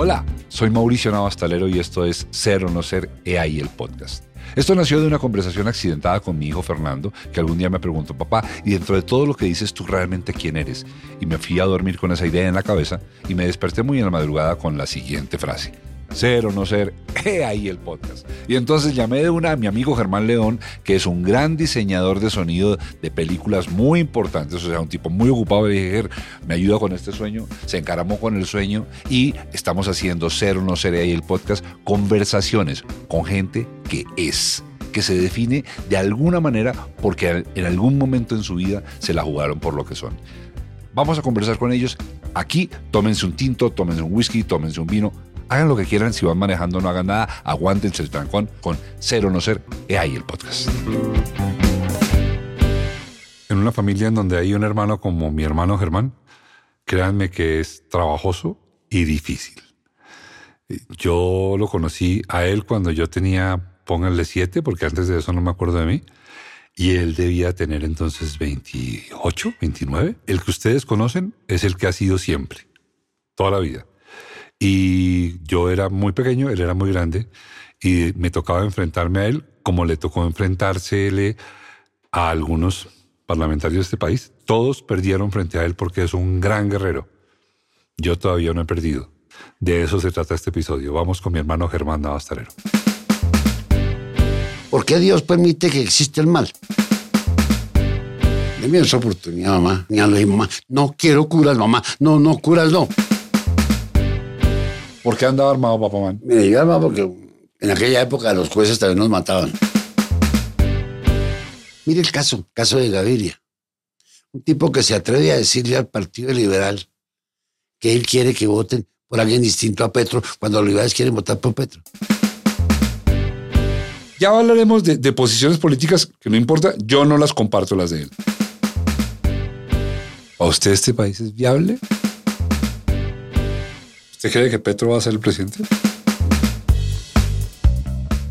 Hola, soy Mauricio Navastalero y esto es Ser o No Ser EAI el podcast. Esto nació de una conversación accidentada con mi hijo Fernando, que algún día me preguntó, papá, y dentro de todo lo que dices, ¿tú realmente quién eres? Y me fui a dormir con esa idea en la cabeza y me desperté muy en la madrugada con la siguiente frase ser o no ser, he ahí el podcast. Y entonces llamé de una a mi amigo Germán León, que es un gran diseñador de sonido de películas muy importantes, o sea, un tipo muy ocupado. Y dije, me ayuda con este sueño, se encaramó con el sueño y estamos haciendo ser o no ser ahí el podcast, conversaciones con gente que es que se define de alguna manera porque en algún momento en su vida se la jugaron por lo que son. Vamos a conversar con ellos. Aquí tómense un tinto, tómense un whisky, tómense un vino, Hagan lo que quieran, si van manejando no hagan nada, aguántense el trancón con Cero No Ser, he ahí el podcast. En una familia en donde hay un hermano como mi hermano Germán, créanme que es trabajoso y difícil. Yo lo conocí a él cuando yo tenía, pónganle siete, porque antes de eso no me acuerdo de mí, y él debía tener entonces 28, 29. El que ustedes conocen es el que ha sido siempre, toda la vida. Y yo era muy pequeño, él era muy grande, y me tocaba enfrentarme a él como le tocó enfrentársele a algunos parlamentarios de este país. Todos perdieron frente a él porque es un gran guerrero. Yo todavía no he perdido. De eso se trata este episodio. Vamos con mi hermano Germán Navastarero. ¿Por qué Dios permite que exista el mal? Deme esa oportunidad, mamá. Ni a mamá. No quiero curas, mamá. No, no, curas no. ¿Por qué andaba armado, papá man? Me yo armado porque en aquella época los jueces también nos mataban. Mire el caso, caso de Gaviria. Un tipo que se atreve a decirle al Partido Liberal que él quiere que voten por alguien distinto a Petro cuando los liberales quieren votar por Petro. Ya hablaremos de, de posiciones políticas que no importa, yo no las comparto las de él. ¿A usted este país es viable? ¿Usted cree que Petro va a ser el presidente?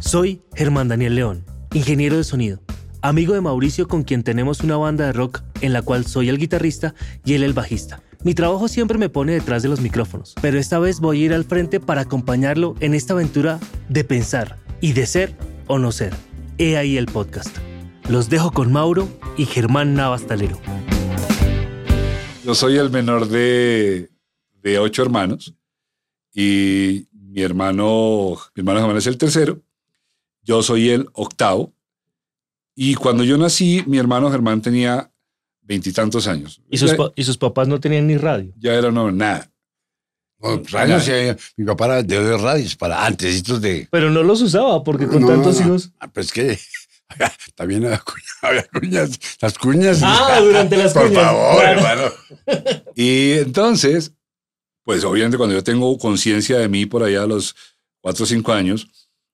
Soy Germán Daniel León, ingeniero de sonido, amigo de Mauricio con quien tenemos una banda de rock en la cual soy el guitarrista y él el bajista. Mi trabajo siempre me pone detrás de los micrófonos, pero esta vez voy a ir al frente para acompañarlo en esta aventura de pensar y de ser o no ser. He ahí el podcast. Los dejo con Mauro y Germán Navastalero. Yo soy el menor de, de ocho hermanos y mi hermano, mi hermano Germán es el tercero, yo soy el octavo, y cuando yo nací, mi hermano Germán tenía veintitantos años. ¿Y sus, ¿Y sus, papás no tenían ni radio? Ya era no, nada. No, radios, mi papá era de radios para antes de... Pero no los usaba porque con tantos hijos... Ah, pues que también había, cuñas, las cuñas. Ah, durante las cuñas. Por favor, hermano. Y entonces, pues obviamente cuando yo tengo conciencia de mí por allá a los cuatro o cinco años,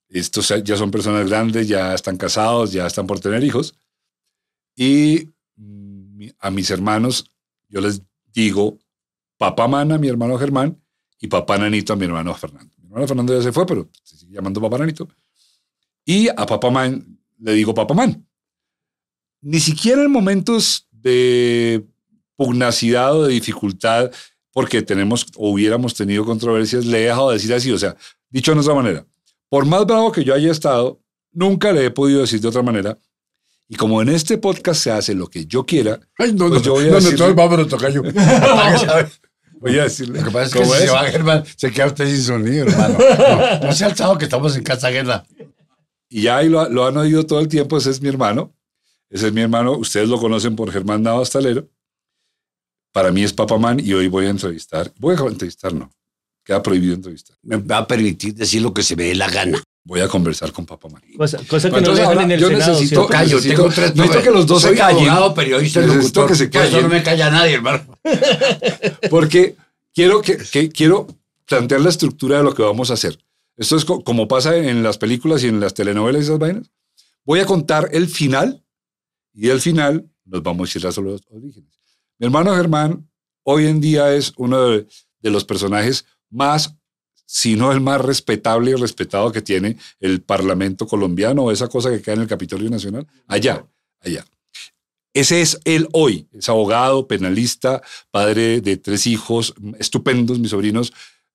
estos ya son personas grandes, ya están casados, ya están por tener hijos. Y a mis hermanos yo les digo papá Mana, mi hermano Germán, y papá Nanito a mi hermano Fernando. Mi hermano Fernando ya se fue, pero se sigue llamando papá Nanito. Y a papá Man le digo papá Man. Ni siquiera en momentos de pugnacidad o de dificultad porque tenemos o hubiéramos tenido controversias, le he dejado decir así. O sea, dicho de otra manera, por más bravo que yo haya estado, nunca le he podido decir de otra manera. Y como en este podcast se hace lo que yo quiera, Ay, no, pues no, yo voy a no, decirle... no, vámonos, tocayo. voy a decirle. Lo que pasa es que si se va Germán, se queda usted sin sonido, hermano. No, no se ha alzado que estamos en casa guerra. Y ya ahí lo, lo, han oído todo el tiempo, ese es mi hermano. Ese es mi hermano, ustedes lo conocen por Germán Navastalero. Para mí es Papamán y hoy voy a entrevistar. Voy a entrevistar, no. Queda prohibido entrevistar. Me va a permitir decir lo que se me dé la gana. Voy a conversar con Papamán. Cosa, cosa que no dejan en el yo Senado. Necesito, callo, necesito, tengo tres necesito que los dos soy se callen. abogado, periodista, necesito locutor. que se Por eso callen. no me calla nadie, hermano. Porque quiero, que, que, quiero plantear la estructura de lo que vamos a hacer. Esto es co como pasa en las películas y en las telenovelas y esas vainas. Voy a contar el final y del final nos vamos a ir a los orígenes. Mi hermano Germán hoy en día es uno de, los personajes más, si no el más respetable y respetado que tiene el Parlamento colombiano, o esa cosa que queda en el Capitolio Nacional, allá, allá. Ese es él hoy, es abogado, penalista, padre de tres hijos estupendos, mis sobrinos,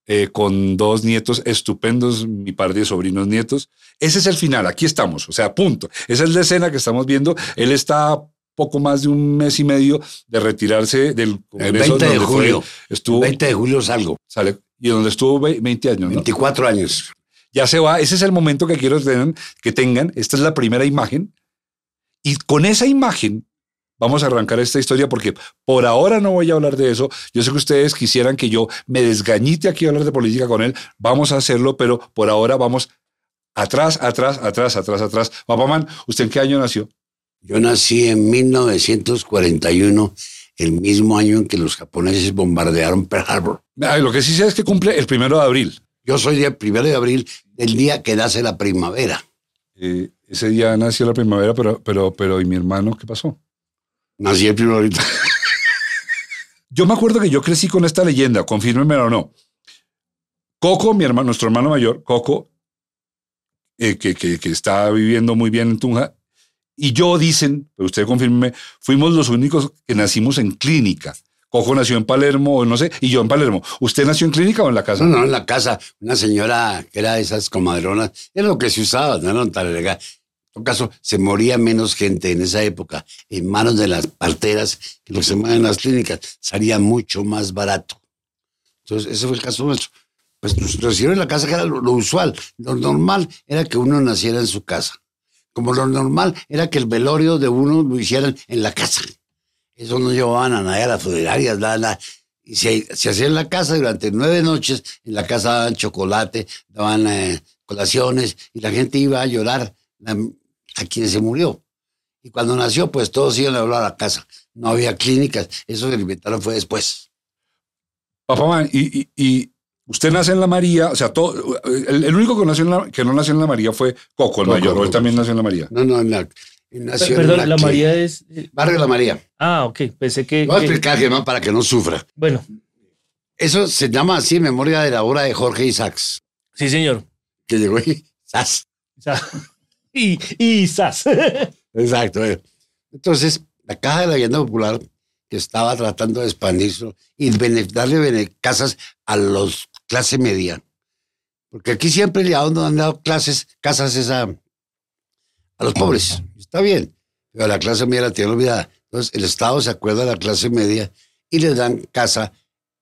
eh, con dos nietos estupendos, mi par de sobrinos nietos. Ese es el final, aquí estamos, o sea, punto. Esa es la escena que estamos viendo. Él está poco más de un mes y medio de retirarse del El 20 de donde fue- julio. estuvo, 20 de julio salgo. sale, y donde estuvo ve- 20 años. ¿no? 24 años. Ya se va, ese es el momento que quiero que tengan, que tengan. Esta es la primera imagen. Y con esa imagen vamos a arrancar esta historia porque por ahora no voy a hablar de eso. Yo sé que ustedes quisieran que yo me desgañite aquí a hablar de política con él. Vamos a hacerlo, pero por ahora vamos atrás, atrás, atrás, atrás, atrás. Papá Man, ¿usted en qué año nació? Yo nací en 1941, el mismo año en que los japoneses bombardearon Pearl Harbor. Ay, lo que sí sé es que cumple el primero de abril. Yo soy del primero de abril, del día que nace la primavera. Eh, ese día nació la primavera, pero, pero, pero, ¿y mi hermano qué pasó? Nací el primero de abril. Yo me acuerdo que yo crecí con esta leyenda, confírmemelo o no. Coco, mi hermano, nuestro hermano mayor, Coco, eh, que, que, que está viviendo muy bien en Tunja, y yo dicen, pero usted confírmeme, fuimos los únicos que nacimos en clínica. Coco nació en Palermo, o no sé, y yo en Palermo. ¿Usted nació en clínica o en la casa? No, no, en la casa, una señora que era de esas comadronas, era lo que se usaba, no era tan legal. En todo caso, se moría menos gente en esa época en manos de las parteras que lo que se mueven en las clínicas. Salía mucho más barato. Entonces, ese fue el caso nuestro. Pues nos recibieron en la casa, que era lo usual. Lo normal era que uno naciera en su casa. Como lo normal era que el velorio de uno lo hicieran en la casa. Eso no llevaban a nadie a las funerarias, nada, nada. Y se, se hacía en la casa durante nueve noches. En la casa daban chocolate, daban eh, colaciones y la gente iba a llorar a, a quien se murió. Y cuando nació, pues todos iban a hablar a la casa. No había clínicas. Eso lo inventaron fue después. Papá, y usted nace en la María, o sea, todo, el, el único que, nació en la, que no nació en la María fue Coco, el Coco, mayor, o él también nació en la María. No, no, en la, en nació en Perdón, la que- María es. eh, Barrio La María. Ah, ok. Pensé que. Voy a que- explicar, Germán, para que no sufra. Bueno, Eso se llama así en memoria de la obra de Jorge Isaacs, sí, señor. que llegó y... ¡zas! Sa- Y, y sas. Exacto. eh. Entonces, la Caja de la Vivienda Popular, que estaba tratando de expandirse y darle casas a los clase media, porque aquí siempre le han han dado clases, casas es a, los pobres. Está bien, pero a la clase media la tiene olvidada. Entonces, el Estado se acuerda de la clase media y les dan casa.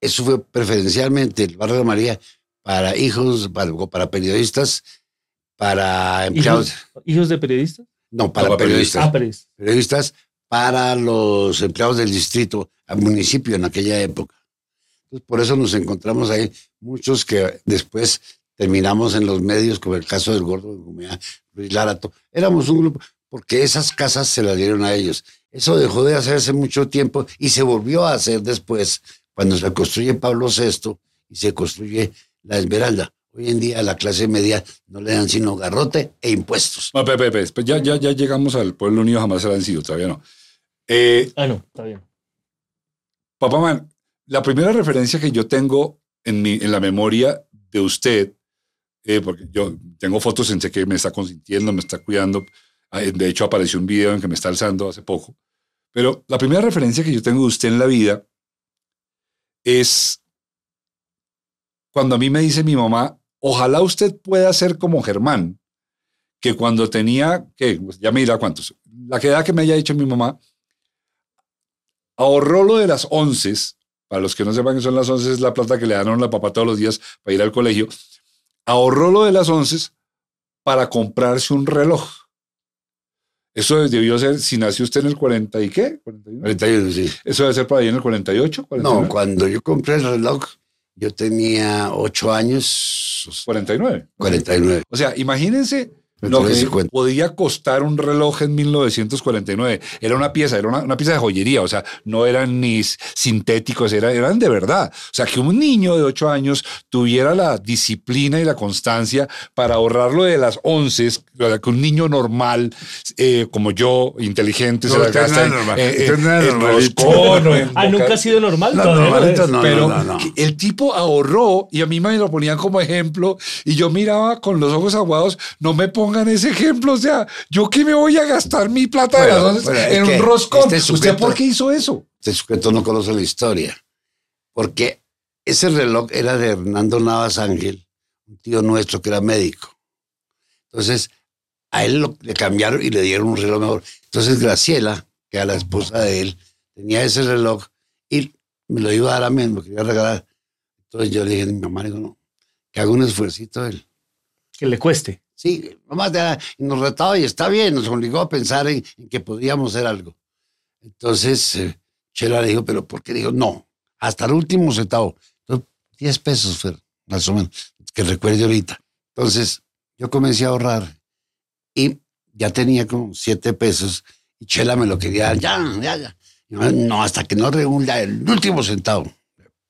Eso fue preferencialmente el barrio de María para hijos, para, para periodistas, para empleados. ¿Hijos, hijos de periodistas? No, para para periodistas Ah, periodistas. periodistas para los empleados del distrito, al municipio en aquella época. Entonces, por eso nos encontramos ahí muchos que después terminamos en los medios, como el caso del gordo de Gumea, Luis Larato. Éramos un grupo, porque esas casas se las dieron a ellos. Eso dejó de hacerse mucho tiempo y se volvió a hacer después, cuando se construye Pablo VI y se construye la Esmeralda. Hoy en día a la clase media no le dan sino garrote e impuestos. No, Pepe, Pepe, pues ya, ya, ya llegamos al pueblo unido, jamás será vencido, todavía no. Eh, Ah, no, está bien. Papá Man, la primera referencia que yo tengo en, mi, en la memoria de usted, eh, porque yo tengo fotos en que me está consintiendo, me está cuidando. Ah, De hecho, apareció un video en que me está alzando hace poco. Pero la primera referencia que yo tengo de usted en la vida es cuando a mí me dice mi mamá, ojalá usted pueda ser como Germán, que cuando tenía, que ya me dirá cuántos, la edad que me haya dicho mi mamá, ahorró lo de las once, para los que no sepan que son las once, es la plata que le dan a la papá todos los días para ir al colegio, ahorró lo de las once para comprarse un reloj. Eso debió ser, si nació usted en el 40 y qué, 41. 41, sí. Eso debe ser para ahí en el 48, 49. No, cuando yo compré el reloj, yo tenía 8 años, 49. 49. O sea, imagínense lo que podía costar un reloj en 1949. Era una pieza, era una, una pieza de joyería, o sea, no eran ni sintéticos, era- eran de verdad. O sea, que un niño de 8 años tuviera la disciplina y la constancia para ahorrarlo de las 11, que un niño normal, eh, como yo, inteligente, se No, la usted no gasta en, normal, en- en roscón en Ah, nunca ha sido normal. No, normalito no, pero no, no, no. que el tipo ahorró y a mí me lo ponían como ejemplo y yo miraba con los ojos aguados, no me pongan ese ejemplo, o sea, yo que me voy a gastar mi plata de Bueno, las en un roscón. este ¿Usted por qué hizo eso? Este sujeto no conoce la historia. Porque ese reloj era de Hernando Navas Ángel, un tío nuestro que era médico. Entonces, a él lo, le cambiaron y le dieron un reloj mejor. Entonces, Graciela, que era la esposa de él, tenía ese reloj y me lo iba a dar a mí, me lo quería regalar. Entonces yo le dije a mi mamá, digo, no, que haga un esfuercito él. Que le cueste. Sí, mamá y nos retaba y está bien, nos obligó a pensar en, que podíamos hacer algo. Entonces, eh, Chela le dijo, pero ¿por qué? Dijo, no, hasta el último centavo. Entonces, 10 pesos, fue más o menos, que recuerde ahorita. Entonces, yo comencé a ahorrar y ya tenía como 7 pesos y Chela me lo quería ya, ya, ya. No, hasta que no reúna el último centavo.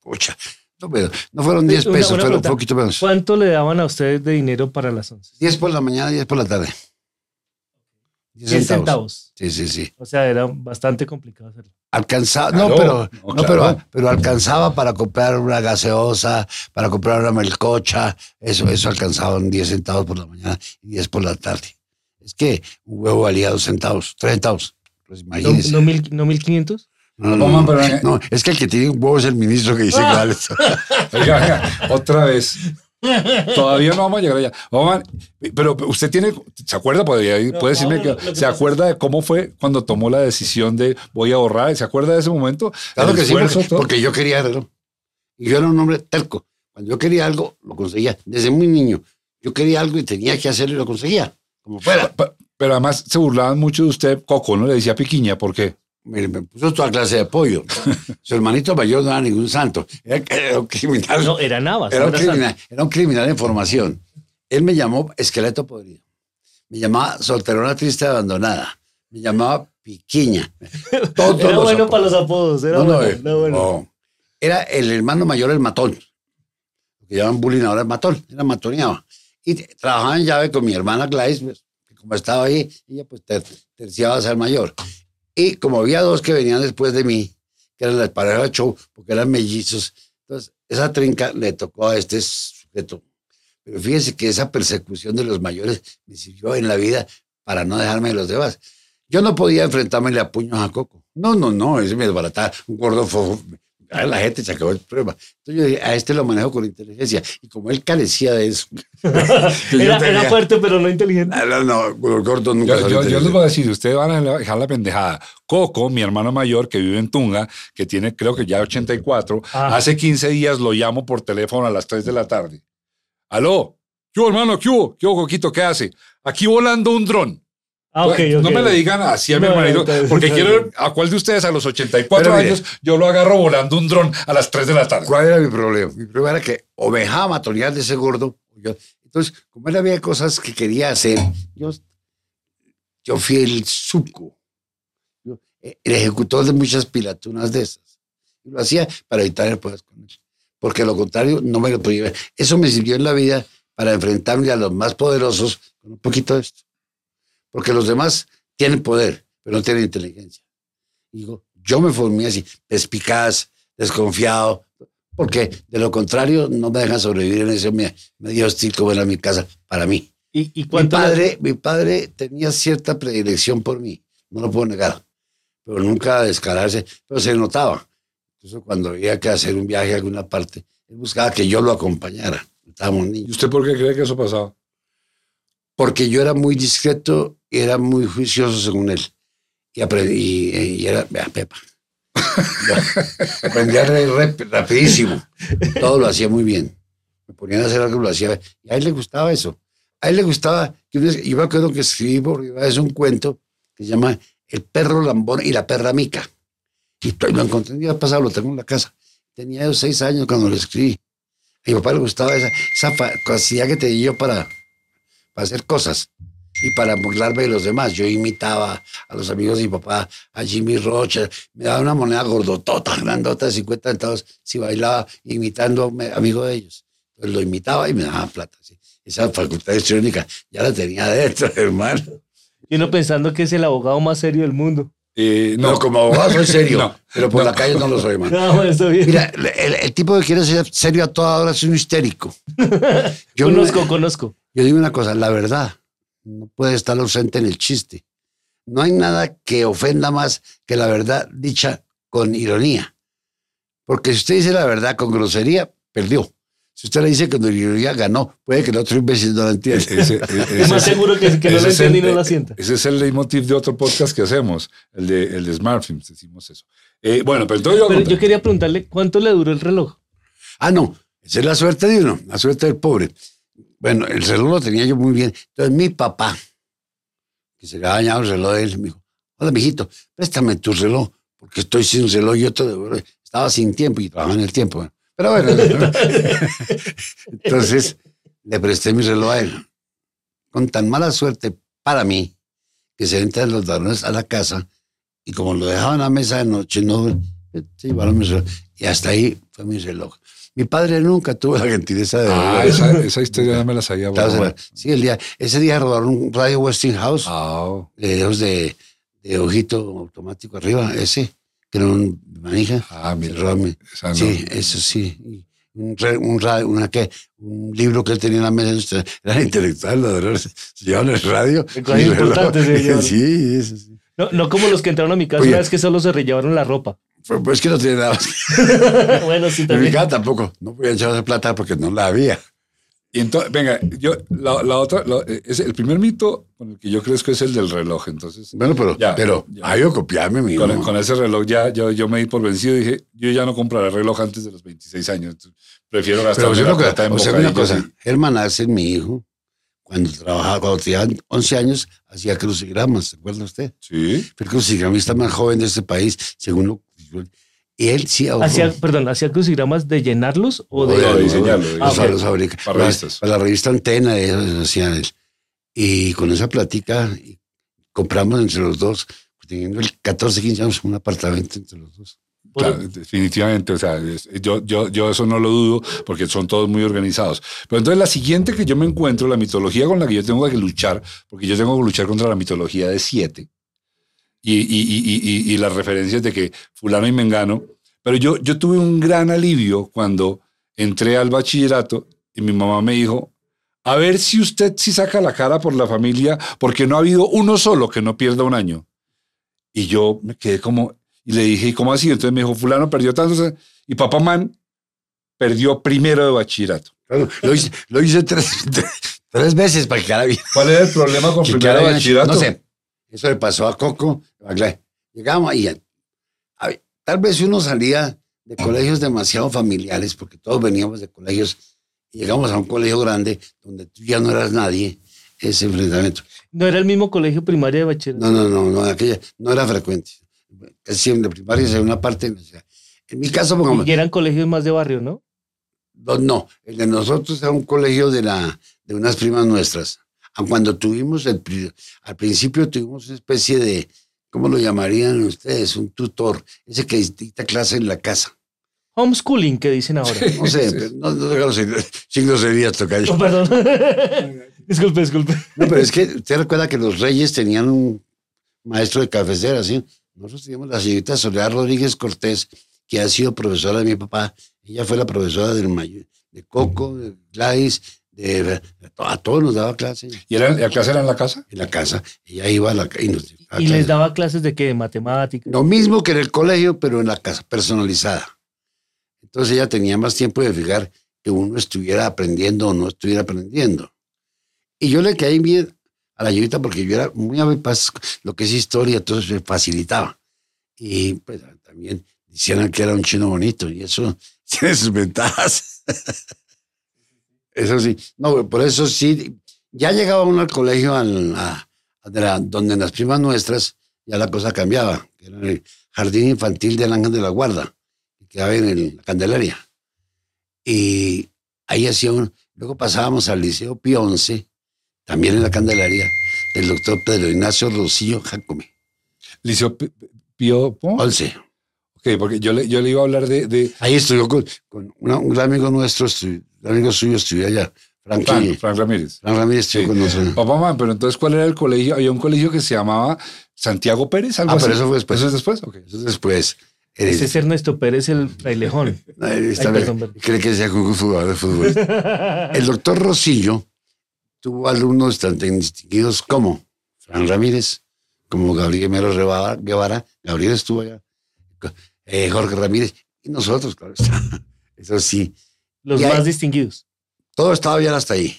Pucha, no, no fueron 10 pesos, fueron un poquito menos. ¿Cuánto le daban a ustedes de dinero para las 11? 10 por la mañana, 10 por la tarde. 10 centavos. Sí, sí, sí. O sea, era bastante complicado hacerlo. Alcanzaba, no, pero, no, pero, pero, alcanzaba para comprar una gaseosa, para comprar una melcocha, eso, eso alcanzaba 10 centavos por la mañana y 10 por la tarde. Es que un huevo valía 2 centavos, 3 centavos. Pues imagínense. ¿No, mil, no 1500? No, no, no, es que el que tiene un huevo es el ministro que dice oiga, oiga, otra vez. Todavía no vamos a llegar allá. pero usted tiene, ¿se acuerda? Puede, decirme que, ¿se acuerda de cómo fue cuando tomó la decisión de voy a ahorrar? ¿Se acuerda de ese momento? Claro que sí, porque, yo quería algo. Y yo era un hombre terco. Cuando yo quería algo, lo conseguía. Desde muy niño. Yo quería algo y tenía que hacerlo y lo conseguía. Como fuera. Pero, además se burlaban mucho de usted, Coco, ¿no? Le decía piquiña, ¿por qué? Me puso toda clase de apoyo. Su hermanito mayor no era ningún santo. Era, un criminal. No, era Navas. Era, un criminal, era un criminal en formación. Él me llamó esqueleto podrido. Me llamaba solterona triste abandonada. Me llamaba piquiña. era bueno para los apodos. Era, bueno, era, bueno. era el hermano mayor, el matón. Lo que llaman bullying ahora el matón. Era matoneaba. Y trabajaba en llave con mi hermana Gladys, pues, que como estaba ahí, ella pues terciaba a ser mayor. Y como había dos que venían después de mí, que eran las parejas show, porque eran mellizos, entonces esa trinca le tocó a este sujeto. Pero fíjense que esa persecución de los mayores me sirvió en la vida para no dejarme de los demás. Yo no podía enfrentarme a puños a Coco. No, no, no, ese me desbarataba. Un gordo la gente se acabó el problema. Entonces yo dije, a este lo manejo con inteligencia. Y como él carecía de eso. era, fuerte, pero no inteligente. No, no, los gordos nunca Yo, yo, les voy a decir, ustedes van a dejar la pendejada. Coco, mi hermano mayor, que vive en Tunga, que tiene creo que ya 84, ah. hace 15 días lo llamo por teléfono a las 3 de la tarde. Aló, ¿qué hubo, hermano? ¿Qué hubo? ¿Qué hubo, Coquito? ¿Qué hace? Aquí volando un dron. Ah, no me le digan así a mi hermanito, porque quiero, ¿a cuál de ustedes a los 84 años yo lo agarro volando un dron a las 3 de la tarde? ¿Cuál era mi problema? Mi problema era que o me dejaba matonear de ese gordo. entonces, como él había cosas que quería hacer, yo, yo fui el suco, el ejecutor de muchas pilatunas de esas. Y lo hacía para evitar el poder con él. Porque lo contrario, no me lo podía ver. Eso me sirvió en la vida para enfrentarme a los más poderosos con un poquito de esto. Porque los demás tienen poder, pero no tienen inteligencia. Digo, yo me formé así, despicaz, desconfiado, porque de lo contrario no me dejan sobrevivir en ese medio hostil como era mi casa para mí. ¿Y, mi, padre, mi padre tenía cierta predilección por mí, no lo puedo negar, pero nunca descararse, pero se notaba. Entonces cuando había que hacer un viaje a alguna parte, él buscaba que yo lo acompañara. Estábamos niños. ¿Y usted por qué cree que eso pasaba? Porque yo era muy discreto era muy juicioso según él. Y, aprendí, y, era, vea, Pepa. aprendí a reír rapidísimo. Todo lo hacía muy bien. Me ponían a hacer algo, lo hacía. Y a él le gustaba eso. A él le gustaba. Yo me acuerdo que escribí por es un cuento que se llama El perro lambón y la perra mica. Y lo encontré el día pasado, lo tengo en la casa. Tenía yo seis años cuando lo escribí. A mi papá le gustaba esa, esa capacidad que tenía yo para, para hacer cosas y para burlarme de los demás. Yo imitaba a los amigos de mi papá, a Jimmy Rocha, me daba una moneda gordotota, grandota de 50 centavos si bailaba imitando a un amigo de ellos. Entonces lo imitaba y me daba plata. Esa facultad ya la tenía dentro, hermano. Y uno pensando que es el abogado más serio del mundo. Eh, no, como abogado soy serio, pero por la calle no lo soy, hermano. No, Mira, el, tipo que quiere ser serio a toda hora es un histérico. Yo conozco, conozco. Yo digo una cosa, la verdad no puede estar ausente en el chiste. No hay nada que ofenda más que la verdad dicha con ironía. Porque si usted dice la verdad con grosería, perdió. Si usted le dice con grosería, ganó. Puede que el otro imbécil no lo entienda. Ese, Es más seguro que, que no lo entiende y no lo sienta. Ese es el leitmotiv de otro podcast que hacemos, el de, el de Smart Films, decimos eso. Eh, bueno, pero entonces yo, Pero yo quería preguntarle cuánto le duró el reloj. Ah, no. Esa es la suerte de uno, la suerte del pobre. Bueno, el reloj lo tenía yo muy bien. Entonces mi papá, que se le había dañado el reloj de él, me dijo, hola, mijito, préstame tu reloj, porque estoy sin reloj. Yo todo, estaba sin tiempo y trabajaba en el tiempo. bueno. Pero bueno, entonces le presté mi reloj a él. Con tan mala suerte para mí, que se entran los ladrones a la casa y como lo dejaban en la mesa de noche, no se llevaron mi reloj. Y hasta ahí fue mi reloj. Mi padre nunca tuvo la gentileza de... Ah, esa, esa historia no me la sabía. Bueno. Sí, el día, ese día robaron un radio Westinghouse, Ah, esos de, de ojito automático arriba, ese, un manija. ah, mira. Esa no. Sí, eso sí. Un, un, radio, una, ¿qué? un libro que él tenía en la mesa, usted- era intelectual, ladrones, se llevaban el radio. Reloj. se llevaron. Sí, eso sí. No, no como los que entraron a mi casa Oye. una vez que solo se rellevaron la ropa. Pues, pues que no tiene nada más. bueno, sí, En mi también. casa tampoco. No podía echar esa plata porque no la había. Y entonces, venga, yo, la, la otra, la- es el primer mito con el que yo que es el del reloj. Entonces, Bueno, pero, Ya, pero, ya. ay, yo copiarme, mi con, con ese reloj ya yo, yo me di por vencido y dije, yo ya no compraré reloj antes de los 26 años. Entonces, prefiero gastar Pero yo la que, plata en o sea, una cosa, Germán Arce, mi hijo, cuando trabajaba, cuando tenía 11 años, hacía crucigramas, ¿se acuerda usted? Sí. Fue el crucigramista más joven de este país, según lo Y él sí ahorró. Hacía, perdón, ¿hacía crucigramas de llenarlos o de...? No, de diseñarlo, de Los- fabrica- Para la- revistas. Para la revista Antena, eso hacía él. Y con esa platica y compramos entre los dos, teniendo el 14, 15 años, un apartamento entre los dos. Claro, definitivamente, o sea, yo, yo, yo eso no lo dudo porque son todos muy organizados. Pero entonces la siguiente que yo me encuentro, la mitología con la que yo tengo que luchar, porque yo tengo que luchar contra la mitología de siete y, y, y, y, y las referencias de que fulano y mengano, pero yo, yo tuve un gran alivio cuando entré al bachillerato y mi mamá me dijo, a ver si usted sí saca la cara por la familia, porque no ha habido uno solo que no pierda un año. Y yo me quedé como, y le dije, ¿y cómo así? Entonces me dijo, fulano perdió tantos, y papá man perdió primero de bachillerato. Claro, lo hice, lo hice tres, tres veces para que bien. ¿Cuál era el problema con primero de bachillerato? No sé. Eso le pasó a Coco. a. Llegamos y a ver, tal vez uno salía de colegios demasiado familiares, porque todos veníamos de colegios, y llegamos a un colegio grande donde tú ya no eras nadie, ese enfrentamiento. ¿No era el mismo colegio primaria de bachillerato? No, no, no, no, aquella no era frecuente. Siempre primaria es una parte. o sea, En mi caso, pongamos, Y eran colegios más de barrio, ¿no? No, no, el de nosotros era un colegio de, la, de unas primas nuestras. Cuando tuvimos, el, al principio tuvimos una especie de, ¿cómo lo llamarían ustedes? Un tutor, ese que dicta clase en la casa. Homeschooling, que dicen ahora. No sé, pero no, no, no, no, siglos sería tocayo. Oh, perdón. disculpe, disculpe. No, pero es que usted recuerda que los reyes tenían un maestro de cafecera, ¿sí? Nosotros teníamos la señorita Soledad Rodríguez Cortés, que ha sido profesora de mi papá. Ella fue la profesora del mayor, de Coco, de Gladys, de, a todos nos daba clase ¿Y era, la clase era en la casa? en la casa. Ella iba a la y nos daba Y les daba clases de qué? De matemáticas. Lo mismo que en el colegio, pero en la casa, personalizada. Entonces ella tenía más tiempo de fijar que uno estuviera aprendiendo o no estuviera aprendiendo. Y yo le caí bien a la señorita porque yo era muy avipaz, lo que es historia, entonces me facilitaba. Y pues también decían que era un chino bonito y eso tiene sus ventajas. Eso sí, no, por eso sí, ya llegaba uno al colegio al- a- a donde en las primas nuestras ya la cosa cambiaba, que era el jardín infantil del Ángel de la Guarda, que quedaba en el- la Candelaria. Y ahí hacía un, luego pasábamos al Liceo Pío XI, también en la Candelaria, del doctor Pedro Ignacio Rosillo Jacome. Liceo Pío ¿cómo? 11. Ok, porque yo le, yo le iba a hablar de, de Ahí estudió con, con una- un gran amigo nuestro, un amigo suyo estudió allá, Frank, Frank, Frank, Frank Ramírez. Ramírez estudió Sí. con nosotros. Papá, man, pero entonces, ¿cuál era el colegio? Había un colegio que se llamaba Santiago Pérez, algo Ah, así. pero eso fue después. ¿Eso es después? Ok. Entonces después, eh, Ese es Ernesto Pérez, el frailejón. perdón. cree que sea un jugador de fútbol. El doctor Rosillo tuvo alumnos tan distinguidos como Fran Ramírez, como Gabriel Mero Guevara, Guevara, Gabriel estuvo allá, eh, Jorge Ramírez, Y nosotros, claro está. Eso sí. Los Y ahí- más distinguidos. Todo estaba bien hasta ahí.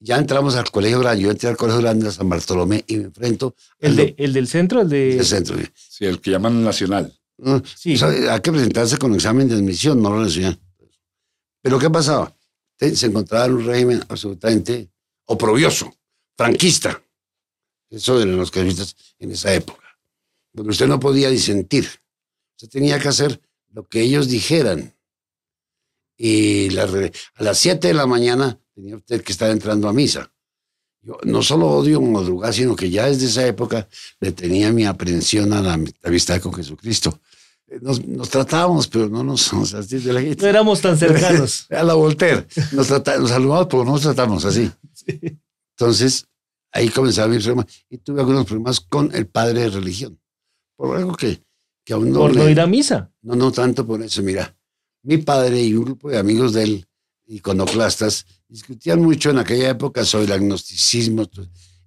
Ya entramos al colegio grande. Yo entré al colegio grande de San Bartolomé y me enfrento El, de, el del centro, el de... del centro. Sí, el que llaman nacional. ¿no? Sí. O sea, hay que presentarse con examen de admisión, no lo enseñan. Pero ¿qué pasaba? Se encontraba en un régimen absolutamente oprobioso, franquista. Eso eran los jesuitas en esa época. Donde usted no podía disentir. Usted tenía que hacer lo que ellos dijeran. Y la a las 7 de la mañana tenía usted que estar entrando a misa. Yo no solo odio madrugar, sino que ya desde esa época le tenía mi aprensión a la amistad con Jesucristo. Eh, Nos, nos tratábamos, pero no nos, o sea, así de la No éramos tan cercanos. a la Voltaire. Nos, trata- nos saludamos, pero no nos tratamos así. Entonces, ahí comenzaba mi problema. Y tuve algunos problemas con el padre de religión. Por algo que, que aún no, por no ir a misa. no, no tanto por eso. Mira, mi padre y un grupo de amigos de él, iconoclastas, discutían mucho en aquella época sobre el agnosticismo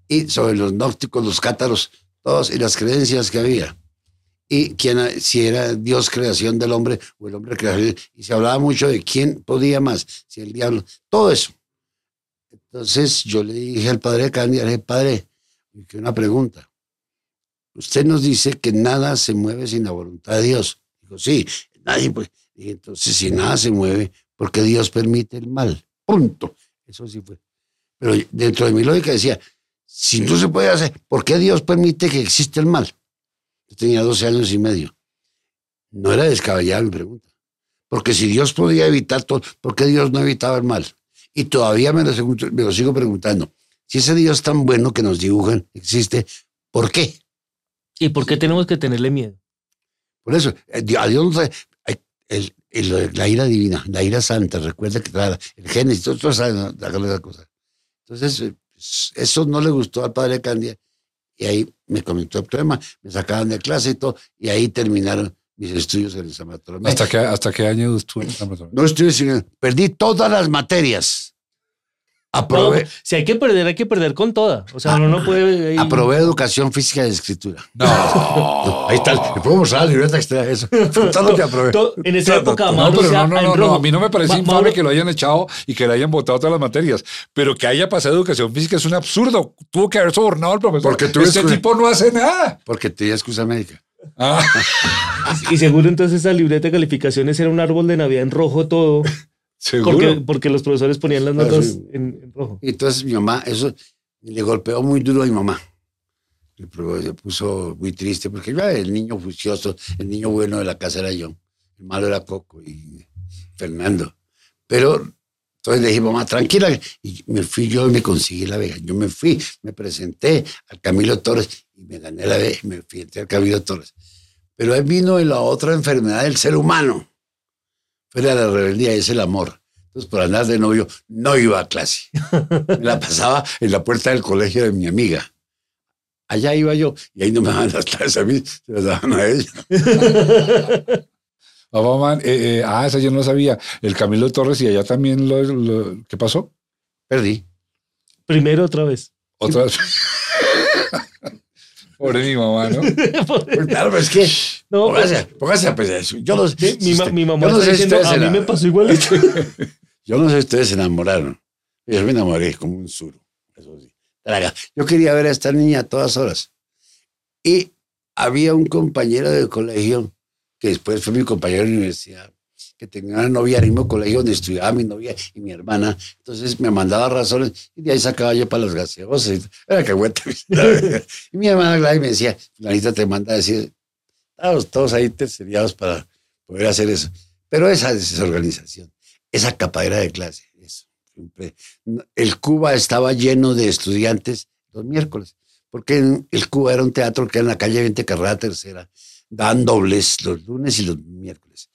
y sobre los gnósticos, los cátaros, todos y las creencias que había. Y quién, si era Dios creación del hombre o el hombre creación. Y se hablaba mucho de quién podía más, si el diablo, todo eso. Entonces yo le dije al padre de Candia, le dije, padre, que una pregunta. Usted nos dice que nada se mueve sin la voluntad de Dios. Dijo, sí, nadie pues. Dije, entonces, si nada se mueve, ¿por qué Dios permite el mal? Punto. Eso sí fue. Pero dentro de mi lógica decía, si no se puede hacer, ¿por qué Dios permite que exista el mal? Yo tenía 12 años y medio. No era descabellada mi pregunta. Porque si Dios podía evitar todo, ¿por qué Dios no evitaba el mal? Y todavía me lo, me lo sigo preguntando. Si ese Dios tan bueno que nos dibujan existe, ¿por qué? ¿Y por qué tenemos que tenerle miedo? Por eso, eh, a Dios no se- el- el- la ira divina, la ira santa, recuerda que trae el Génesis, todos todos saben ¿no? la la cosa. Entonces, eh, pues, eso no le gustó al padre Candia y ahí me comentó el problema, me sacaban de clase y todo, y ahí terminaron mis estudios en el San Bartolomé. ¿Hasta qué, ¿Hasta qué año estuvo en San Bartolomé? No estuve perdí todas las materias. Aprobé, No, si hay que perder, hay que perder con toda. O sea, uno no puede... ahí- aprobé educación física y escritura. No. Ahí está, le puedo mostrar la libreta que está eso. Todo que aprobé. To- En esa época, No, pero no, no, no, no, a mí no me parece Ma- infame Mauro- que lo hayan echado y que le hayan votado todas las materias, pero que haya pasado educación física es un absurdo. Tuvo que haber sobornado al profesor. Porque tú este tipo no hace nada. Porque tenía excusa médica. Ah, Y seguro entonces esa libreta de calificaciones era un árbol de Navidad en rojo todo. Seguro. Porque, porque los profesores ponían las Ah, notas sí. en, en rojo. Y entonces mi mamá, eso le golpeó muy duro a mi mamá. Se puso muy triste porque yo era el niño juicioso, el niño bueno de la casa era yo. El malo era Coco y Fernando. Pero entonces le dije, mamá, tranquila. Y me fui yo y me conseguí la vega. Yo me fui, me presenté al Camilo Torres y me gané la vega y me fui al Camilo Torres. Pero ahí vino la otra enfermedad del ser humano. Fue la rebeldía, es el amor. Entonces, por andar de novio, no iba a clase. Me la pasaba en la puerta del colegio de mi amiga. Allá iba yo y ahí no me daban las clases a mí, se las daban a ella. Ah, mamá, eh, eh, ah, esa yo no sabía. El Camilo Torres y allá también lo, lo- ¿qué pasó? Perdí. Primero otra vez. Otra vez. Pobre mi mamá, ¿no? Pues claro, pero es que. No, póngase, póngase a pensar eso. Yo no sé. Mi, ma- mamá yo no está diciendo, a mí me pasó igualito. Yo no sé si ustedes se enamoraron. Yo me enamoré como un suro. Eso sí. Traga. Yo quería ver a esta niña a todas horas. Y había un compañero de colegio, que después fue mi compañero de universidad, que tenía una novia en el mismo colegio donde estudiaba mi novia y mi hermana. Entonces me mandaba razones y de ahí sacaba yo para las gaseosas. Era que y mi hermana Gladys me decía, Fulanita te manda a decir, estábamos todos ahí terceriados para poder hacer eso. Pero esa desorganización, esa capadera de clase, eso. siempre. El Cuba estaba lleno de estudiantes los miércoles, porque el Cuba era un teatro que era en la calle 20 Carrera Tercera, daban dobles los lunes y los miércoles.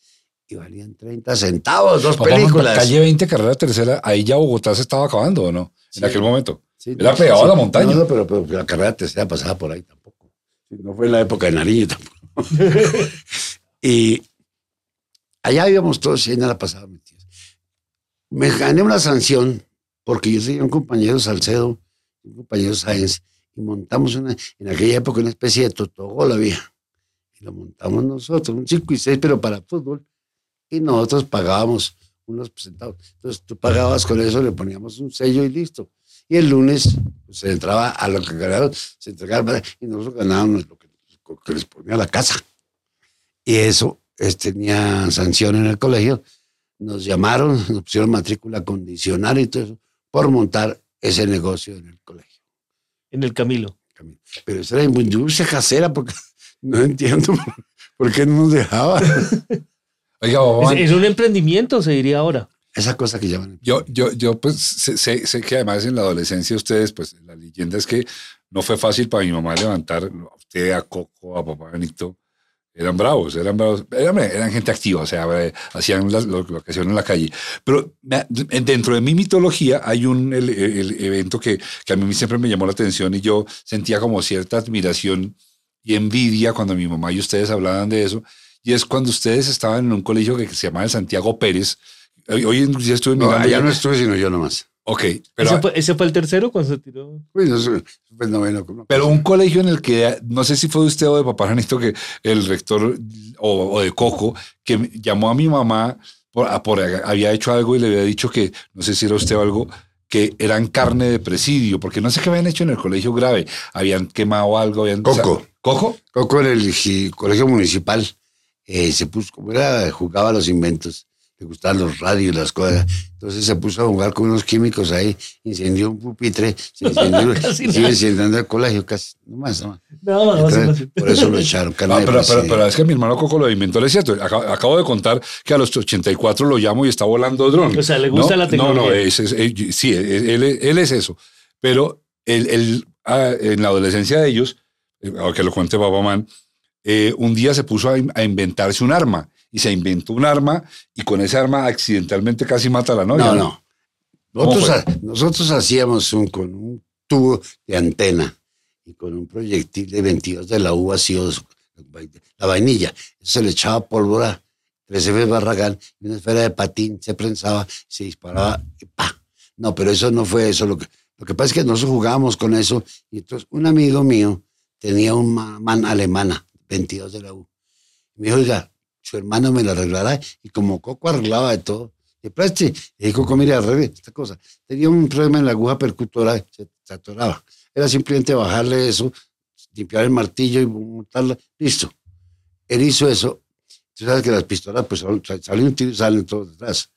Y valían 30 centavos, dos Papá, películas. Calle 20, carrera tercera, ahí ya Bogotá se estaba acabando, ¿o no? Sí. En aquel momento. Sí, Era pegado a la montaña. No, no, pero, pero la carrera tercera pasaba por ahí tampoco. No fue en la época de Nariño tampoco. y allá íbamos todos y ahí nada pasaba metidos. Me gané una sanción porque yo tenía un compañero Salcedo, un compañero Sáenz, y montamos una, en aquella época una especie de totogol había. Y lo montamos nosotros, un 5 y 6, pero para fútbol. y nosotros pagábamos unos centavos. Entonces tú pagabas con eso, le poníamos un sello y listo. Y el lunes pues, se entraba a lo que ganaron, se entregaba y nosotros ganábamos lo que, les ponía la casa. Y eso es, tenía sanción en el colegio. Nos llamaron, nos pusieron matrícula condicional y todo eso por montar ese negocio en el colegio. En el Camilo. Pero eso era industria casera porque no entiendo por qué no nos dejaba. Oiga, Es, Bobán, es un emprendimiento, se diría ahora. Esa cosa que llaman. yo, yo, yo pues sé- sé que además en la adolescencia ustedes, pues la leyenda es que no fue fácil para mi mamá levantar a usted, a Coco, a papá Benito. Eran bravos, eran bravos, eran, eran gente activa, o sea, hacían las- lo, lo que hacían en la calle. Pero dentro de mi mitología hay un el- el evento que, que a mí siempre me llamó la atención y yo sentía como cierta admiración y envidia cuando mi mamá y ustedes hablaban de eso. Y es cuando ustedes estaban en un colegio que se llamaba el Santiago Pérez. Hoy, hoy inclusive estuve No, mirando. allá ya- no estuve, sino yo nomás. Ok, pero, ¿Ese, fue, ese fue el tercero cuando se tiró? Fue el noveno. ¿no? pero un colegio en el que, no sé si fue de usted o de papá Janito, que el rector o, o de Coco, que llamó a mi mamá, por, por- había hecho algo y le había dicho que, no sé si era usted o algo, que eran carne de presidio, porque no sé qué habían hecho en el colegio grave. Habían quemado algo. Habían, Coco. ¿Coco? Coco en el gi- colegio municipal eh, se puso, como era, jugaba los inventos, le gustaban los radios, las cosas. Entonces se puso a jugar con unos químicos ahí, incendió un pupitre, se incendió, y sigue incendiando el colegio, casi, nomás, nomás. No, no, Entonces, por eso lo echaron. Ah, pero, pero, es que mi hermano Coco lo inventó, es cierto. Acabo, acabo de contar que a los 84 lo llamo y está volando dron. O sea, le gusta No, la tecnología. No, no, es- es- eh, sí, él, él- él es eso. Pero él, él, ah, en la adolescencia de ellos, eh, ahora que lo cuente Man, eh, un día se puso a, in- a inventarse un arma y se inventó un arma y con ese arma accidentalmente casi mata a la novia. No, no. Nosotros, ha- nosotros hacíamos un, con un tubo de antena y con un proyectil de 22 de la U vacío, la vainilla. Eso se le echaba pólvora, 13 veces barragán, una esfera de patín se prensaba, se disparaba y ¡pa! No, pero eso no fue eso. Lo que, lo que pasa es que nosotros jugábamos con eso y entonces un amigo mío tenía un ma- man alemana, 22 de la U. Me dijo, oiga, su hermano me lo arreglará. Y como Coco arreglaba de todo, le preste. Y Coco, mire, arregle esta cosa. Tenía un problema en la aguja percutora, se, se atoraba. Era simplemente bajarle eso, limpiar el martillo y montarla, listo. Él hizo eso. Tú sabes que las pistolas, pues sal- sal- sale un tiro y salen todos detrás.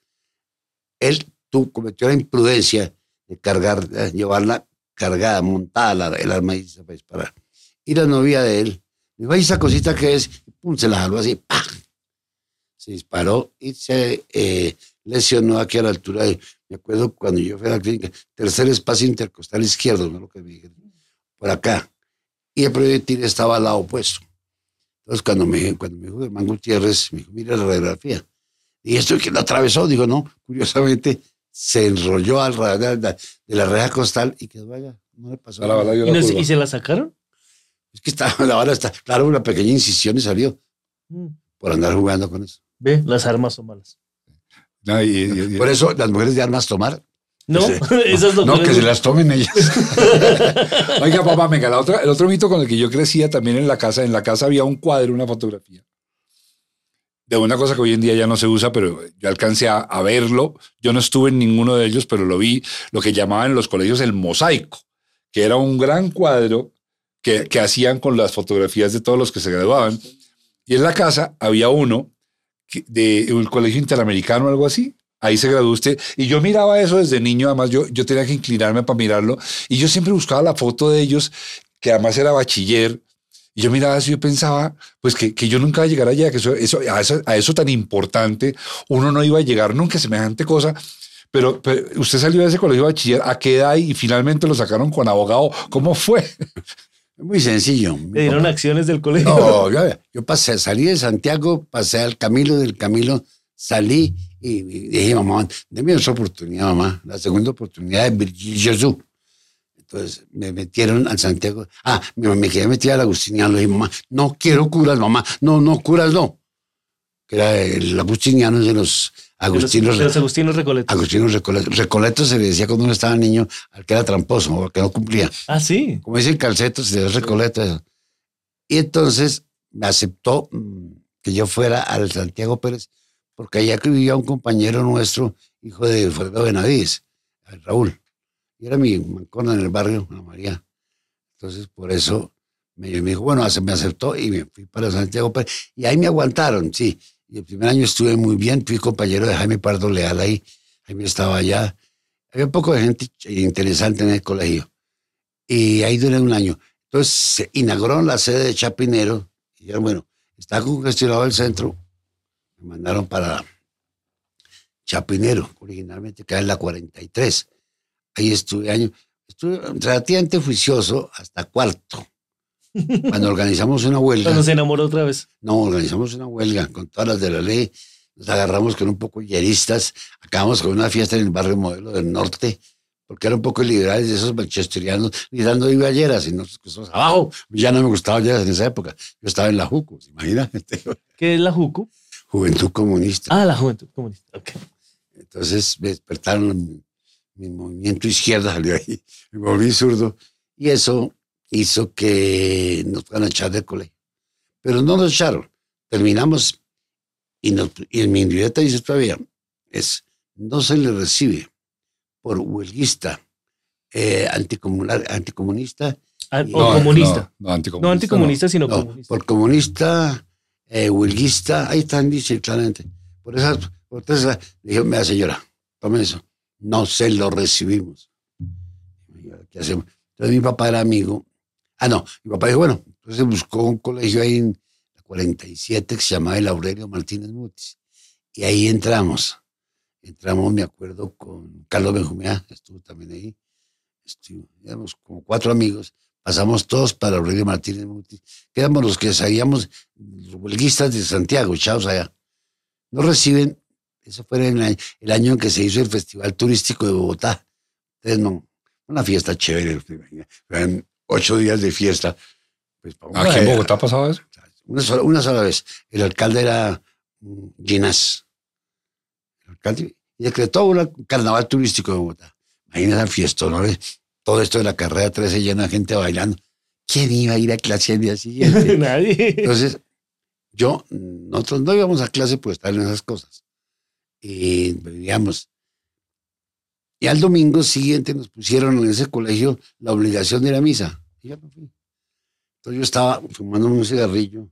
Él tú, cometió la imprudencia de cargar, de llevarla cargada, montada la- el arma y se disparar. Y la novia de él, dijo, "Ay, esa cosita que es, pum, se la jaló así, ¡pam! Se disparó y se eh, lesionó aquí a la altura de, me acuerdo cuando yo fui a la clínica, tercer espacio intercostal izquierdo, no lo que me dijeron, por acá. Y el proyectil estaba al lado opuesto. Entonces, cuando me, cuando me dijo Germán Gutiérrez, me dijo, mira la radiografía. Y esto que lo atravesó, digo, no, curiosamente se enrolló alrededor de la, de la reja costal y quedó allá. No le pasó A la bala nada. ¿Y, no- y se la sacaron? Es que estaba, la bala está, claro, una pequeña incisión y salió Mm. por andar jugando con eso. Ve, las armas son malas. No, y- y- y- Por eso las mujeres de armas tomar. No, Sí. esas No, doctoras- que se las tomen ellas. Oiga, papá, venga, la otra, el otro mito con el que yo crecía también en la casa, en la casa había un cuadro, una fotografía de una cosa que hoy en día ya no se usa, pero yo alcancé a, a verlo. Yo no estuve en ninguno de ellos, pero lo vi, lo que llamaban en los colegios el mosaico, que era un gran cuadro que, que hacían con las fotografías de todos los que se graduaban. Y en la casa había uno de un colegio interamericano o algo así. Ahí se graduó usted. Y yo miraba eso desde niño, además yo, yo tenía que inclinarme para mirarlo. Y yo siempre buscaba la foto de ellos, que además era bachiller. Y yo miraba eso y yo pensaba, pues que, que yo nunca iba a llegar allá, que eso, a, eso, tan importante, uno no iba a llegar nunca a semejante cosa. Pero, pero usted salió de ese colegio bachiller, ¿a qué edad? Y finalmente lo sacaron con abogado. ¿Cómo fue? Muy sencillo. Le dieron acciones del colegio. No, yo, yo pasé, salí de Santiago, pasé al Camilo, del Camilo salí y, y dije, mamá, déme otra oportunidad, mamá. La segunda oportunidad de Virgilio Jesús. Entonces me metieron al Santiago. Ah, me, me quedé metida al Agustiniano. Le dije, mamá, no quiero curas, mamá. No, no, curas no. Que era el Agustiniano De los, Agustinos. los Agustinos Recoletos. Agustinos Recoletos. Recoleto se le decía cuando uno estaba niño al que era tramposo o al que no cumplía. Ah, sí. Como dice el calceto, se le dio Recoleto. eso. Y entonces me aceptó mm, que yo fuera al Santiago Pérez porque allá que vivía un compañero nuestro, hijo de Fernando Benavides, Raúl. Y era mi mancona en el barrio, Ana María. Entonces, por eso me, dijo, bueno, me aceptó y me fui para Santiago. Y ahí me aguantaron, sí. Y el primer año estuve muy bien, fui compañero de Jaime Pardo Leal ahí. Jaime estaba allá. Había un poco de gente interesante en el colegio. Y ahí duré un año. Entonces se inauguró la sede de Chapinero. Y dijeron, bueno, está congestionado el centro. Me mandaron para Chapinero, originalmente que en la 43. Ahí estuve año. Estuve relativamente juicioso hasta cuarto. Cuando organizamos una huelga. Cuando se enamoró otra vez. No, organizamos una huelga con todas las de la ley. Nos agarramos con un poco yeristas. Acabamos con una fiesta en el barrio Modelo del Norte, porque eran un poco liberales de esos manchesterianos, gritando iba ayeras y nosotros abajo. Ya no me gustaba ayeras en esa época. Yo estaba en la JUCO, imagínate. ¿Qué es la JUCO? Juventud Comunista. Ah, la Juventud Comunista, ok. Entonces me despertaron, mi, movimiento izquierda salió ahí, me volví zurdo y eso hizo que nos fueran a echar del colegio. Pero no nos echaron, terminamos y, en mi indirecta dice todavía, es, no se le recibe por huelguista, eh, anticomunista. Ah, o comunista. No, anticomunista. sino comunista. Por comunista, eh, huelguista, ahí están, dice claramente. Por eso, por eso dijo, mira señora, tomen eso. No se lo recibimos. ¿Qué hacemos? Entonces mi papá era amigo. Ah, no, mi papá dijo, bueno, entonces buscó un colegio ahí en 47 que se llamaba el Aurelio Martínez Mutis. Y ahí entramos. Entramos, me acuerdo, con Carlos Benjumea, estuvo también ahí. Estuvimos como cuatro amigos. Pasamos todos para Aurelio Martínez Mutis. Quedamos los que salíamos, los huelguistas de Santiago, echados allá. Nos reciben, eso fue el año en que se hizo el Festival Turístico de Bogotá. Entonces, no, una fiesta chévere. Ocho días de fiesta. Pues, ¿Aquí en Bogotá pasaba eso? Una sola, una sola vez. El alcalde era mm, Ginás. El alcalde decretó un carnaval turístico de Bogotá. Imagínate el fiesta, ¿no? Todo esto de la carrera 13 llena de gente bailando. ¿Quién iba a ir a clase el día siguiente? Nadie. Entonces, yo, nosotros no íbamos a clase por estar en esas cosas. Y vivíamos. Y al domingo siguiente nos pusieron en ese colegio la obligación de ir a misa. Y ya me fui. Entonces yo estaba fumando un cigarrillo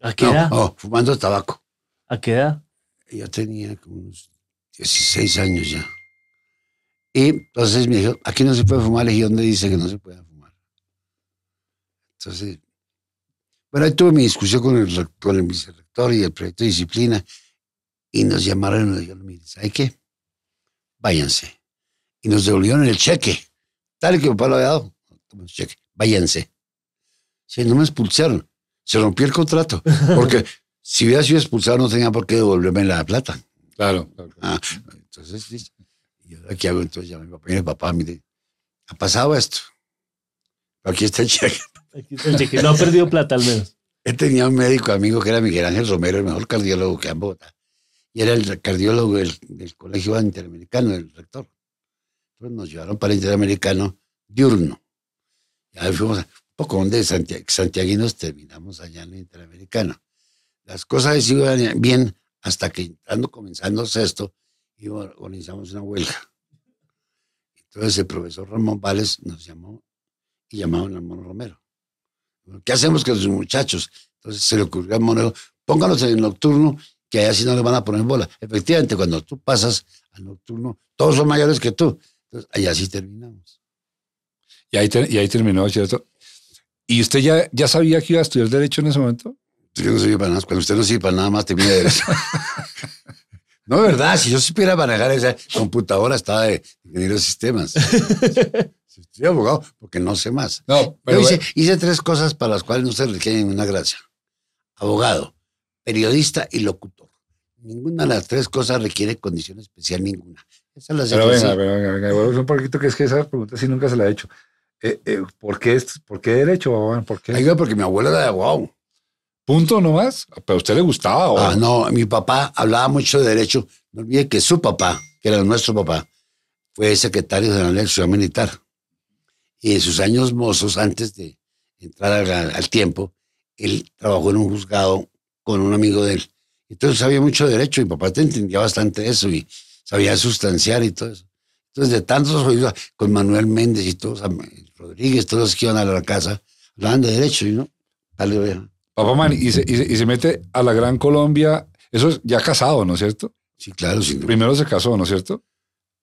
¿A qué edad? No, fumando tabaco. ¿A qué edad? Yo tenía como unos 16 años ya. Y entonces me dijo, aquí no se puede fumar, le dije, ¿dónde dice que no se puede fumar? Entonces, bueno, ahí tuve mi discusión con el, con el vicerrector y el proyecto de disciplina y nos llamaron y nos dijeron, mire, ¿sabe qué? Váyanse. Y nos devolvieron el cheque, tal que mi papá lo había dado. cheque, váyanse. Sí, no me expulsaron se rompió el contrato. Porque si hubiera sido expulsado no tenía por qué devolverme la plata. Claro. Ah, entonces, ¿y ahora qué hago? Entonces ya mi papá, mi papá, mire, ha pasado esto. Aquí está el cheque. Aquí está el cheque. No ha perdido plata al menos. Él tenía un médico amigo que era Miguel Ángel Romero, el mejor cardiólogo que en Bogotá. Y era el cardiólogo del, Colegio Interamericano, el rector. Entonces nos llevaron para el Interamericano diurno. Y ahí fuimos, a, poco de santiaguinos terminamos allá en el Interamericano. Las cosas iban bien hasta que entrando, comenzando sexto, y organizamos una huelga. Entonces el profesor Ramón Vales nos llamó y llamaron a Mono Romero. ¿Qué hacemos con los muchachos? Entonces se le ocurrió a Mono, póngalos en el nocturno, que allá no le van a poner bola. Efectivamente, cuando tú pasas al nocturno, todos son mayores que tú. Entonces allá sí terminamos. Y ahí, y ahí terminó, ¿cierto? ¿Y usted ya, ya sabía que iba a estudiar Derecho en ese momento? Yo no para nada. Cuando usted no sirve para nada más, termina Derecho. no, de verdad, si yo supiera manejar esa computadora, estaba de ingeniero de sistemas. Estoy abogado porque no sé más. No, pero hice, hice, tres cosas para las cuales no se requieren una gracia. Abogado, periodista y locutor. Ninguna de las tres cosas requiere condición especial ninguna. Esa la pero venga, venga, venga, venga, un poquito que es que esa pregunta sí nunca se la he hecho. Eh, eh, ¿por, qué, ¿Por qué derecho, ¿Por qué? porque mi abuela era de abogado. Punto nomás. ¿Pero a usted le gustaba? Ah, no, mi papá hablaba mucho de derecho. No olvide que su papá, que era nuestro papá, fue secretario general de la ciudad militar. Y en sus años mozos, antes de entrar al, tiempo, él trabajó en un juzgado con un amigo de él. Entonces sabía mucho de derecho, mi papá te entendía bastante eso y sabía sustanciar y todo eso. Entonces, de tantos oídos, con Manuel Méndez y todos, Rodríguez, todos que iban a la casa, hablaban de derecho y no, dale, vea. Papá man, y se, y, se, y se mete a la Gran Colombia, eso es ya casado, ¿no es cierto? Sí, claro. Sí, Primero se casó, ¿no es cierto?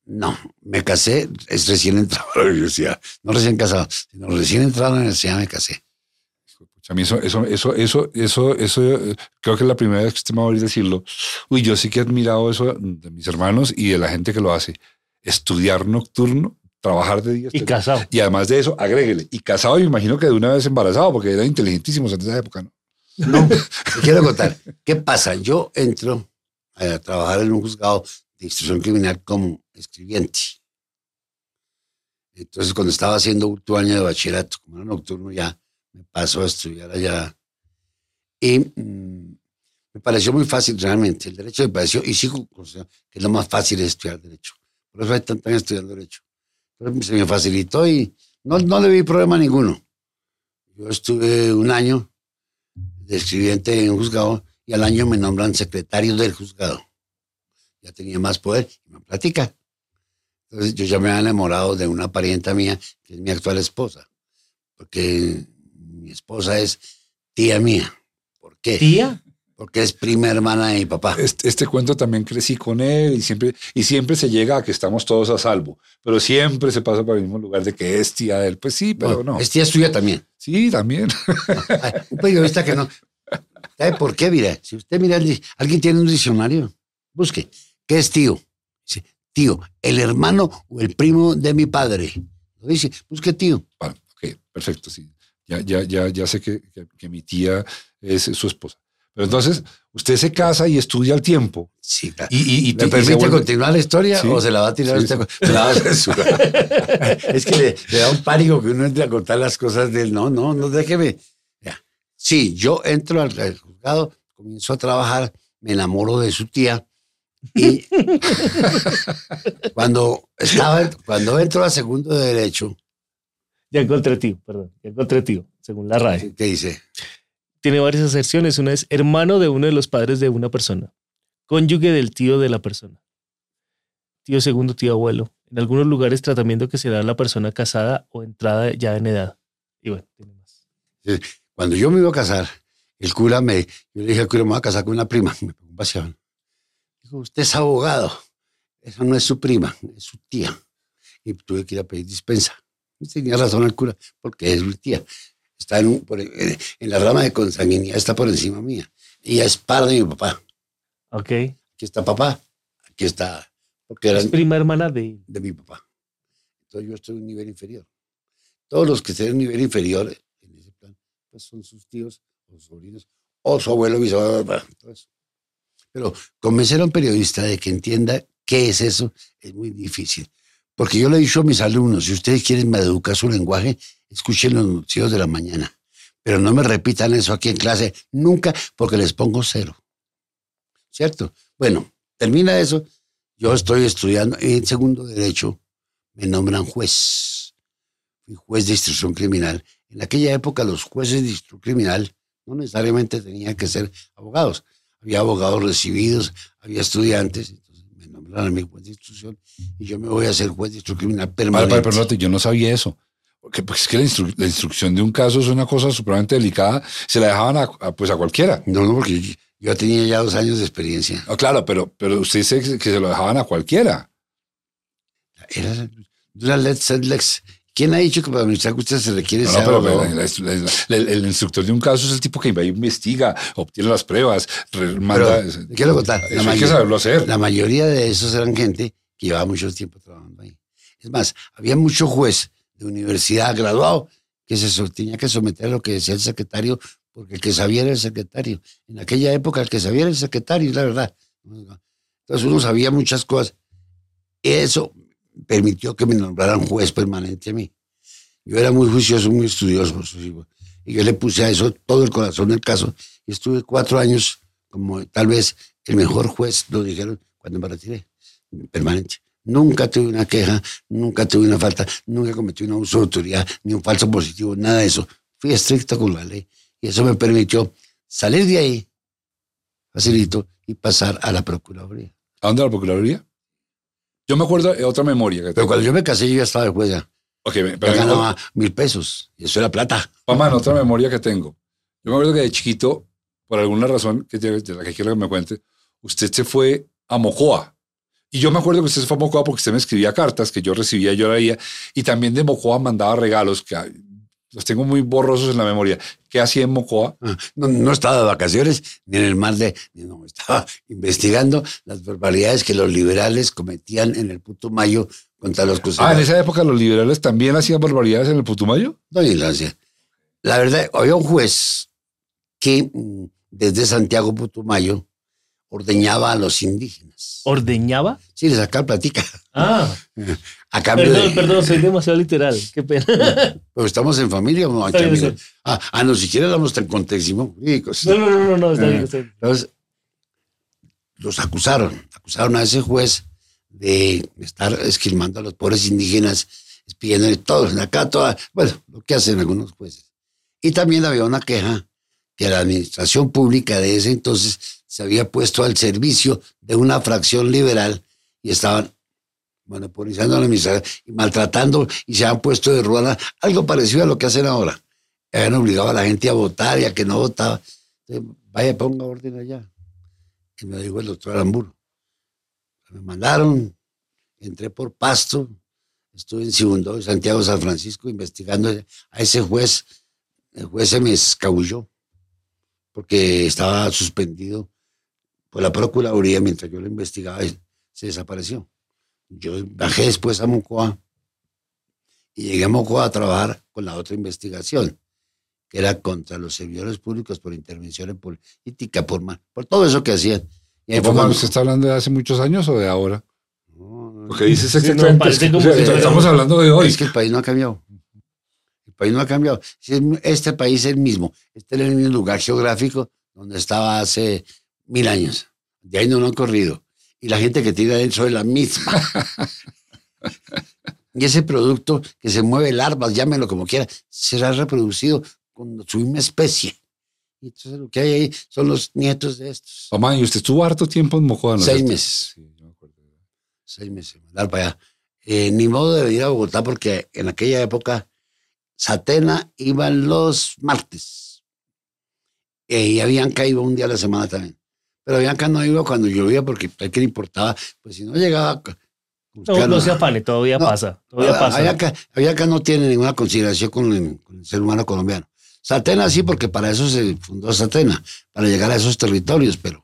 No, me casé, es recién entrado a la universidad. No recién casado, sino recién entrado a la universidad me casé. A mí eso, eso, eso, eso, eso, eso, creo que es la primera vez que usted me va a oír decirlo. Uy, yo sí que he admirado eso de mis hermanos y de la gente que lo hace. Estudiar nocturno, trabajar de día. Y casado. Y además de eso, agréguele. Y casado, me imagino que de una vez embarazado, porque eran inteligentísimos en esa época, ¿no? No, te quiero contar. ¿Qué pasa? Yo entro a trabajar en un juzgado de instrucción criminal como escribiente. Entonces, cuando estaba haciendo último año de bachillerato, como era nocturno, ya me paso a estudiar allá. Y mmm, me pareció muy fácil realmente. El derecho me pareció, y sigo considerando que es lo más fácil de estudiar derecho. Por eso hay tantos estudiando derecho. Se me facilitó y no, no le vi problema ninguno. Yo estuve un año de escribiente en juzgado y al año me nombran secretario del juzgado. Ya tenía más poder y me platica. Entonces yo ya me había enamorado de una parienta mía, que es mi actual esposa, porque mi esposa es tía mía. ¿Por qué? ¿Tía? Porque es prima hermana de mi papá. Este, este, cuento también crecí con él y siempre, y siempre se llega a que estamos todos a salvo, pero siempre se pasa por el mismo lugar de que es tía de él. Pues sí, pero no. no. Es tía suya también. Sí, también. Ay, un periodista que no. ¿Sabe por qué? Mira, si usted mira, alguien tiene un diccionario, busque. ¿Qué es tío? Dice, tío, el hermano o el primo de mi padre. Lo dice, busque tío. Bueno, ok, perfecto, sí. Ya, ya, ya, ya sé que, que, que mi tía es su esposa. Pero entonces, usted se casa y estudia al tiempo. Sí, claro. Y, y, y ¿Me permite vuelve... continuar la historia Sí. o se la va a tirar Sí, usted? sí. Me la va a censurar. es que le, le da un pánico que uno entre a contar las cosas de él. No, no, no, déjeme. Ya. Sí, yo entro al, al juzgado, comienzo a trabajar, me enamoro de su tía. Y cuando estaba, cuando entro a segundo de derecho, Ya encontré tío, perdón. Ya encontré tío, según la RAE. ¿qué dice? Tiene varias aserciones. Una es hermano de uno de los padres de una persona. Cónyuge del tío de la persona. Tío segundo, tío abuelo. En algunos lugares tratamiento que se da a la persona casada o entrada ya en edad. Y bueno, tiene más. Cuando yo me iba a casar, el cura me, yo le dije al cura, me voy a casar con una prima. Me pegó un paseón. Dijo, usted es abogado. Esa no es su prima, es su tía. Y tuve que ir a pedir dispensa. Tenía razón el cura, porque es mi tía. Está en, un- por- en la rama de consanguinidad, está por encima mía. Ella es par de mi papá. Ok. Aquí está papá, aquí está, porque Es prima hermana de... de mi papá. Entonces yo estoy en un nivel inferior. Todos los que estén en un nivel inferior en ese plan, pues son sus tíos o sobrinos o su abuelo, bisabuelo. Pero convencer a un periodista de que entienda qué es eso es muy difícil. Porque yo le he dicho a mis alumnos, si ustedes quieren educar su lenguaje, escuchen los noticios de la mañana. Pero no me repitan eso aquí en clase nunca porque les pongo cero. ¿Cierto? Bueno, termina eso. Yo estoy estudiando en segundo derecho, me nombran juez. Fui juez de instrucción criminal. En aquella época los jueces de instrucción criminal no necesariamente tenían que ser abogados. Había abogados recibidos, había estudiantes. A mi juez de instrucción y yo me voy a hacer juez de instrucción criminal permanente. pero no, yo no sabía eso. Porque pues, es que la, instru- la instrucción de un caso es una cosa supremamente delicada. Se la dejaban a, a, pues, a cualquiera. No, no, porque yo, yo tenía ya dos años de experiencia. No, claro, pero, pero usted dice que se lo dejaban a cualquiera. Era una lex, lex. ¿Quién ha dicho que para administrar justicia se requiere No, no, pero el, el instructor de un caso es el tipo que investiga, obtiene las pruebas, manda. Pero, quiero contar, la hay que mayoría- saberlo hacer. La mayoría de esos eran gente que llevaba mucho tiempo trabajando ahí. Es más, había mucho juez de universidad graduado que se tenía que someter a lo que decía el secretario, porque el que sabía era el secretario. En aquella época el que sabía era el secretario, es la verdad. Entonces uno sabía muchas cosas. Eso permitió que me nombraran juez permanente a mí. Yo era muy juicioso, muy estudioso. Y yo le puse a eso todo el corazón del caso. Estuve cuatro años como tal vez el mejor juez, lo dijeron cuando me retiré, permanente. Nunca tuve una queja, nunca tuve una falta, nunca cometí un abuso de autoridad, ni un falso positivo, nada de eso. Fui estricto con la ley y eso me permitió salir de ahí, facilito, y pasar a la Procuraduría. ¿A dónde a la Procuraduría? Yo me acuerdo de otra memoria. Que Pero cuando yo me casé, yo ya estaba de juez ya. Ok, pero ganaba mil pesos. Y eso era plata. Mamá, otra memoria que tengo. Yo me acuerdo que de chiquito, por alguna razón que de la que quiero que me cuente, usted se fue a Mocoa. Y yo me acuerdo que usted se fue a Mocoa porque usted me escribía cartas que yo recibía y yo leía. Y también de Mocoa mandaba regalos que los tengo muy borrosos en la memoria. ¿Qué hacía en Mocoa? Ah, No, no estaba de vacaciones, ni en el mar de... No, estaba investigando las barbaridades que los liberales cometían en el Putumayo contra los Ah, en esa época los liberales también hacían barbaridades en el Putumayo. Doña Ignacia, La verdad, había un juez que mm, desde Santiago Putumayo ordeñaba a los indígenas. ¿Ordeñaba? Sí, les sacaba platica. Ah, A cambio perdón, de... perdón, soy demasiado literal. Qué pena. Pero estamos en familia, ¿no? Está bien, Amigo. está bien. Ah, ah, no siquiera hablamos tan contexto. No, no, no, no, no, está bien, está bien. Entonces, los acusaron, acusaron a ese juez de estar esquilmando a los pobres indígenas, pidiéndole todo, acá toda, bueno, lo que hacen algunos jueces. Y también había una queja que la administración pública de ese entonces se había puesto al servicio de una fracción liberal y estaban monopolizando la administración y maltratando y se han puesto de ruana, algo parecido a lo que hacen ahora. Habían obligado a la gente a votar y a que no votaba. Entonces, vaya, ponga orden allá. Y me dijo el doctor Aramburu. Me mandaron, entré por Pasto, estuve en Segundo, Santiago San Francisco, investigando a ese juez. El juez se me escabulló porque estaba suspendido por la Procuraduría mientras yo lo investigaba se desapareció. Yo bajé después a Mocoa y llegué a Mocoa a trabajar con la otra investigación, que era contra los servidores públicos por intervención en política, por, por todo eso que hacían. Y cuando- ¿Usted está hablando de hace muchos años o de ahora? No, no, Lo que dice Sí, exactamente. no, es- o sea, fuera- estamos hablando de hoy. Es que el país no ha cambiado. El país no ha cambiado. Este país es el mismo. Este es el mismo lugar geográfico donde estaba hace mil años. De ahí no lo han corrido. Y la gente que tiene adentro es la misma. y ese producto que se mueve larvas, llámenlo como quiera, será reproducido con su misma especie. Y entonces lo que hay ahí son los nietos de estos. Mamá, ¿y usted estuvo harto tiempo en Mocoa? ¿no? Seis meses. Sí, yo me acuerdo. seis meses, mandar para allá. Eh, ni modo de venir a Bogotá porque en aquella época Satena iban los martes. Eh, y a Bianca iba un día a la semana también. Pero Bianca no iba cuando llovía porque a qué le importaba. Pues si no llegaba... No, no se afane, todavía No, pasa. Todavía a- pasa. Bianca, no tiene ninguna consideración con el, con el ser humano colombiano. Satena sí, porque para eso se fundó Satena, para llegar a esos territorios, pero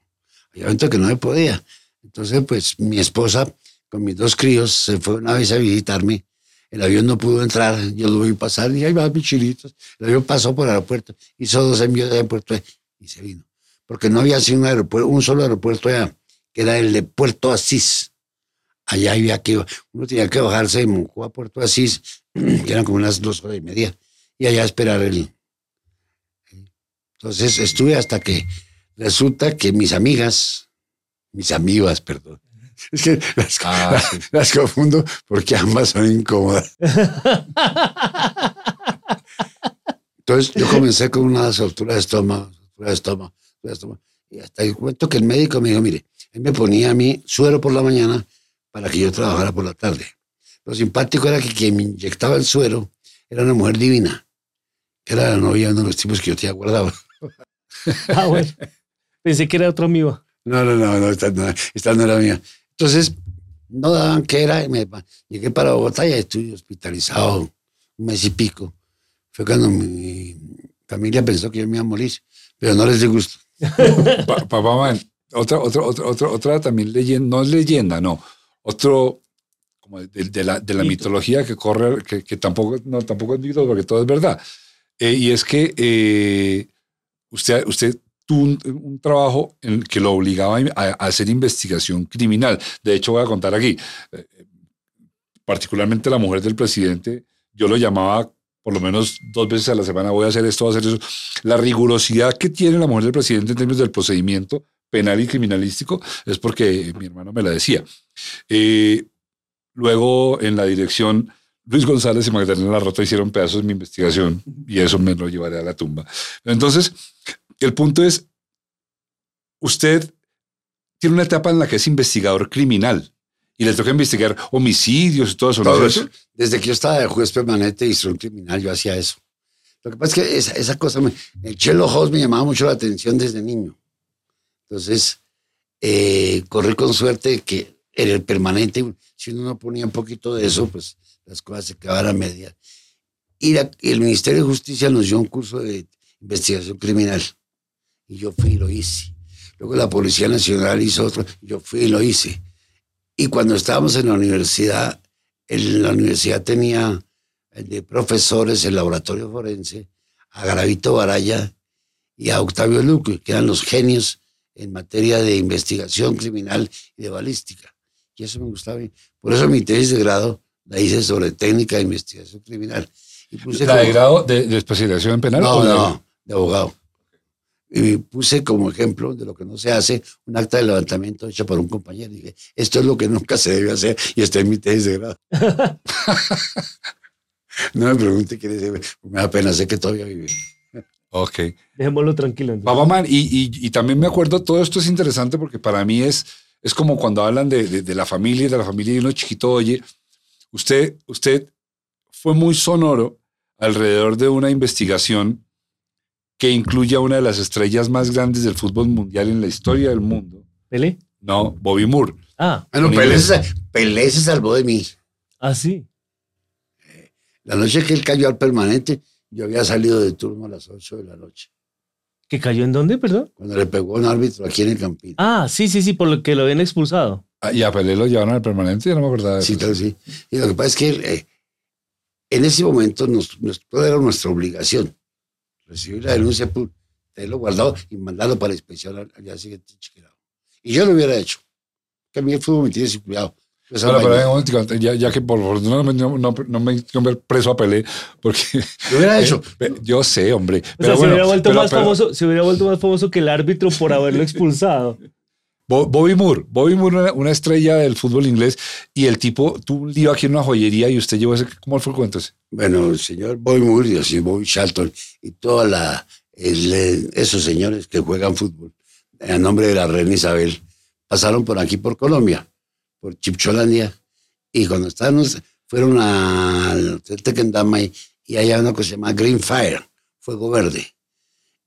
había momentos que no se podía. Entonces, pues mi esposa con mis dos críos se fue una vez a visitarme. El avión no pudo entrar, yo lo vi pasar y ahí va mis chilitos. El avión pasó por el aeropuerto, hizo dos envíos de aeropuerto y se vino. Porque no había sido un, aeropuerto, un solo aeropuerto allá, que era el de Puerto Asís. Allá había que, uno tenía que bajarse de Moncó a Puerto Asís, que eran como unas dos horas y media, y allá esperar el. Entonces estuve hasta que resulta que mis amigas, mis amigas, perdón, es que las, Ah, sí. las confundo porque ambas son incómodas. Entonces yo comencé con una soltura de estómago, soltura de estómago, y hasta el momento que el médico me dijo, mire, él me ponía a mí suero por la mañana para que yo trabajara por la tarde. Lo simpático era que quien me inyectaba el suero era una mujer divina, que era la novia de uno de los tipos que yo tenía guardado. Ah, bueno. Pensé que era otro amigo. No, no, no, no esta, no, esta no era mía. Entonces, no daban qué era. y me- llegué para Bogotá y estuve hospitalizado un mes y pico. Fue cuando mi familia pensó que yo me iba a morir, pero no les dio gusto. Pa- Papá, man, otra, otra, otra, otra, otra también leyenda, no es leyenda, no. Otro, como de, de la, de la Mito. mitología que corre, que, que tampoco, no, tampoco es mito porque todo es verdad. Eh, y es que eh, usted, usted tuvo un, un trabajo en el que lo obligaba a, a hacer investigación criminal. De hecho, voy a contar aquí, eh, particularmente la mujer del presidente, yo lo llamaba por lo menos dos veces a la semana, voy a hacer esto, voy a hacer eso. La rigurosidad que tiene la mujer del presidente en términos del procedimiento penal y criminalístico es porque mi hermano me la decía. Eh, luego, en la dirección, Luis González y Magdalena Larrota hicieron pedazos de mi investigación y eso me lo llevaré a la tumba. Entonces, el punto es, usted tiene una etapa en la que es investigador criminal y le toca investigar homicidios y todo eso. ¿no Todo es eso. Desde que yo estaba de juez permanente y un criminal, yo hacía eso. Lo que pasa es que esa, esa cosa, me, el Chelo House me llamaba mucho la atención desde niño. Entonces, eh, corrí con suerte que era el permanente. Si uno no ponía un poquito de eso, pues las cosas se quedaban a medias. Y la- el Ministerio de Justicia nos dio un curso de investigación criminal. Y yo fui y lo hice. Luego la Policía Nacional hizo otro, yo fui y lo hice. Y cuando estábamos en la universidad, en la universidad tenía eh, de profesores el laboratorio forense, a Gravito Baraya y a Octavio Luque, que eran los genios en materia de investigación criminal y de balística. Y eso me gustaba. bien. Por eso mi tesis de grado la hice sobre técnica de investigación criminal. Y puse ¿La de grado de, de especialización en penal? no, o no, de abogado. Y puse como ejemplo de lo que no se hace un acta de levantamiento hecha por un compañero. Y dije, esto es lo que nunca se debe hacer y está en mi tesis de grado. no me pregunte quién es. Me da pena, sé que todavía vive. Ok. Dejémoslo tranquilo. entonces. Papá Man, y, y- y también me acuerdo, todo esto es interesante porque para mí es, es como cuando hablan de, de- de la familia y de la familia y uno chiquito oye, usted, usted fue muy sonoro alrededor de una investigación que incluye a una de las estrellas más grandes del fútbol mundial en la historia del mundo. ¿Pelé? No, Bobby Moore. Ah, Bueno, Con Pelé se, Pelé se salvó de mí. ah, sí. La noche que él cayó al permanente, yo había salido de turno a las 8 de la noche. ¿Que cayó en dónde, perdón? Cuando le pegó a un árbitro aquí en el Campín. Ah, sí, sí, sí, por lo que lo habían expulsado. Ah, Y a Pelé lo llevaron al permanente, ya no me acordaba de Sí, eso. claro, sí. Y lo que pasa es que eh, en ese momento nos, nos- toda era nuestra obligación. Recibir la denuncia, pum, tenerlo guardado y mandarlo para la inspección al, día siguiente. chiquirado. Y yo lo hubiera hecho. Que a mí el fútbol me tiene sin cuidado. Ahora, pero momentico, ya, ya que por favor no, me- no, no, no me quiero ver preso a Pelé, porque Lo hubiera hecho. eh, yo sé, hombre. O Pero sea, se bueno, hubiera vuelto pero- más pero- famoso, se hubiera vuelto más famoso que el árbitro por haberlo expulsado. Bo- Bobby Moore, Bobby Moore, una, una estrella del fútbol inglés, y el tipo tuvo un aquí en una joyería y usted llevó ese, ¿cómo fue el cuento? Bueno, el señor Boy Moore y el Bobby Charlton y eh, esos señores que juegan fútbol a nombre de la reina Isabel pasaron por aquí, por Colombia, por Chipcholandia, y cuando estaban, fueron al Hotel y, allá una cosa que se llama Green Fire, Fuego Verde.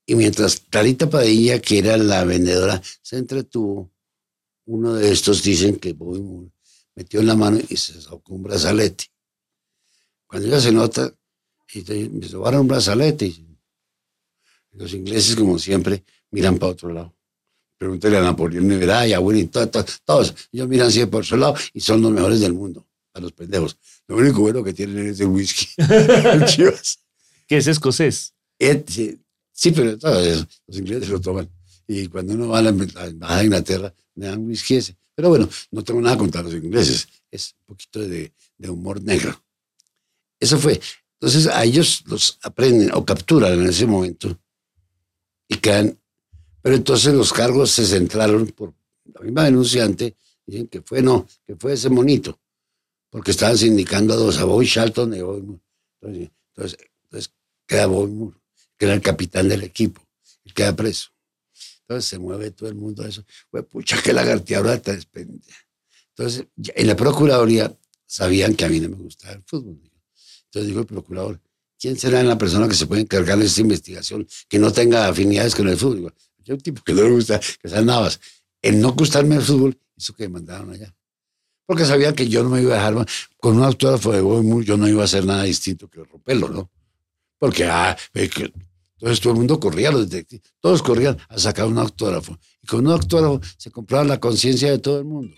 Y mientras Clarita Padilla, que era la vendedora, se entretuvo, uno de estos dicen que Bobby Moore metió en la mano y se sacó un brazalete. Cuando ella se nota, y me robaron un brazalete. y los ingleses, como siempre, miran para otro lado. Pregúntale a Napoleón y verá, y a Winnie, to- to- todos. Ellos miran siempre por su lado y son los mejores del mundo, a los pendejos. Lo único bueno que tienen es el whisky. Que es escocés. Eh, sí, sí, pero todo eso, los ingleses lo toman. Y cuando uno va a la a Inglaterra, me dan whisky ese. Pero bueno, no tengo nada contra los ingleses. Es un poquito de, humor negro. Eso fue. Entonces a ellos los aprenden o capturan en ese momento y quedan. Pero entonces los cargos se centraron por la misma denunciante, dicen que fue no, que fue ese monito, porque estaban sindicando a dos, a Bobby Charlton y Bobby Moore. Entonces, entonces, entonces queda Bobby Moore, que era el capitán del equipo, y queda preso. Entonces se mueve todo el mundo a eso. Pues pucha, que lagarteadora tan. Entonces, en la Procuraduría sabían que a mí no me gustaba el fútbol. Entonces dijo el procurador, ¿quién será la persona que se puede encargar de esta investigación que no tenga afinidades con el fútbol? Yo un tipo que no le gusta, que sean navas. El no gustarme el fútbol hizo que me mandaron allá. Porque sabían que yo no me iba a dejar con un autógrafo de Moore, yo no iba a hacer nada distinto que romperlo, ¿no? Porque, ah, que- entonces todo el mundo corría, los detectives, todos corrían a sacar un autógrafo. Y con un autógrafo se compraba la conciencia de todo el mundo.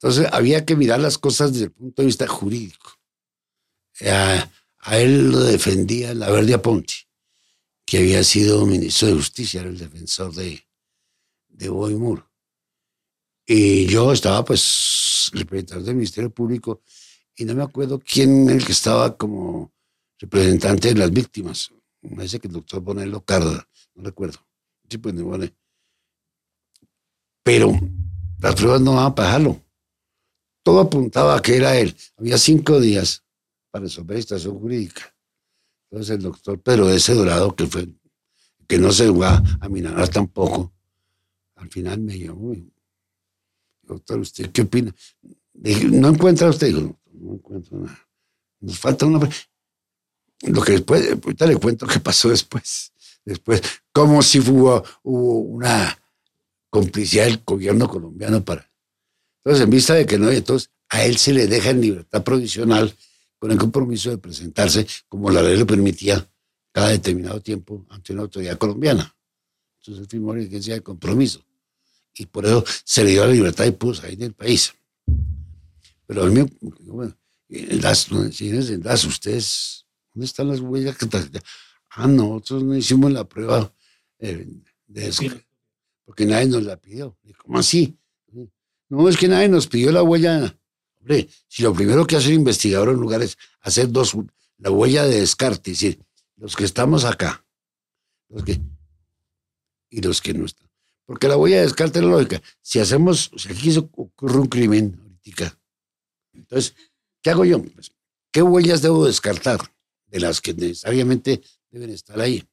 Entonces había que mirar las cosas desde el punto de vista jurídico. A, a él lo defendía la Verdia Ponti, que había sido ministro de Justicia, era el defensor de, de Bobby Moore. Y yo estaba, pues, representante del Ministerio Público, y no me acuerdo quién el que estaba como representante de las víctimas. Me parece que el doctor Bonello Carda, no recuerdo. Sí, pues, no, vale. Pero las pruebas no van a pagarlo. Todo apuntaba a que era él. Había cinco días para resolver la situación jurídica. Entonces el doctor Pedro ese Dorado, que fue, que no se va a minar tampoco, al final me llamó. Doctor, ¿usted qué opina? ¿no encuentra usted? Digo, no, encuentro nada. Nos falta una... Lo que después, ahorita le cuento qué pasó después. Después, como si hubo, hubo una complicidad del gobierno colombiano para... Entonces, en vista de que no, entonces a él se le deja en libertad provisional con el compromiso de presentarse, como la ley lo permitía, cada determinado tiempo ante una autoridad colombiana. Entonces, él firmó la licencia de compromiso. Y por eso se le dio la libertad y puso ahí del país. Pero al mío, bueno, las en las ustedes, ¿dónde están las huellas? Ah, no, nosotros no hicimos la prueba eh, de eso, porque nadie nos la pidió. ¿Cómo así? No, es que nadie nos pidió la huella. Hombre, si lo primero que hace el investigador en lugar es hacer dos, la huella de descarte, es decir, los que estamos acá, los que, y los que no están. Porque la huella de descarte es lógica. Si hacemos, si aquí ocurre un crimen ahorita, entonces, ¿qué hago yo? Pues, ¿Qué huellas debo descartar de las que necesariamente deben estar ahí?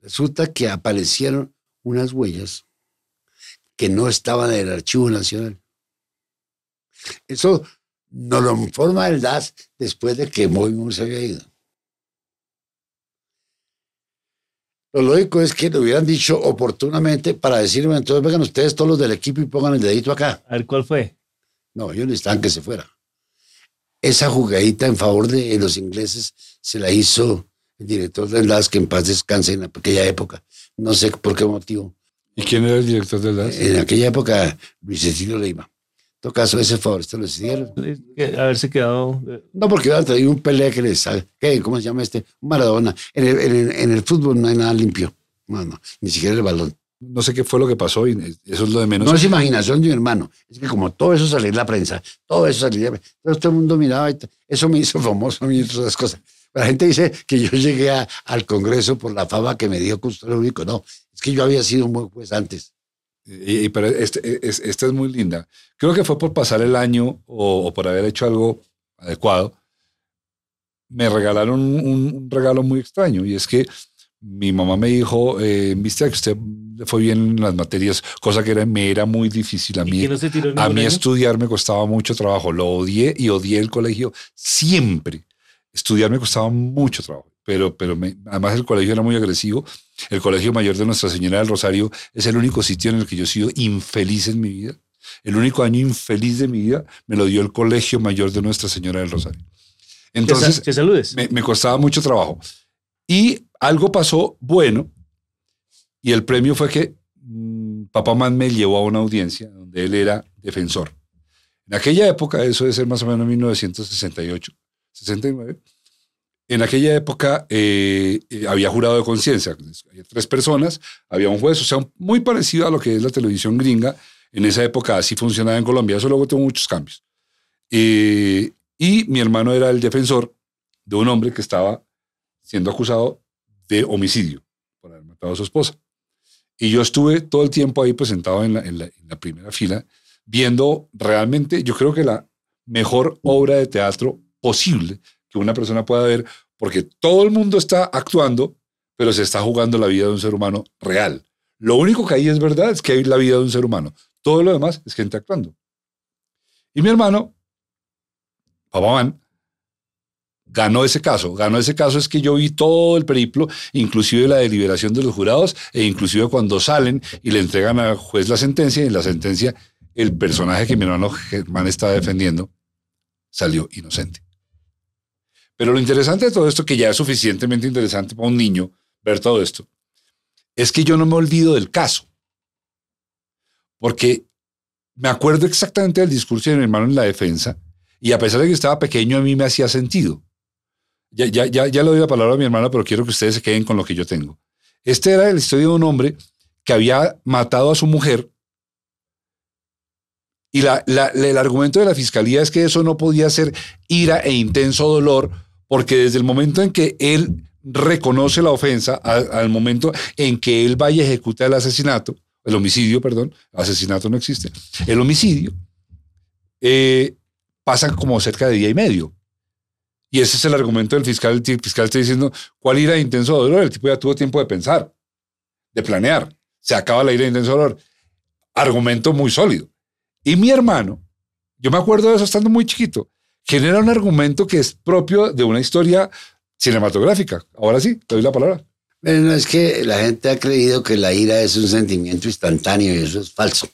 Resulta que aparecieron unas huellas que no estaban en el Archivo Nacional. Eso nos lo informa el DAS después de que muy se había ido. Lo lógico es que lo hubieran dicho oportunamente para decirme, entonces vengan ustedes todos los del equipo y pongan el dedito acá. A ver, ¿cuál fue? No, ellos necesitaban que se fuera. Esa jugadita en favor de los ingleses se la hizo el director del DAS, que en paz descanse en aquella época. No sé por qué motivo. ¿Y quién era el director del DAS? En aquella época, Luis Cecilio Leima. En todo caso, ese favor, esto lo hicieron. Haberse quedado. Eh, no, porque a traer un Pelé que les ¿qué? ¿Cómo se llama este? Maradona. En el, en el fútbol no hay nada limpio. No, no, ni siquiera el balón no sé qué fue lo que pasó y eso es lo de menos. No es imaginación de mi hermano, es que como todo eso salió en la prensa, todo eso entonces todo el mundo miraba, y eso me hizo famoso a mí y todas esas cosas. La gente dice que yo llegué al Congreso por la fama que me dio Custodio Único. No, es que yo había sido un buen juez antes. Y, pero este, esta es muy linda. Creo que fue por pasar el año o, por haber hecho algo adecuado. Me regalaron un regalo muy extraño y es que mi mamá me dijo, eh, viste que usted fue bien en las materias, cosa que era, me era muy difícil a mí. a mí estudiar me costaba mucho trabajo, lo odié y odié el colegio siempre. Estudiar me costaba mucho trabajo, pero, pero además el colegio era muy agresivo. El Colegio Mayor de Nuestra Señora del Rosario es el único sitio en el que yo he sido infeliz en mi vida. El único año infeliz de mi vida me lo dio el Colegio Mayor de Nuestra Señora del Rosario. Entonces, ¿Qué saludes? Me, me costaba mucho trabajo. Y algo pasó bueno y el premio fue que mm, Papá Man llevó a una audiencia donde él era defensor. En aquella época, eso debe ser más o menos 1968, 69, en aquella época eh, eh, había jurado de conciencia, había tres personas, había un juez, o sea, muy parecido a lo que es la televisión gringa. En esa época así funcionaba en Colombia, eso luego tuvo muchos cambios. Eh, y mi hermano era el defensor de un hombre que estaba siendo acusado de homicidio por haber matado a su esposa. Y yo estuve todo el tiempo ahí presentado en la, en la, primera fila, viendo realmente, yo creo que la mejor obra de teatro posible que una persona pueda ver, porque todo el mundo está actuando, pero se está jugando la vida de un ser humano real. Lo único que hay es verdad es que hay la vida de un ser humano. Todo lo demás es gente actuando. Y mi hermano, Papá ganó ese caso. Ganó ese caso es que yo vi todo el periplo, inclusive la deliberación de los jurados, e inclusive cuando salen y le entregan al juez la sentencia, y en la sentencia el personaje que mi hermano Germán estaba defendiendo salió inocente. Pero lo interesante de todo esto, que ya es suficientemente interesante para un niño ver todo esto, es que yo no me olvido del caso. Porque me acuerdo exactamente del discurso de mi hermano en la defensa, y a pesar de que estaba pequeño, a mí me hacía sentido. Ya, ya, ya, ya le doy la palabra a mi hermana, pero quiero que ustedes se queden con lo que yo tengo. Este era la historia de un hombre que había matado a su mujer y la, el argumento de la fiscalía es que eso no podía ser ira e intenso dolor, porque desde el momento en que él reconoce la ofensa, al, momento en que él vaya a ejecutar el asesinato, el homicidio, perdón, asesinato no existe, el homicidio, eh, pasan como cerca de día y medio. Y ese es el argumento del fiscal. El fiscal está diciendo, ¿cuál ira de intenso dolor? El tipo ya tuvo tiempo de pensar, de planear. Se acaba la ira de intenso dolor. argumento muy sólido. Y mi hermano, yo me acuerdo de eso estando muy chiquito, genera un argumento que es propio de una historia cinematográfica. Ahora sí, te doy la palabra. Bueno, es que la gente ha creído que la ira es un sentimiento instantáneo y eso es falso.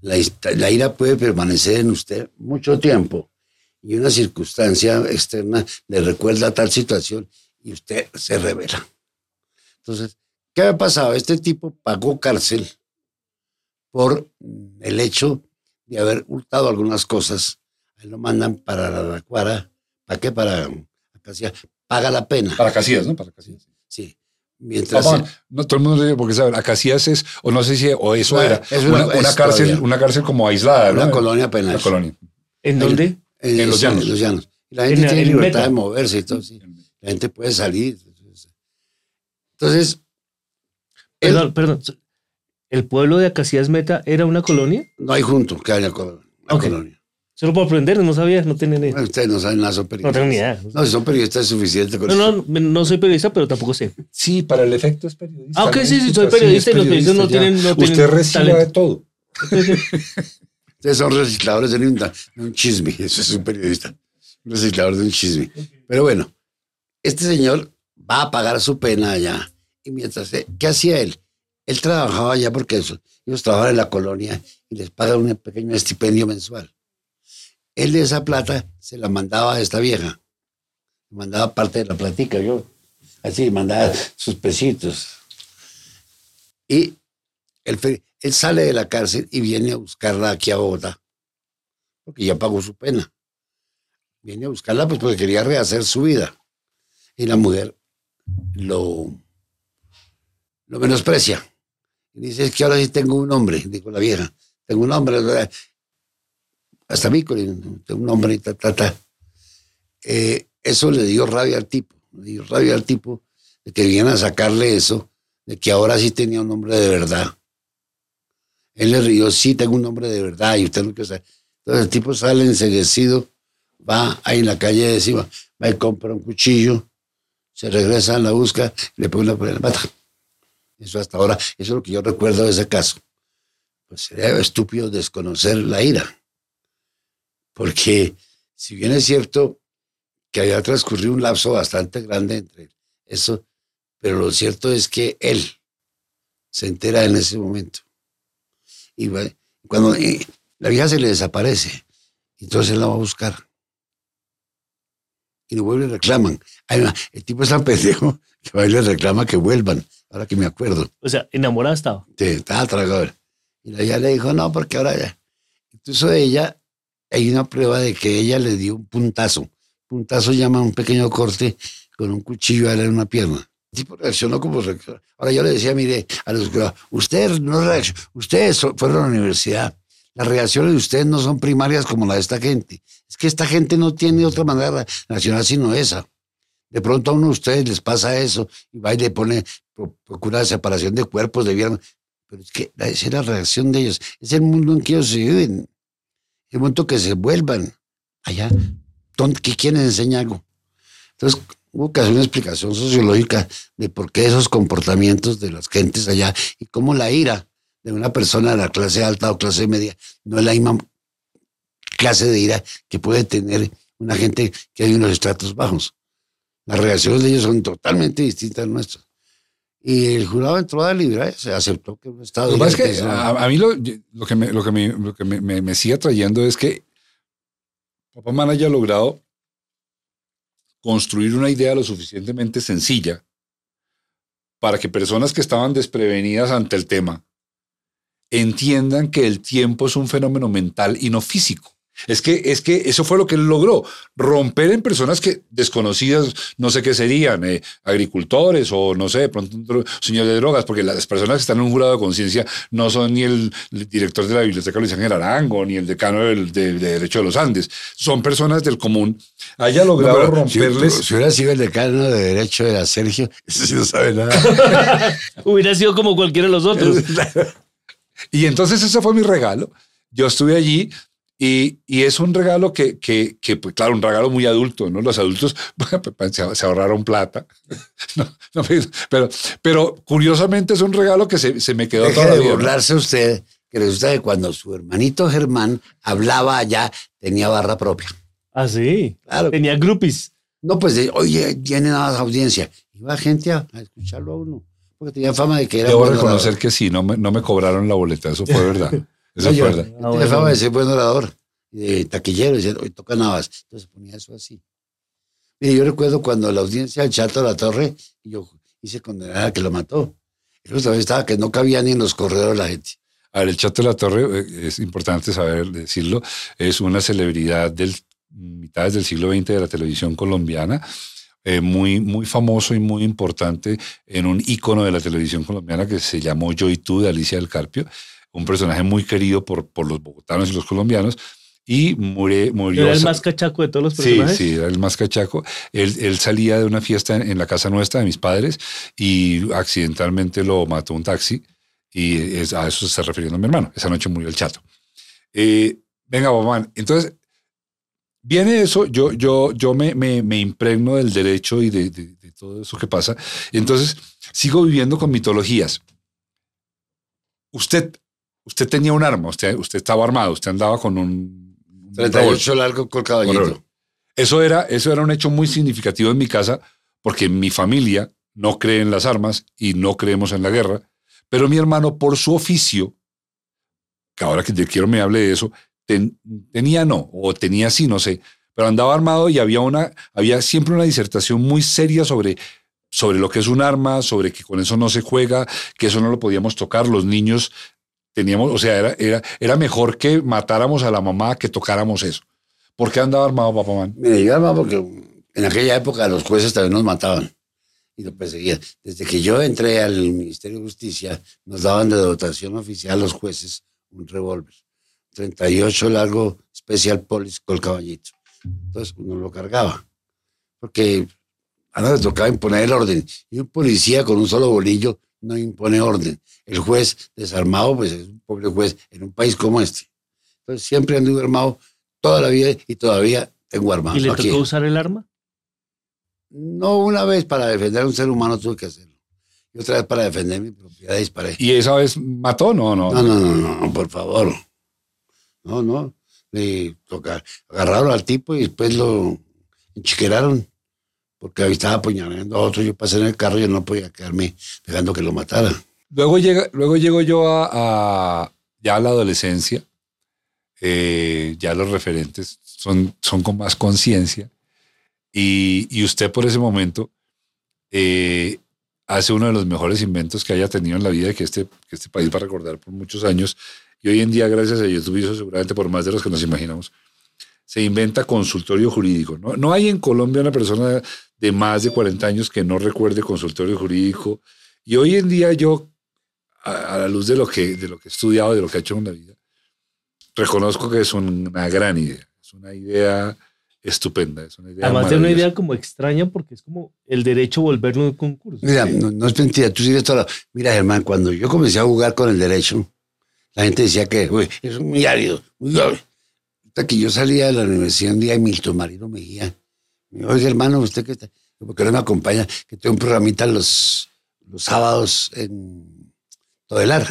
La, la ira puede permanecer en usted mucho tiempo y una circunstancia externa le recuerda tal situación y usted se revela. Entonces, ¿qué ha pasado? Este tipo pagó cárcel por el hecho de haber hurtado algunas cosas. Ahí lo mandan para la Racuara. ¿Para qué? Para Acacia. Paga la pena. Para Casillas, ¿no? Para Casillas. Sí. Mientras. no, todo el mundo dice, porque saben, Acacias es, o no sé si, o eso era, es una, cárcel, una cárcel como aislada. Una colonia penal. Una colonia. ¿En dónde? En, los, llanos. los llanos. La gente tiene libertad de moverse y todo. Sí. La gente puede salir. Entonces. Perdón, perdón. ¿El pueblo de Acacias Meta era una colonia? No hay junto que haya colonia. Solo por aprender, no sabía, no tenía ni idea. ustedes no saben nada, son periodistas. No tengo ni idea. No, si son periodistas es suficiente. no, no, no soy periodista, pero tampoco sé. Sí, para el efecto es periodista. Ah, ok, sí, sí, soy periodista y los periodistas no tienen, no Usted recibe de todo. Ustedes son recicladores de un, un chisme, eso es un periodista. Un reciclador de un chisme. Pero bueno, este señor va a pagar su pena allá. Y mientras, ¿qué hacía él? Él trabajaba allá porque ellos trabajaban en la colonia y les pagan un pequeño estipendio mensual. Él de esa plata se la mandaba a esta vieja. Mandaba parte de la platica, yo. Así, mandaba sus pesitos. Y él, él sale de la cárcel y viene a buscarla aquí a Bogotá. Porque ya pagó su pena. Viene a buscarla pues porque quería rehacer su vida. Y la mujer lo, lo menosprecia. Y dice, es que ahora sí tengo un hombre, dijo la vieja. Tengo un hombre, hasta mí, tengo un hombre y ta, ta, ta. Eh, eso le dio rabia al tipo, le dio rabia al tipo de que vinieran a sacarle eso, de que ahora sí tenía un hombre de verdad. Él le rió, sí, tengo un hombre de verdad, y usted no quiere saber. Entonces el tipo sale enseguecido, va ahí en la calle de encima, va y compra un cuchillo, se regresa la busca, le pone una la mata. Eso hasta ahora, eso es lo que yo recuerdo de ese caso. Pues sería estúpido desconocer la ira. Porque si bien es cierto que había transcurrido un lapso bastante grande entre eso, pero lo cierto es que él se entera en ese momento. Y cuando la vieja se le desaparece, entonces él la va a buscar. Y le vuelve y reclaman. el tipo es tan pendejo que va y le reclama que vuelvan ahora que me acuerdo. O sea, enamorada estaba. Sí, estaba tragado. Y ella le dijo, no, porque ahora ya. Incluso ella, hay una prueba de que ella le dio un puntazo. Puntazo llama un pequeño corte con un cuchillo a en una pierna. Tipo reaccionó como... Ahora yo le decía, mire, a los ustedes no reaccionó, ustedes fueron a la universidad. Las reacciones de ustedes no son primarias como la de esta gente. Es que esta gente no tiene otra manera de reaccionar sino esa. De pronto a uno de ustedes les pasa eso y va y le pone, procura separación de cuerpos, de viernes. Pero es que esa es la reacción de ellos. Es el mundo en que ellos se viven. El momento que se vuelvan allá, ¿qué quieren enseñar algo? Entonces, hubo que hacer una explicación sociológica de por qué esos comportamientos de las gentes allá y cómo la ira de una persona de la clase alta o clase media no es la misma clase de ira que puede tener una gente que hay en los estratos bajos. Las reacciones de ellos son totalmente distintas a nuestras. Y el jurado entró a deliberar, se aceptó que un Estado... Lo que es que a, mí lo, lo, que, me, lo que, me, lo que me, me, sigue trayendo es que Papá Man haya logrado construir una idea lo suficientemente sencilla para que personas que estaban desprevenidas ante el tema entiendan que el tiempo es un fenómeno mental y no físico. Es que, es que eso fue lo que él logró, romper en personas que desconocidas, no sé qué serían, eh, agricultores o no sé, de pronto un señor de drogas, porque las personas que están en un jurado de conciencia no son ni el, director de la Biblioteca Luis Ángel Arango, ni el decano del, de, Derecho de los Andes, son personas del común. Haya logrado romperles. Si, hubiera sido el decano de Derecho era Sergio, ese sí no sabe nada. hubiera sido como cualquiera de los otros. y entonces ese fue mi regalo. Yo estuve allí, y, y, es un regalo que, que, que, pues, claro, un regalo muy adulto, ¿no? Los adultos pues, se, ahorraron plata. No, pero, pero curiosamente es un regalo que se, se me quedó Deje de burlarse usted, que resulta que cuando su hermanito Germán hablaba allá, tenía barra propia. Ah, sí. Claro. Tenía groupies. No, pues, de, oye, tiene nada audiencia. Iba gente a, a escucharlo a uno, porque tenía fama de que era Debo reconocer que sí, no me, no me cobraron la boleta, eso fue verdad. Eso Oye. Ah, bueno. fama de ser buen orador, de taquillero, decía, hoy toca navas. Entonces ponía eso así. Mire, yo recuerdo cuando la audiencia del Chato de la Torre, y yo hice condenar a que lo mató. Justamente estaba que no cabía ni en los corredores la gente. A ver, el Chato de la Torre, eh, es importante saber decirlo, es una celebridad del mitades del siglo XX de la televisión colombiana, eh, muy, muy famoso y muy importante en un ícono de la televisión colombiana que se llamó Yo y tú de Alicia del Carpio, un personaje muy querido por, por los bogotanos y los colombianos, y murió... murió Era el más cachaco de todos los Sí, personajes. sí, era el más cachaco. Él, él salía de una fiesta en, en la casa nuestra de mis padres y accidentalmente lo mató un taxi y es- a eso se está refiriendo mi hermano. Esa noche murió el chato. Eh, venga, Bobán, entonces viene eso, yo, yo, yo me, me, me impregno del derecho y de, de- de todo eso que pasa. Entonces sigo viviendo con mitologías. Usted, usted tenía un arma, usted, usted estaba armado, usted andaba con un... un revólver. 38 largo con caballito. Eso era, eso era un hecho muy significativo en mi casa, porque mi familia no cree en las armas y no creemos en la guerra, pero mi hermano, por su oficio, que ahora que te quiero me hable de eso, ten- tenía no, o tenía sí, no sé, pero andaba armado y había, una, había siempre una disertación muy seria sobre, sobre lo que es un arma, sobre que con eso no se juega, que eso no lo podíamos tocar, los niños teníamos, o sea, era, era, era mejor que matáramos a la mamá que tocáramos eso. ¿Por qué andaba armado, papá man? Mire, yo armaba porque en aquella época los jueces también nos mataban y lo perseguían. Desde que yo entré al Ministerio de Justicia, nos daban de dotación oficial los jueces un revólver. 38 largo Special Police con caballito. Entonces uno lo cargaba. Porque a nosotros tocaba imponer el orden. Y un policía con un solo bolillo no impone orden. El juez desarmado, pues es un pobre juez en un país como este. Entonces siempre anduve armado toda la vida y todavía tengo armado. ¿Y le aquí. tocó usar el arma? No una vez para defender a un ser humano tuve que hacerlo. Y otra vez para defender mi propiedad disparé. ¿Y esa vez mató? No, no. No, no, no, no, no, por favor. No, no. Le toca- agarraron al tipo y después lo enchiqueraron. Porque ahí estaba apuñalando a otro. Yo pasé en el carro y no podía quedarme dejando que lo mataran. Luego, llega, luego llego yo a, a- ya a la adolescencia. Eh, ya los referentes son, son con más conciencia. Y, y usted por ese momento eh, hace uno de los mejores inventos que haya tenido en la vida que este, que este país va a recordar por muchos años. Y hoy en día, gracias a YouTube, hizo seguramente por más de los que nos imaginamos, se inventa consultorio jurídico. ¿no? no hay en Colombia una persona de más de 40 años que no recuerde consultorio jurídico. Y hoy en día yo, a, a la luz de lo, que, de lo que he estudiado, de lo que he hecho en la vida, reconozco que es una gran idea. Es una idea estupenda. Es una idea Además de una idea como extraña porque es como el derecho a volverlo un concurso. Mira, no, no es mentira, tú sigues toda la... Mira, Germán, cuando yo comencé a jugar con el derecho, la gente decía que uy, es muy árido, muy árido. Hasta que yo salía de la universidad un día y Milton Marino Mejía, me dijo, oiga, hermano, ¿usted qué está? ¿Por qué no me acompaña? Que tengo un programita los, los sábados en Todelar.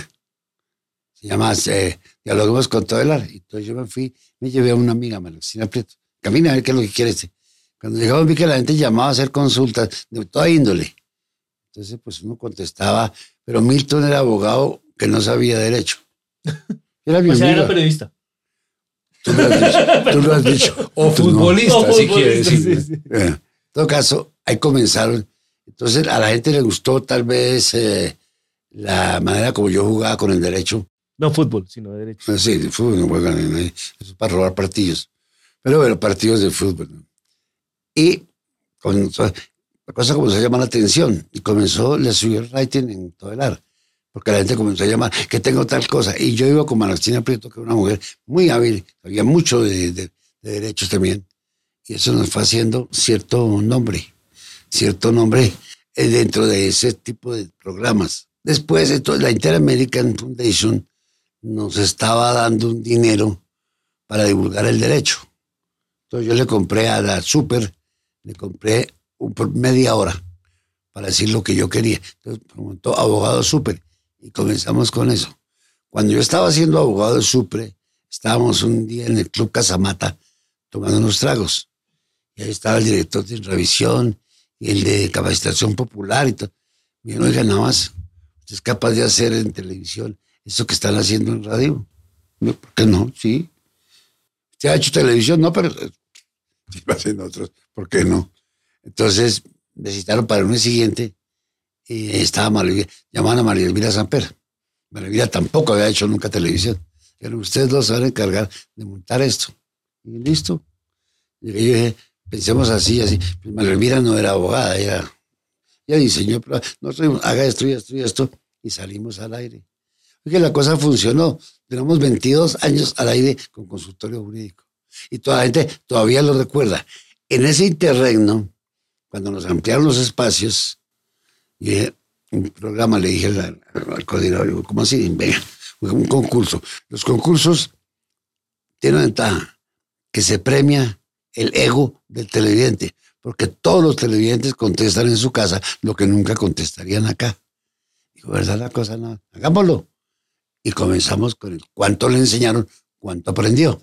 Se llama eh, Dialoguemos con Todelar. Y entonces yo me fui, me llevé a una amiga, Marcina Prieto. Camina a ver qué es lo que quiere este. Cuando llegamos vi que la gente llamaba a hacer consultas de toda índole. Entonces, pues uno contestaba, pero Milton era abogado que no sabía derecho. Era mi O sea, era periodista. Tú lo has dicho. Tú lo has dicho. O futbolista, No, si futbolista, quiere decir. sí, sí. Eh, En todo caso, ahí comenzaron. Entonces, a la gente le gustó tal vez eh, la manera como yo jugaba con el derecho. No fútbol, sino derecho. Pues sí, de fútbol no juegan ahí. Eso es para robar partidos. Pero bueno, partidos de fútbol. ¿no? Y con, la cosa comenzó a llamar la atención y comenzó, le subió el rating en todo el ar. Porque la gente comenzó a llamar que tengo tal cosa. Y yo iba con Marcina Prieto, que era una mujer muy hábil, sabía mucho de, de- de derechos también. Y eso nos fue haciendo cierto nombre, cierto nombre eh, dentro de ese tipo de programas. Después, entonces, la Inter-American Foundation nos estaba dando un dinero para divulgar el derecho. Entonces yo le compré a la Super, le compré un, media hora para decir lo que yo quería. Entonces preguntó abogado Super y comenzamos con eso. Cuando yo estaba siendo abogado de Supre, estábamos un día en el Club Casamata tomando unos tragos. Y ahí estaba el director de revisión y el de capacitación popular y todo. Me dijeron, oiga, nada más, usted es capaz de hacer en televisión eso que están haciendo en radio. Yo, ¿Por qué no? Sí. ¿Usted ha hecho televisión? No, pero sí, lo hacen otros. ¿Por qué no? Entonces, necesitaron para el mes siguiente y estaba María, llamaban a María Elvira Samper. María Elvira tampoco había hecho nunca televisión. Pero ustedes se van a encargar de montar esto. Y listo. Y yo dije, pensemos así, así. Pues María Elvira no era abogada, ella, ella diseñó, pero nosotros haga esto y esto y esto, y salimos al aire. Porque la cosa funcionó. Tenemos 22 años al aire con consultorio jurídico. Y toda la gente todavía lo recuerda. En ese interregno, cuando nos ampliaron los espacios, y un programa le dije al, al coordinador, ¿cómo así? Venga, un concurso. Los concursos tienen ventaja, que se premia el ego del televidente, porque todos los televidentes contestan en su casa lo que nunca contestarían acá. Digo, ¿verdad la cosa? No, hagámoslo. Y comenzamos con el cuánto le enseñaron, cuánto aprendió.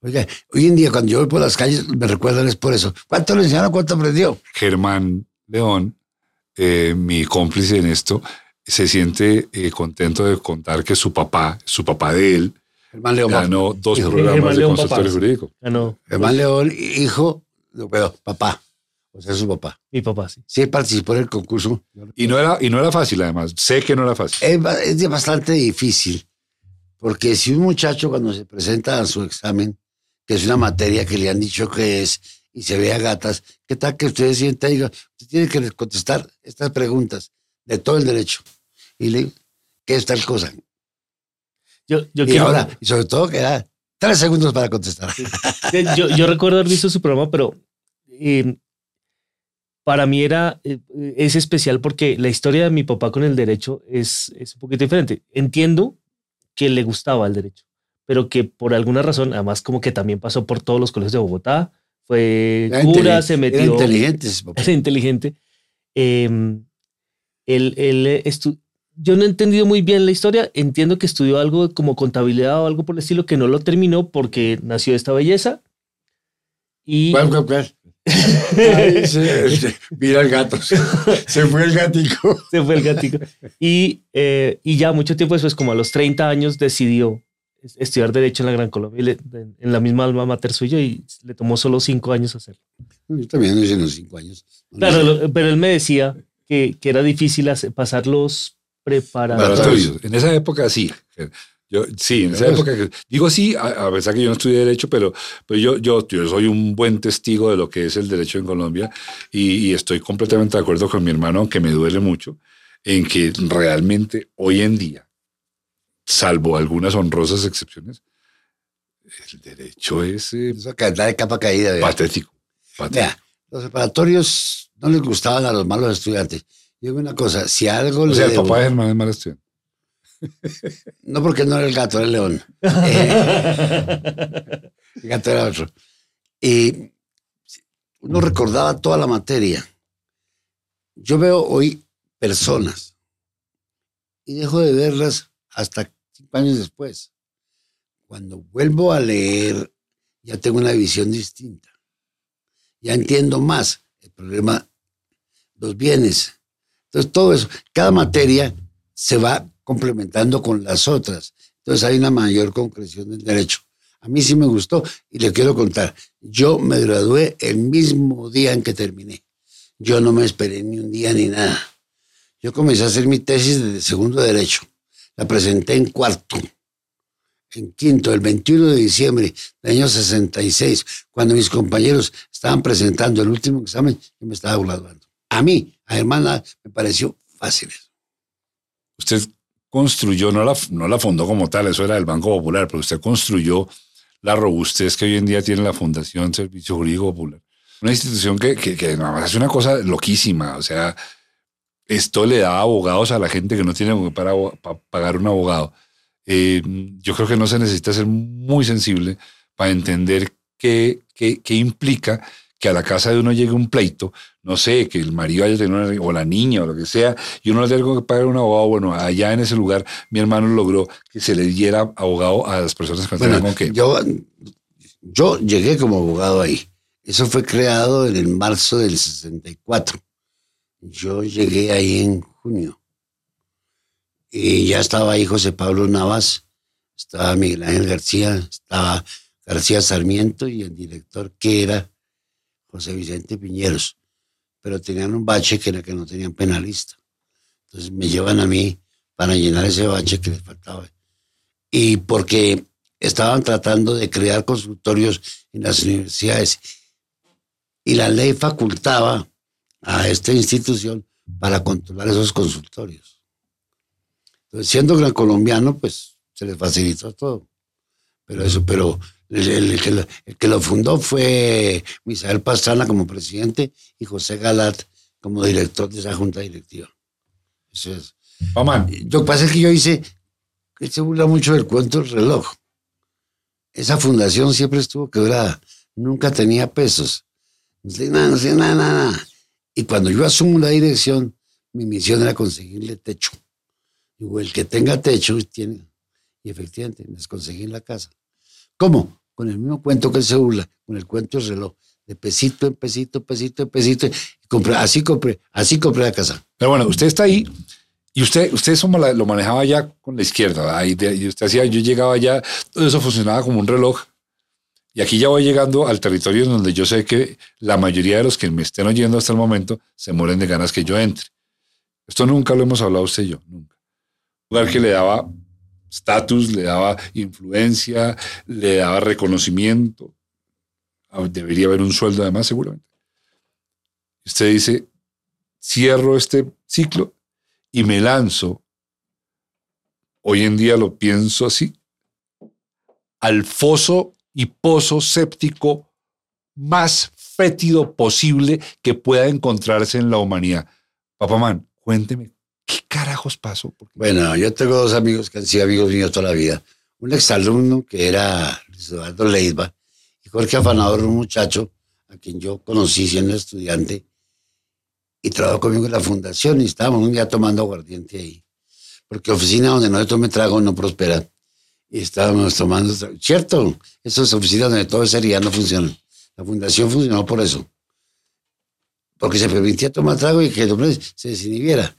Oiga, hoy en día cuando yo voy por las calles me recuerdan es por eso. ¿Cuánto le enseñaron, cuánto aprendió? Germán León, eh, mi cómplice en esto, se siente eh, contento de contar que su papá, su papá de él, Germán León. ganó dos Hijo. programas de consultorio jurídico. Germán León, hijo, no, pero papá. O sea, su papá. Mi papá, sí. Sí participó en el concurso. Y no, era, y no era fácil, además. Sé que no era fácil. Es, es de bastante difícil, porque si un muchacho cuando se presenta a su examen, que es una materia que le han dicho que es, y se ve a gatas, ¿qué tal que usted sienta y diga, usted tiene que contestar estas preguntas de todo el derecho? Y le digo, ¿qué es tal cosa? Yo, yo Y quiero- ahora, y sobre todo que da tres segundos para contestar. Yo, yo recuerdo haber visto su programa, pero eh, para mí era, eh, es especial porque la historia de mi papá con el derecho es, es un poquito diferente. Entiendo que le gustaba el derecho, pero que por alguna razón, además como que también pasó por todos los colegios de Bogotá, fue Era cura, se Era metió, inteligente era inteligente. Eh, él, él estu- yo no he entendido muy bien la historia. Entiendo que estudió algo como contabilidad o algo por el estilo que no lo terminó porque nació esta belleza. Y ¿Cuál, cuál, cuál? Ay, se- se- mira el gato. Se, se fue el gatico. se fue el gatico. Y, eh, y ya mucho tiempo después, como a los 30 años, decidió estudiar Derecho en la Gran Colombia, en la misma alma mater suyo, y le tomó solo cinco años hacerlo. Yo también lo hice en los cinco años. Claro, pero él me decía que, que era difícil hacer- pasar los preparatorios. En esa época sí. Yo, sí, en esa época. Digo sí, a, a pesar que yo no estudié Derecho, pero, pero yo, yo, yo soy un buen testigo de lo que es el derecho en Colombia y, y estoy completamente de acuerdo con mi hermano, aunque me duele mucho, en que realmente hoy en día, salvo algunas honrosas excepciones, el derecho es eh, Eso que de capa caída. vea. patético. patético. Vea, los preparatorios no les gustaban a los malos estudiantes. Yo digo una cosa, si algo O le sea, el papá de Germán es mal estudiante. no porque no era el gato, era el león. Eh, el gato era otro. Y uno recordaba toda la materia. Yo veo hoy personas y dejo de verlas hasta cinco años después. Cuando vuelvo a leer, ya tengo una visión distinta. Ya entiendo más el problema, los bienes. Entonces, todo eso, cada materia se va complementando con las otras. Entonces, hay una mayor concreción del derecho. A mí sí me gustó y le quiero contar. Yo me gradué el mismo día en que terminé. Yo no me esperé ni un día ni nada. Yo comencé a hacer mi tesis de segundo derecho. La presenté en cuarto, en quinto, el 21 de diciembre del año 66, cuando mis compañeros estaban presentando el último examen, yo me estaba graduando. A mí, a hermana, me pareció fácil. eso. usted construyó, no la, no la fundó como tal, eso era del Banco Popular, pero usted construyó la robustez que hoy en día tiene la Fundación Servicio Jurídico Popular. Una institución que, que, que hace una cosa loquísima, o sea, esto le da abogados a la gente que no tiene para, para pagar un abogado. Eh, yo creo que no se necesita ser muy sensible para entender qué, qué, qué implica que a la casa de uno llegue un pleito, no sé, que el marido haya tenido una, o la niña o lo que sea, y uno le tenga que pagar un abogado, bueno, allá en ese lugar mi hermano logró que se le diera abogado a las personas que Bueno, tenían que... yo, yo llegué como abogado ahí. Eso fue creado en el marzo del 64. Yo llegué ahí en junio. Y ya estaba ahí José Pablo Navas, estaba Miguel Ángel García, estaba García Sarmiento y el director que era José Vicente Piñeros. Pero tenían un bache que era que no tenían penalista. Entonces me llevan a mí para llenar ese bache que les faltaba. Y porque estaban tratando de crear consultorios en las universidades. Y la ley facultaba a esta institución para controlar esos consultorios. Entonces, siendo gran colombiano, pues se les facilitó todo. Pero eso, pero el, el- que, lo, el que lo fundó fue Misael Pastrana como presidente y José Galat como director de esa junta directiva. Eso es. Mamá, Lo que pasa es que yo hice, que se burla mucho del cuento del reloj. Esa fundación siempre estuvo quebrada, nunca tenía pesos. No sé nada, no sé nada, nada, nada. Y cuando yo asumo la dirección, mi misión era conseguirle techo. Digo, el que tenga techo tiene. Y efectivamente, les conseguí la casa. ¿Cómo? Con el mismo cuento que se burla, con el cuento del reloj. De pesito en pesito, pesito en pesito. Compré, así compré, así compré la casa. pero bueno, usted está ahí y usted, usted eso lo manejaba ya con la izquierda, y usted hacía, yo llegaba ya, todo eso funcionaba como un reloj. Y aquí ya voy llegando al territorio donde yo sé que la mayoría de los que me estén oyendo hasta el momento se mueren de ganas que yo entre. Esto nunca lo hemos hablado usted y yo, nunca. Un lugar que le daba estatus, le daba influencia, le daba reconocimiento. Ah, Debería haber un sueldo además, seguramente. Usted dice, cierro este ciclo y me lanzo, hoy en día lo pienso así, al foso y pozo séptico más fétido posible que pueda encontrarse en la humanidad. Papamán, cuénteme, ¿qué carajos pasó? Bueno, yo tengo dos amigos que han sido amigos míos toda la vida. Un exalumno que era Luis Eduardo Leiva y Jorge Afanador, un muchacho a quien yo conocí siendo estudiante y trabajó conmigo en la fundación y estábamos un día tomando aguardiente ahí. Porque oficina donde nosotros me trago no prospera. Y estábamos tomando, cierto, esas oficinas donde todo es seriedad no funcionan. La fundación funcionó por eso. Porque se permitía tomar trago y que el hombre se desinhibiera.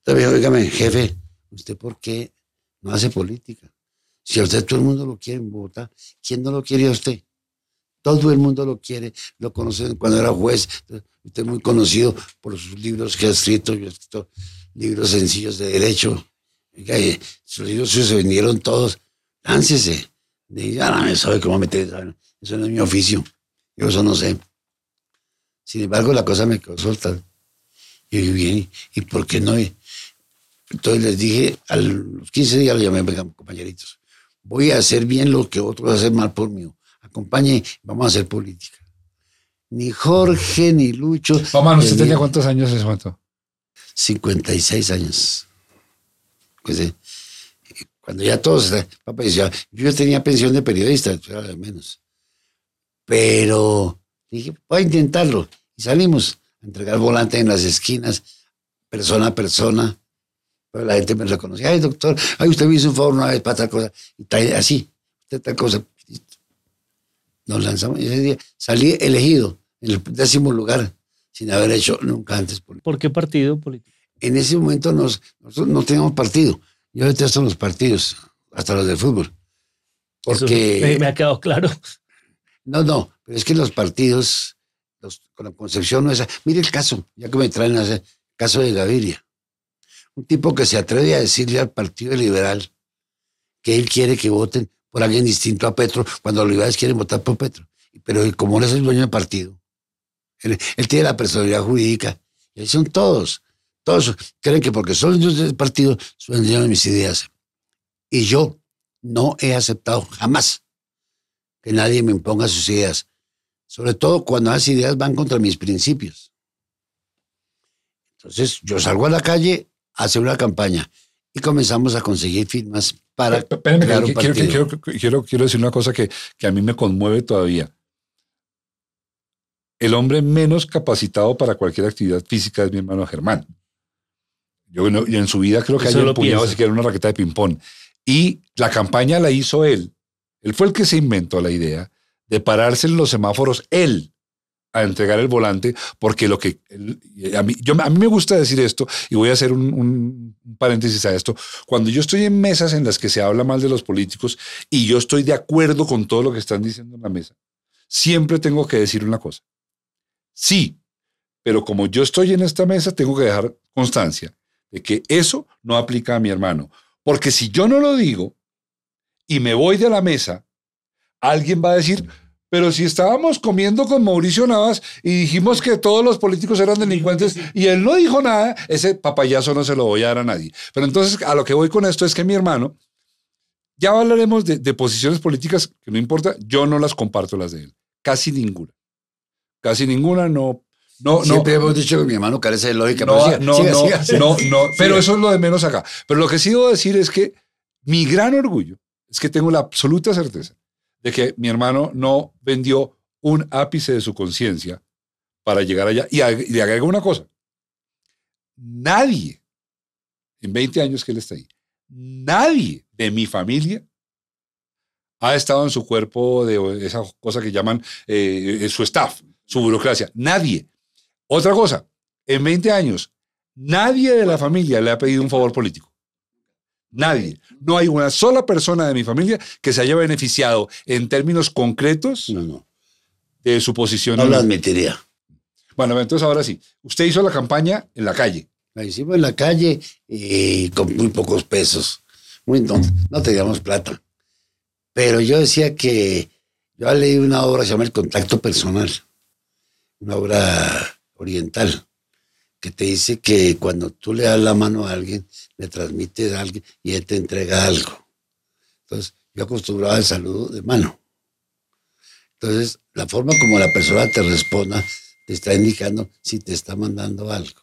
Entonces me dijo, "Óigame, jefe, ¿usted por qué no hace política? Si a usted todo el mundo lo quiere en Bogotá, ¿quién no lo quiere a usted? Todo el mundo lo quiere, lo conocen cuando era juez. Usted es muy conocido por sus libros que ha escrito. Yo he escrito libros sencillos de derecho. Oiga, sus libros se vendieron todos. Láncese. Ya no me sabe cómo meter. esa- Eso no es mi oficio. Yo eso no sé. Sin embargo, la cosa me quedó solta. Y yo bien, ¿y por qué no? Entonces les dije, a los 15 días lo llamé, venga, compañeritos, voy a hacer bien lo que otros hacen mal por mí. Acompañe, vamos a hacer política. Ni Jorge, ni Lucho. Papamán, ¿usted tenía cuántos años en ese momento? 56 años. Pues, eh, cuando ya todos, papá decía, yo tenía pensión de periodista, de menos. Pero dije, voy a intentarlo. Y salimos a entregar volantes en las esquinas, persona a persona. Pero la gente me reconocía, ay doctor, ay usted me hizo un favor una vez para tal cosa. Y tal, así, tal cosa. Nos lanzamos y ese día salí elegido en el décimo lugar, sin haber hecho nunca antes política ¿Por qué partido político? en ese momento nos, nosotros no teníamos partido. Yo detesto los partidos, hasta los de fútbol. Eso Porque, me, me ha quedado claro. no, no, pero es que los partidos, los- con la concepción no es... Mire el caso, ya que me traen ese caso de Gaviria. Un tipo que se atreve a decirle al Partido Liberal que él quiere que voten por alguien distinto a Petro, cuando los liberales quieren votar por Petro. Pero como él es el dueño del partido, él, él tiene la personalidad jurídica, y ahí son todos. Todos creen que porque son dueños del partido, de mis ideas. Y yo no he aceptado jamás que nadie me imponga sus ideas. Sobre todo cuando esas ideas van contra mis principios. Entonces yo salgo a la calle a hacer una campaña y comenzamos a conseguir firmas para Espérame, crear un que- quiero, quiero, quiero, quiero decir una cosa que, que a mí me conmueve todavía. el hombre menos capacitado para cualquier actividad física es mi hermano Germán. Yo, no- yo en su vida creo que Eso haya empuñado siquiera una raqueta de ping-pong. Y la campaña la hizo él. Él fue el que se inventó la idea de pararse en los semáforos él a entregar el volante, porque lo que a mí, yo, a mí me gusta decir esto, y voy a hacer un, un- un paréntesis a esto, cuando yo estoy en mesas en las que se habla mal de los políticos y yo estoy de acuerdo con todo lo que están diciendo en la mesa, siempre tengo que decir una cosa. Sí, pero como yo estoy en esta mesa, tengo que dejar constancia de que eso no aplica a mi hermano. Porque si yo no lo digo y me voy de la mesa, alguien va a decir, pero si estábamos comiendo con Mauricio Navas y dijimos que todos los políticos eran delincuentes y él no dijo nada, ese papayazo no se lo voy a dar a nadie. Pero entonces a lo que voy con esto es que mi hermano, ya hablaremos de, de posiciones políticas que no importa, yo no las comparto las de él, casi ninguna. Casi ninguna, no, no, no. Siempre hemos dicho que mi hermano carece de lógica. No, pero siga, no, siga, no, siga. no, no, pero eso es lo de menos acá. Pero lo que sí debo decir es que mi gran orgullo es que tengo la absoluta certeza de que mi hermano no vendió un ápice de su conciencia para llegar allá. Y, ag- y le agrego una cosa. Nadie, en 20 años que él está ahí, nadie de mi familia ha estado en su cuerpo de esa cosa que llaman eh, su staff, su burocracia. Nadie. Otra cosa, en 20 años, nadie de la familia le ha pedido un favor político. Nadie. No hay una sola persona de mi familia que se haya beneficiado en términos concretos No, no. de su posición. No lo admitiría. Bueno, entonces ahora sí. Usted hizo la campaña en la calle. La hicimos en la calle y con muy pocos pesos. Muy, no, no teníamos plata. Pero yo decía que yo leí una obra que se llama El Contacto Personal, una obra oriental, que te dice que cuando tú le das la mano a alguien, le transmites a alguien y él te entrega algo. Entonces, yo acostumbraba al saludo de mano. Entonces, la forma como la persona te responda te está indicando si te está mandando algo.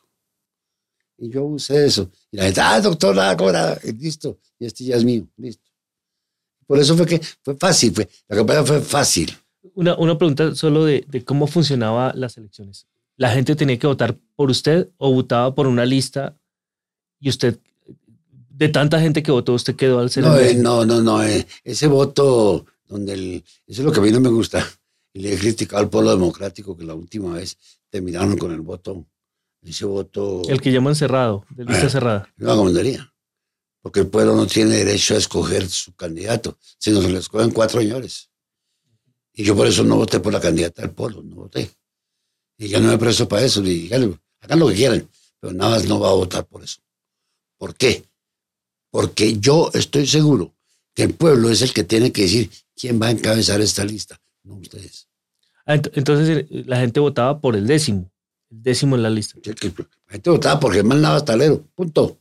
Y yo usé eso. Y la gente, ah, doctor, nada, ¿cómo nada? Listo. Y este ya es mío. Listo. Por eso fue que fue fácil. Fue, la campaña fue fácil. Una, una pregunta solo de, de cómo funcionaba las elecciones. ¿La gente tenía que votar por usted o votaba por una lista y usted, de tanta gente que votó, usted quedó al ser No, eh, no, no, no. eh, ese voto donde el, eso es lo que a mí no me gusta. Y le he criticado al pueblo democrático que la última vez terminaron con el voto. Ese voto. El que llaman cerrado, de lista Ah. cerrada. No recomendaría. Porque el pueblo no tiene derecho a escoger su candidato, sino se lo escogen cuatro señores. Y yo por eso no voté por la candidata del pueblo, no voté. Y ya no me presto para eso. Y hagan lo que quieran, pero nada más no va a votar por eso. ¿Por qué? Porque yo estoy seguro que el pueblo es el que tiene que decir quién va a encabezar esta lista, no ustedes. Ah, ent- entonces eh, la gente votaba por el décimo, el décimo en la lista. La gente votaba por Germán Navas Talero, punto.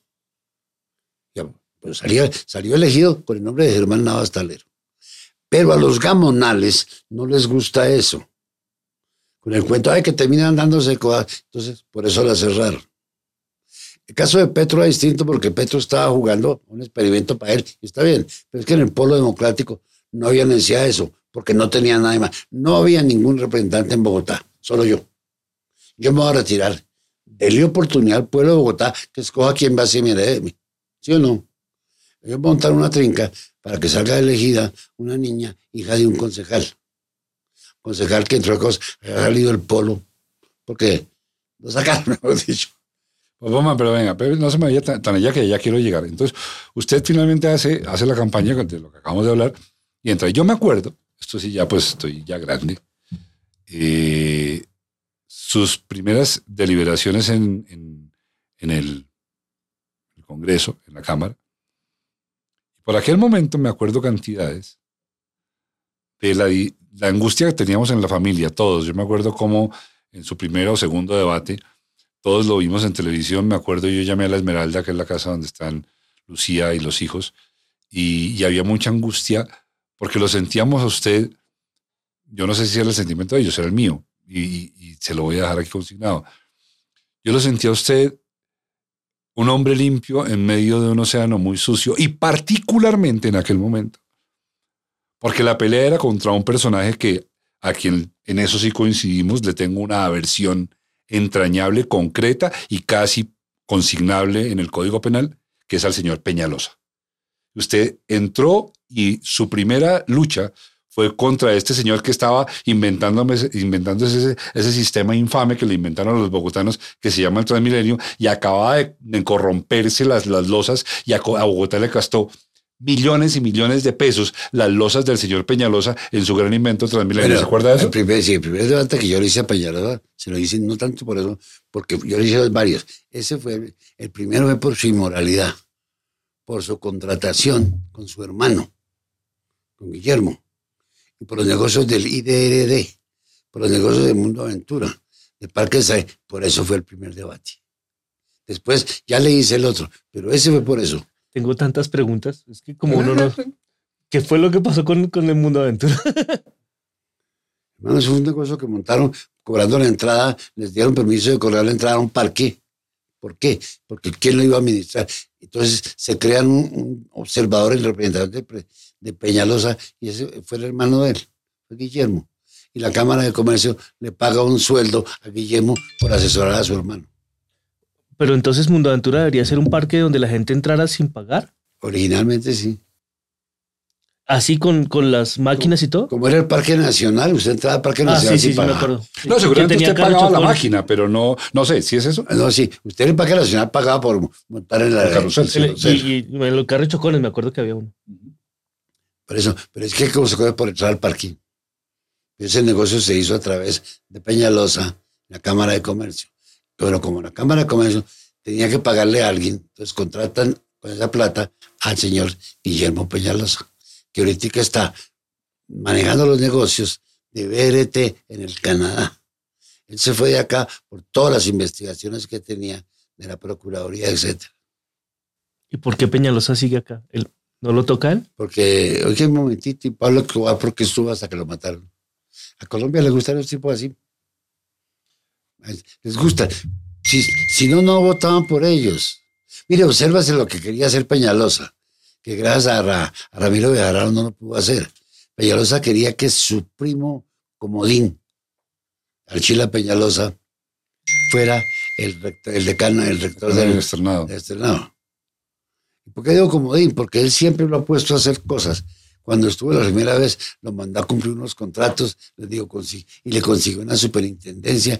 Ya, salió, salió elegido con el nombre de Germán Navas Talero. Pero a los gamonales no les gusta eso. Con el cuento de que terminan dándose cosas. Entonces, por eso la cerraron. El caso de Petro es distinto porque Petro estaba jugando un experimento para él. y Está bien, pero es que en el polo democrático no había necesidad de eso, porque no tenía nadie más. No había ningún representante en Bogotá, solo yo. Yo me voy a retirar. Dele oportunidad al pueblo de Bogotá que escoja quién va a ser mi heredero. ¿Sí o no? Yo montar una trinca para que salga elegida una niña, hija de un concejal. Concejal que, entre otras cosas, ha salido el polo, porque lo sacaron, mejor dicho. Pues, Boma, pero venga, pero no se me vaya tan, tan allá que ya quiero llegar. Entonces, usted finalmente hace, hace la campaña de lo que acabamos de hablar y entra. Yo me acuerdo, esto sí, ya pues estoy ya grande, eh, sus primeras deliberaciones en, en- en el, el Congreso, en la Cámara. Por aquel momento me acuerdo cantidades de la, la angustia que teníamos en la familia, todos. Yo me acuerdo cómo en su primero o segundo debate, todos lo vimos en televisión. Me acuerdo, yo llamé a la Esmeralda, que es la casa donde están Lucía y los hijos, y, había mucha angustia porque lo sentíamos a usted. Yo no sé si era el sentimiento de ellos, era el mío, y- y se lo voy a dejar aquí consignado. Yo lo sentía a usted un hombre limpio en medio de un océano muy sucio, y particularmente en aquel momento, porque la pelea era contra un personaje que a quien en eso sí coincidimos, le tengo una aversión entrañable, concreta y casi consignable en el Código Penal, que es al señor Peñalosa. Usted entró y su primera lucha fue contra este señor que estaba inventando ese, ese, sistema infame que le inventaron los bogotanos que se llama el Transmilenio y acababa de, corromperse las, las losas y a, Bogotá le costó millones y millones de pesos las losas del señor Peñalosa en su gran invento Transmilenio. ¿Se acuerda de eso? El primer, sí, el primer debate que yo le hice a Peñalosa, se lo hice no tanto por eso, porque yo le hice varios. Ese fue, el primero fue por su inmoralidad por su contratación con su hermano, con Guillermo, y por los negocios del IDRD, por los negocios del Mundo Aventura, de Parque por eso fue el primer debate. Después ya le hice el otro, pero ese fue por eso. Tengo tantas preguntas, es que como uno no... ¿Qué fue lo que pasó con, con el Mundo Aventura? Hermano, eso fue un negocio que montaron cobrando la entrada, les dieron permiso de cobrar la entrada a un parque ¿Por qué? Porque ¿quién lo iba a administrar? Entonces se crean un, observador, el representante de, Peñalosa, y ese fue el hermano de él, fue Guillermo. Y la Cámara de Comercio le paga un sueldo a Guillermo por asesorar a su hermano. Pero entonces Mundo Aventura debería ser un parque donde la gente entrara sin pagar. Originalmente sí. Así con, con las máquinas y todo. Como era el Parque Nacional, usted entraba al Parque ah, Nacional. Sí, sí, sí, me acuerdo. No, seguramente usted pagaba la máquina, pero no, no sé, ¿si es eso? No, sí, usted en el Parque Nacional pagaba por montar en la carrusel. y, en los carros chocones me acuerdo que había uno. Por eso, pero es que como se puede por entrar al parque. Ese negocio se hizo a través de Peñalosa, la Cámara de Comercio. Pero como la Cámara de Comercio tenía que pagarle a alguien, entonces contratan con esa plata al señor Guillermo Peñalosa que ahorita está manejando los negocios de BRT en el Canadá. Él se fue de acá por todas las investigaciones que tenía de la Procuraduría, etc. ¿Y por qué Peñalosa sigue acá? ¿Él, ¿No lo toca él? Porque, oye, un momentito, y Pablo Escobar, porque estuvo hasta que lo mataron? A Colombia le gustan los tipos así. Les gusta. Si, si no, no votaban por ellos. Mire, obsérvase lo que quería hacer Peñalosa que gracias a, Ramiro Bejarano no lo pudo hacer. Peñalosa quería que su primo Comodín, Archila Peñalosa, fuera el, el decano, el rector del, externado. ¿Y por qué digo Comodín? Porque él siempre lo ha puesto a hacer cosas. Cuando estuvo la primera vez, lo mandó a cumplir unos contratos, le digo, y le consiguió una superintendencia,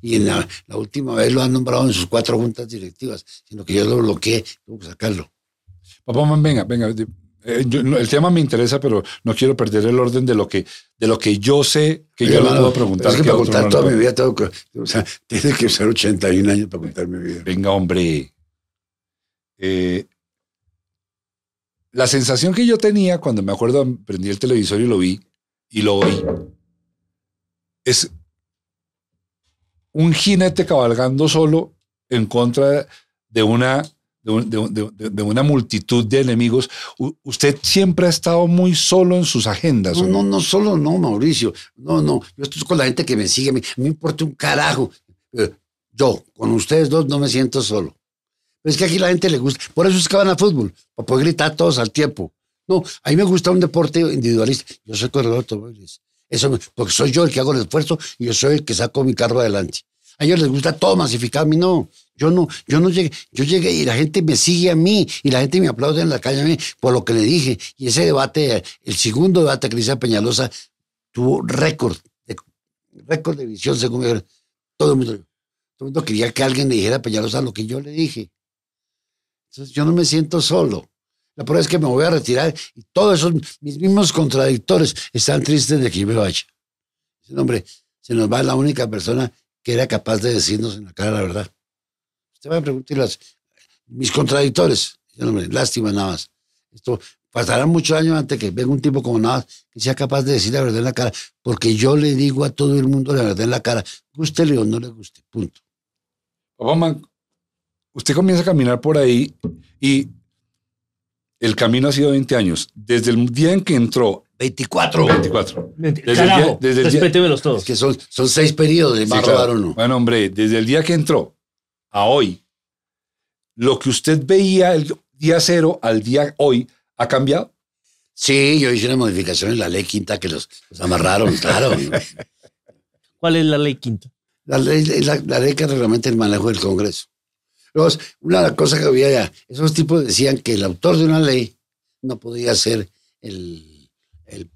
y en la, última vez lo han nombrado en sus cuatro juntas directivas, sino que yo lo bloqueé, tuve que sacarlo. Papá, venga, venga. Eh, el tema me interesa, pero no quiero perder el orden de lo que, de lo que yo sé que yo le puedo preguntar. Es que, para contar toda mi vida tengo que, o sea, tiene que ser 81 años para contar mi vida. Venga, hombre. Eh, la sensación que yo tenía cuando me acuerdo, prendí el televisor y lo vi, y lo oí, es un jinete cabalgando solo en contra de una de, una multitud de enemigos. usted siempre ha estado muy solo en sus agendas. No, no, no, solo no, Mauricio. No, no. Yo estoy con la gente que me sigue. Me, me importa un carajo. Yo, con ustedes dos, no me siento solo. Es que aquí la gente le gusta. Por eso es que van al fútbol, para poder gritar todos al tiempo. No, a mí me gusta un deporte individualista. Yo soy corredor de automóviles. Eso, porque soy yo el que hago el esfuerzo y yo soy el que saco mi carro adelante. A ellos les gusta todo masificado, a mí no. Yo no, yo no llegué, yo llegué y la gente me sigue a mí y la gente me aplaude en la calle a mí por lo que le dije. Y ese debate, el segundo debate que le hice a Peñalosa, tuvo récord, récord de visión según me todo el mundo. Todo el mundo quería que alguien le dijera a Peñalosa lo que yo le dije. Entonces yo no me siento solo. La prueba es que me voy a retirar y todos esos, mis mismos contradictores, están tristes de que yo me vaya. Ese hombre, se nos va la única persona que era capaz de decirnos en la cara la verdad. Usted va a preguntar mis contradictores. lástima nada más. Esto pasará muchos años antes que venga un tipo como nada que sea capaz de decir la verdad en la cara, porque yo le digo a todo el mundo la verdad en la cara, gústele o no le guste, punto. Papá, usted comienza a caminar por ahí y el camino ha sido 20 años. Desde el día en que entró 24. 24. Desde Respétemelos todos. Es que son, son seis periodos de más o no. Bueno, hombre, desde el día que entró a hoy, lo que usted veía el día cero al día hoy ha cambiado. Sí, yo hice una modificación en la ley quinta que los, los amarraron, claro. ¿Cuál es la ley quinta? La ley, la, la ley que reglamenta el manejo del Congreso. Luego, una cosa que había ya, esos tipos decían que el autor de una ley no podía ser el, el,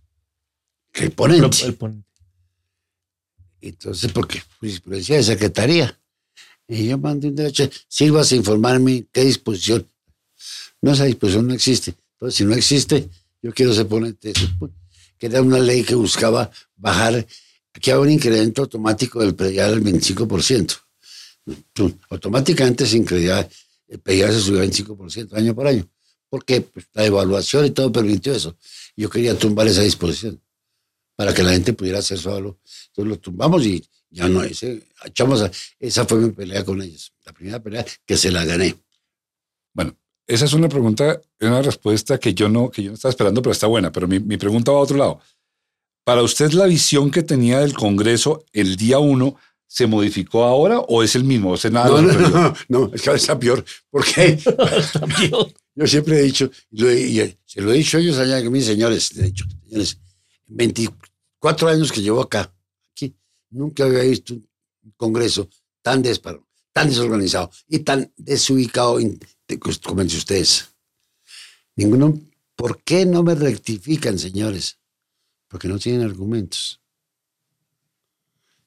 el ponente. El ponente. Entonces, porque jurisprudencia de secretaría. Y yo mandé un derecho, sirvas a informarme qué disposición. No, esa disposición no existe. Entonces, si no existe, yo quiero ser ponente. Que era una ley que buscaba bajar, que había un incremento automático del predial al 25%. Automáticamente sin credibilidad, el predial se subió al 25% año por año. Porque pues, la evaluación y todo permitió eso. Yo quería tumbar esa disposición para que la gente pudiera hacer solo. Entonces lo tumbamos y ya no, ese, echamos a- esa fue mi pelea con ellos. La primera pelea que se la gané. Bueno, esa es una pregunta, una respuesta que yo no, que yo no estaba esperando, pero está buena. Pero mi, mi pregunta va a otro lado. Para usted, la visión que tenía del Congreso el día uno se modificó ahora o es el mismo? Nada No, no, no, no, es que ahora está peor. Porque También. yo siempre he dicho, lo he- y se lo he dicho a ellos allá, que mis señores, he dicho, señores, 24 años que llevo acá, aquí, nunca había visto un congreso tan desparo, tan desorganizado y tan desubicado de- como ustedes. Ninguno, ¿por qué no me rectifican, señores? Porque no tienen argumentos.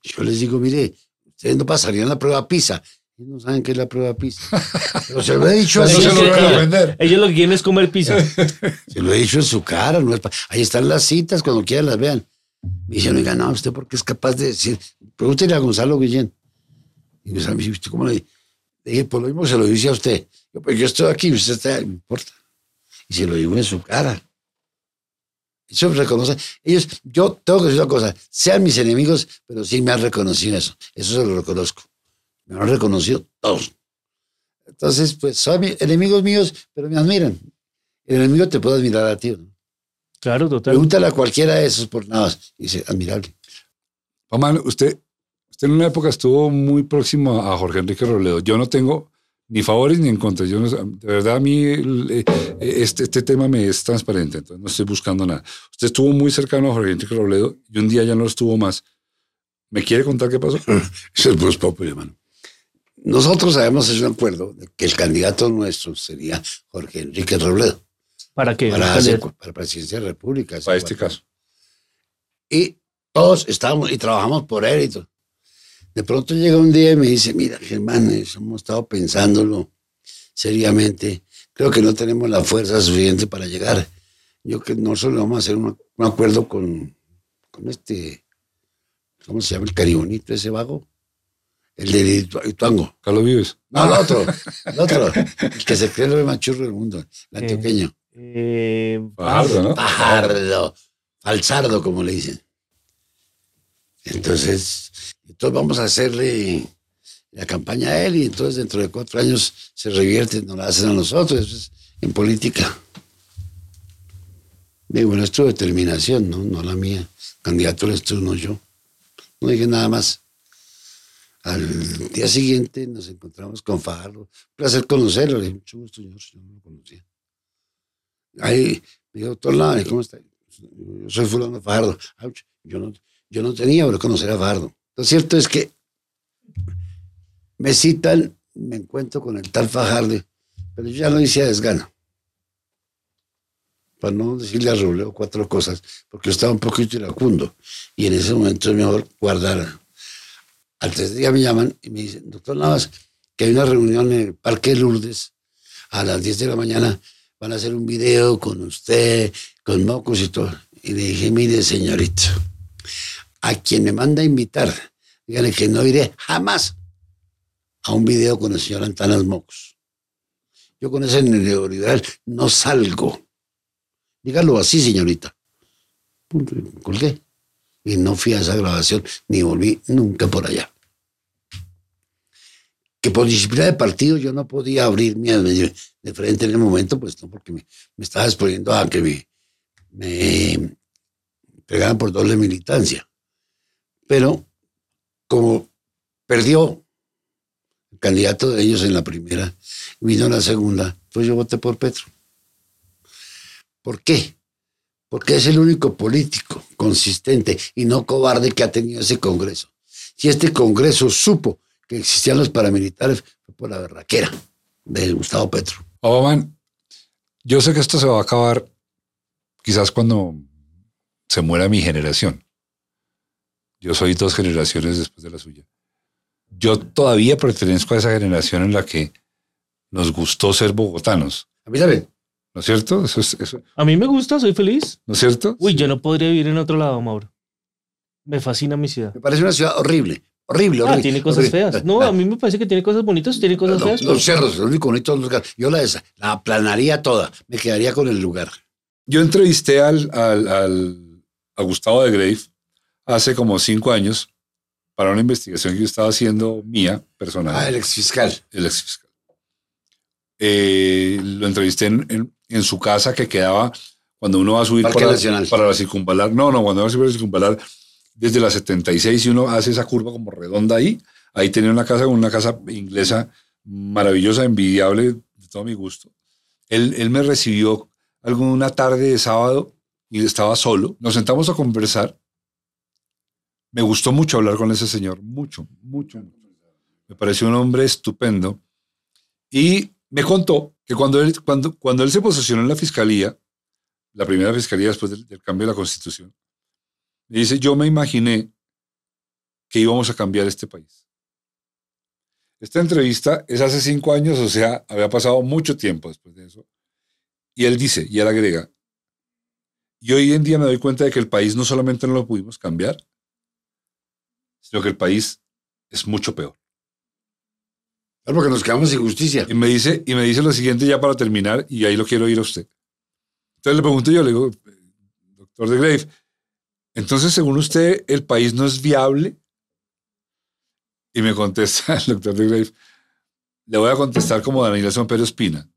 Yo les digo, mire, ustedes no pasarían la prueba PISA. Ellos no saben qué es la prueba PISA. Pero se lo he dicho así. se lo voy a ellos, vender. ellos lo que quieren es comer pizza. Se lo he dicho en su cara. No es Ahí están las citas, cuando quieran las vean. Me dicen, oiga, no, usted porque es capaz de decir. Pregúntele a Gonzalo Guillén. Y me dice, ¿usted cómo le dije? Le dije, por lo mismo se lo dice a usted. Yo, pues yo estoy aquí, usted está, no importa. Y se lo digo en su cara. Eso reconoce. Ellos, yo tengo que decir una cosa, sean mis enemigos, pero sí me han reconocido eso. Eso se lo reconozco. Me lo han reconocido todos. Entonces, pues son mi- enemigos míos, pero me admiran. El enemigo te puede admirar a ti. ¿no? Claro, total. Pregúntale a cualquiera de esos por nada dice, admirable. Pamán, usted, usted en una época estuvo muy próximo a Jorge Enrique Robledo. Yo no tengo ni favores ni en contra. Yo no, sé, de verdad, a mí eh, este, este tema me es transparente, entonces no estoy buscando nada. Usted estuvo muy cercano a Jorge Enrique Robledo y un día ya no lo estuvo más. ¿Me quiere contar qué pasó? Eso es Voz Populi, hermano. Nosotros habíamos hecho un acuerdo de que el candidato nuestro sería Jorge Enrique Robledo ¿Para qué? para, hacer- para la presidencia de la República. Para este caso. Y todos estábamos y trabajamos por él y todo. De pronto llega un día y me dice, mira, Germán, hemos estado pensándolo seriamente. Creo que no tenemos la fuerza suficiente para llegar. Yo que no solo vamos a hacer un, un acuerdo con, con este, ¿cómo se llama? El caribonito, ese vago. El de Itu- Ituango. Carlos Vives. No, el otro, el otro. El que se cree el más churro del mundo, el antioqueño. Eh, Fajardo, ¿no? Pajardo, falsardo, como le dicen. Entonces, entonces vamos a hacerle la campaña a él y entonces dentro de cuatro años se revierte, nos la hacen a nosotros, eso es en política. Digo, bueno, es tu determinación, ¿no? No la mía. Candidato eres tú, no yo. No dije nada más. Al día siguiente nos encontramos con Fajardo. Un placer conocerlo. Le dije, mucho gusto, señor. Yo no lo conocía. Ahí me dijo, doctor Lara, ¿cómo está? Yo soy fulano Fajardo. Yo no, yo no tenía por conocer a Fajardo. Lo cierto es que me citan, me encuentro con el tal Fajardo, pero yo ya lo hice a desgano. Para no decirle a Robledo cuatro cosas, porque estaba un poquito iracundo. Y en ese momento es mejor guardar. Al tercer día me llaman y me dicen, doctor Navas, que hay una reunión en el Parque Lourdes a las 10 de la mañana. Van a hacer un video con usted, con mocos y todo. Y le dije, mire, señorito, a quien me manda a invitar, dígale que no iré jamás a un video con el señor Antanas Mocos. Yo con ese neoliberal no salgo. Dígalo así, señorita. Colgué. Y no fui a esa grabación, ni volví nunca por allá. Que por disciplina de partido yo no podía abrirme de, frente en el momento, pues no, porque me, me estaba exponiendo a que me, me por doble militancia. Pero como perdió el candidato de ellos en la primera, vino la segunda, pues yo voté por Petro. ¿Por qué? porque es el único político consistente y no cobarde que ha tenido ese Congreso. Si este Congreso supo que existían los paramilitares, fue por la berraquera de Gustavo Petro. Obama, yo sé que esto se va a acabar quizás cuando se muera mi generación. Yo soy dos generaciones después de la suya. Yo todavía pertenezco a esa generación en la que nos gustó ser bogotanos. A mí también. ¿No es cierto? Eso es, eso, A mí me gusta, soy feliz. ¿No es cierto? Uy, yo no podría vivir en otro lado, Mauro. Me fascina mi ciudad. Me parece una ciudad horrible. Horrible, Ah, horrible. tiene cosas horrible. feas. No, a mí me parece que tiene cosas bonitas, tiene cosas No, feas. los cerros, lo único bonito los. Yo la, esa, la aplanaría toda. Me quedaría con el lugar. Yo entrevisté al, al- al- a Gustavo de Grave hace como cinco años para una investigación que yo estaba haciendo mía, personal. Ah, el exfiscal. el ex fiscal. Eh, lo entrevisté en, en- en su casa que quedaba cuando uno va a subir para, la circunvalar. No, no, cuando va a subir la circunvalar desde la 76 y uno hace esa curva como redonda ahí. Ahí tenía una casa, una casa inglesa maravillosa, envidiable, de todo mi gusto. Él, él me recibió alguna tarde de sábado y estaba solo. Nos sentamos a conversar. Me gustó mucho hablar con ese señor, mucho, mucho, mucho. Me pareció un hombre estupendo. Y me contó que cuando él, cuando, cuando él se posicionó en la fiscalía, la primera fiscalía después del, del cambio de la constitución, me dice, yo me imaginé que íbamos a cambiar este país. Esta entrevista es hace cinco años, o sea, había pasado mucho tiempo después de eso. Y él dice, y él agrega, y hoy en día me doy cuenta de que el país no solamente no lo pudimos cambiar, sino que el país es mucho peor. Claro, porque nos quedamos sin justicia. Y me dice, y me dice lo siguiente ya para terminar, y ahí lo quiero oír a usted. Entonces le pregunto yo, le digo, doctor de Grave, entonces según usted el país no es viable. Y me contesta el doctor de Grave, le voy a contestar como Daniel San Pedro Espina.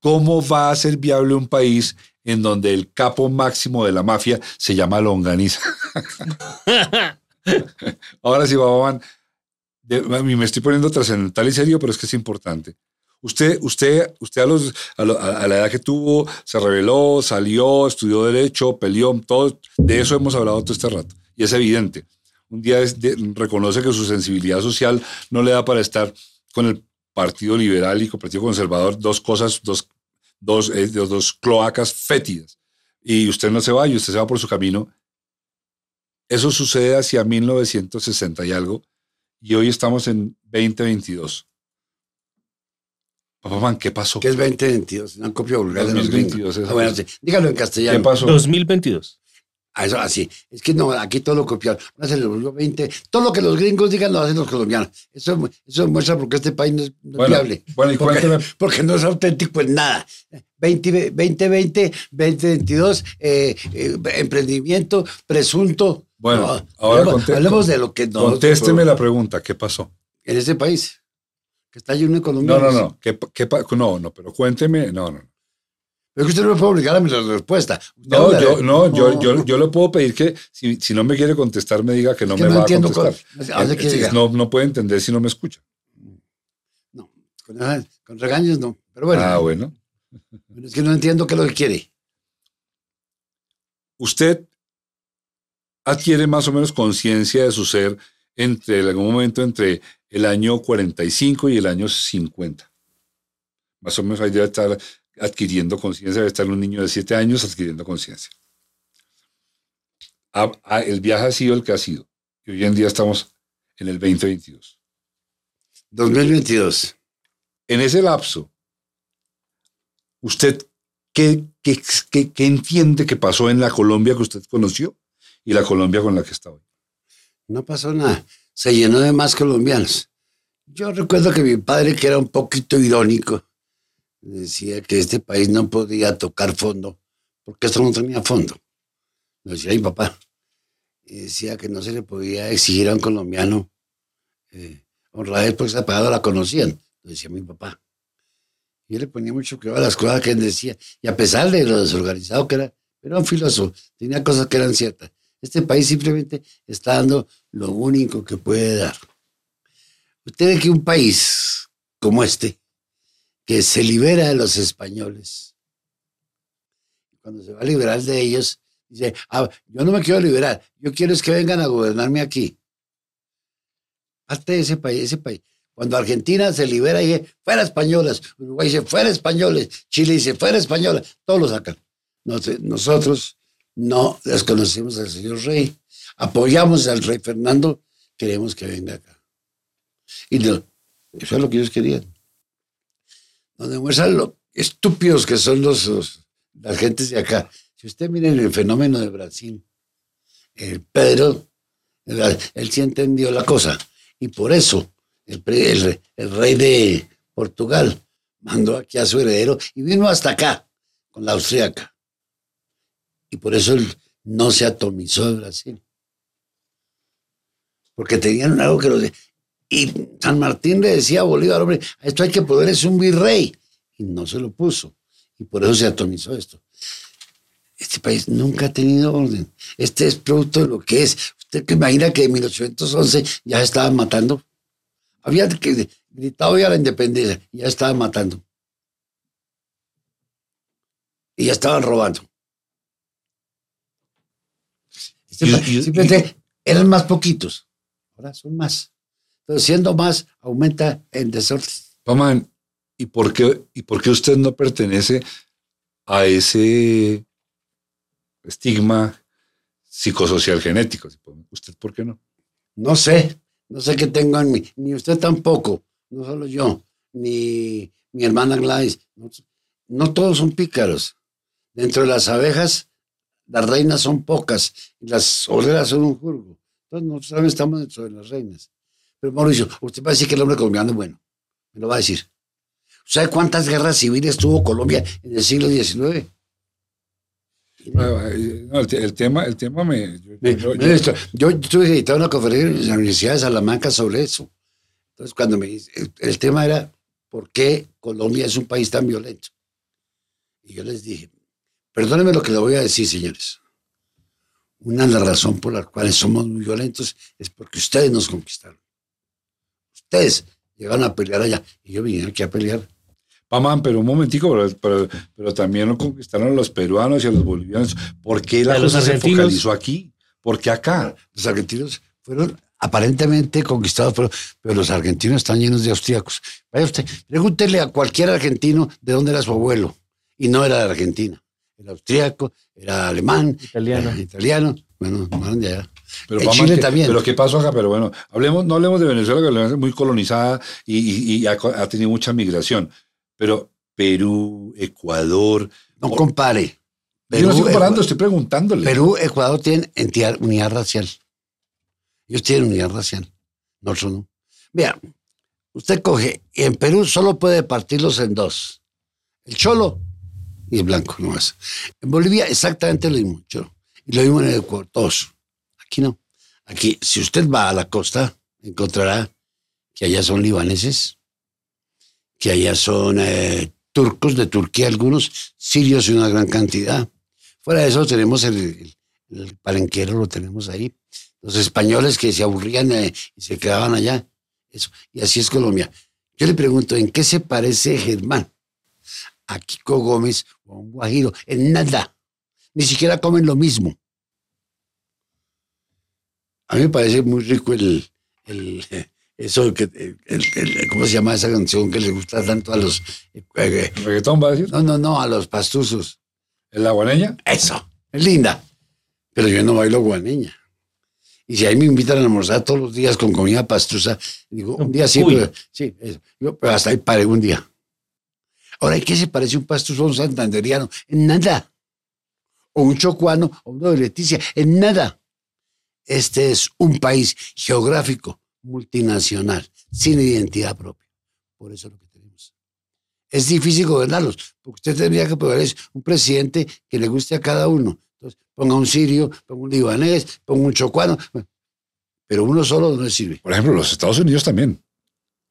¿Cómo va a ser viable un país en donde el capo máximo de la mafia se llama Longaniza? Ahora sí, mí me estoy poniendo trascendental y serio, pero es que es importante. Usted, usted, usted a, la edad que tuvo, se reveló, salió, estudió Derecho, peleó, todo, de eso hemos hablado todo este rato. Y es evidente. Un día reconoce que su sensibilidad social no le da para estar con el Partido Liberal y con el Partido Conservador, dos cosas, dos, dos, eh, dos cloacas fétidas. Y usted no se va y usted se va por su camino. Eso sucede hacia 1960 y algo y hoy estamos en 2022. Papá Man, ¿qué pasó? ¿Qué es 2022? Una copia vulgar de los 2022, gringos. eso Ah, bueno, sí. Dígalo en ¿Qué castellano. pasó? 2022. Ah, eso así. Es que no, aquí todo lo copiaron. Una se le volvió 20. Todo lo que los gringos digan lo hacen los colombianos. Eso, eso muestra porque este país no es, no Bueno, viable. bueno, y porque, porque no es auténtico en nada. 20, 2020, 2022, eh, eh, emprendimiento, presunto. Bueno, No, ahora hablemos, conté- hablemos de lo que no. Contésteme la pregunta, ¿qué pasó? En este país, que está lleno de No, colombianos. no, no. ¿Qué, pa- qué pa- no, no, pero cuénteme. No, no. Pero es que usted no me puede obligar a mi respuesta. No, yo, no, yo, No, yo, yo le puedo pedir que si, si no me quiere contestar, me diga que no Es que me no va a contestar. cuál- ¿a dónde Eh, no, no puede entender si no me escucha. No, con, con regaños no. Pero bueno, Ah, bueno. es que no entiendo qué es lo que quiere. usted adquiere más o menos conciencia de su ser entre en algún momento entre el año 45 y el año 50. Más o menos ahí debe estar adquiriendo conciencia, debe estar un niño de 7 años adquiriendo conciencia. El viaje ha sido el que ha sido. Y hoy en día estamos en el 2022. 2022. En ese lapso, ¿usted qué, qué, qué- qué entiende que pasó en la Colombia que usted conoció y la Colombia con la que está hoy? No pasó nada. Se llenó de más colombianos. Yo recuerdo que mi padre, que era un poquito irónico, decía que este país no podía tocar fondo, porque esto no tenía fondo. Lo decía mi papá. Decía que no se le podía exigir a un colombiano eh, honradez porque esa palabra la conocían. Lo decía mi papá. Y él le ponía mucho cuidado a las cosas que él decía. Y a pesar de lo desorganizado que era, era un filósofo, tenía cosas que eran ciertas. Este país simplemente está dando lo único que puede dar. Usted ve que un país como este, que se libera de los españoles, cuando se va a liberar de ellos, dice, ah, yo no me quiero liberar, yo quiero es que vengan a gobernarme aquí. Parte de ese país, ese país. Cuando Argentina se libera, dice, fuera españolas. Uruguay dice, fuera españoles. Chile dice, fuera españolas. Todos lo sacan. Nosotros no desconocemos al señor rey. Apoyamos al rey Fernando, queremos que venga acá. Y eso es lo que ellos querían. Nos demuestran lo estúpidos que son los, las gentes de acá. Si usted mira el fenómeno de Brasil, el Pedro, él sí entendió la cosa. Y por eso el, rey de Portugal mandó aquí a su heredero y vino hasta acá con la austriaca. Y por eso no se atomizó de Brasil. Porque tenían algo que lo Y San Martín le decía a Bolívar, hombre, esto hay que poder, es un virrey. Y no se lo puso. Y por eso se atomizó esto. Este país nunca ha tenido orden. Este es producto de lo que es. Usted que imagina que en 1811 ya estaban matando había gritado ya la independencia ya estaban matando. Y ya estaban robando. Simplemente eran más poquitos. Ahora son más. Pero siendo más, aumenta el desorden. Paman, ¿y por qué, y por qué usted no pertenece a ese estigma psicosocial genético? ¿Usted por qué no? No sé. No sé qué tengo en mí, ni usted tampoco, no solo yo, ni mi hermana Gladys. No, todos son pícaros. Dentro de las abejas, las reinas son pocas y las obreras son un jurgo. Entonces nosotros también estamos dentro de las reinas. Pero Mauricio, usted va a decir que el hombre colombiano es bueno. Me lo va a decir. ¿Sabe cuántas guerras civiles tuvo Colombia en el siglo XIX? el, tema, el tema me. Yo, estuve editando una conferencia en la Universidad de Salamanca sobre eso. Entonces, cuando me dice, el, tema era por qué Colombia es un país tan violento. Y yo les dije, perdónenme lo que le voy a decir, señores. Una de las razones por las cuales somos muy violentos es porque ustedes nos conquistaron. Ustedes llegaron a pelear allá y yo vine aquí a pelear Pamán, pero un momentico, pero, pero, también lo conquistaron los peruanos y a los bolivianos. ¿Por qué la cosa se focalizó aquí? ¿Por qué acá? Los argentinos fueron aparentemente conquistados, pero, pero los argentinos están llenos de austríacos. Vaya usted, pregúntele a cualquier argentino de dónde era su abuelo. Y no era de Argentina. Era austríaco, era alemán, italiano. italiano. Bueno, no de allá. Pero, Chile también. Pero ¿qué pasó acá? Pero bueno, hablemos, no hablemos de Venezuela, que es muy colonizada y, ha, ha, tenido mucha migración. Pero Perú, Ecuador. No compare. Perú, yo no estoy comparando, estoy preguntándole. Perú, Ecuador tienen entidad, unidad racial. Ellos tienen unidad racial. Nosotros no. Vea, usted coge, y en Perú solo puede partirlos en dos: el cholo y blanco, no más. En Bolivia, exactamente lo mismo, cholo. Y lo mismo en Ecuador, todos. Aquí no. Aquí, si usted va a la costa, encontrará que allá son libaneses, que allá son eh, turcos de Turquía, algunos sirios y una gran cantidad. Fuera de eso tenemos el, palenquero, lo tenemos ahí. Los españoles que se aburrían eh, y se quedaban allá. Eso. Y así es Colombia. Yo le pregunto, ¿en qué se parece Germán a Kiko Gómez o a un Guajiro? En nada. Ni siquiera comen lo mismo. A mí me parece muy rico el, eso que, ¿cómo se llama esa canción que le gusta tanto a los... Eh, eh, reggaetón va a decir? No, no, no, a los pastuzos. ¿La guaneña? Eso, es linda. Pero yo no bailo guaneña. Y si ahí me invitan a almorzar todos los días con comida pastusa, digo, un día sí, pero, sí, yo, pero hasta ahí paré un día. Ahora, ¿y qué se parece un pastuso a un santanderiano? En nada. O un chocuano, o uno de Leticia, en nada. Este es un país geográfico multinacional, sin identidad propia. Por eso es lo que tenemos. Es difícil gobernarlos, porque usted tendría que poder un presidente que le guste a cada uno. Entonces, ponga un sirio, ponga un libanés, ponga un chocuano, pero uno solo no sirve. Por ejemplo, los Estados Unidos también.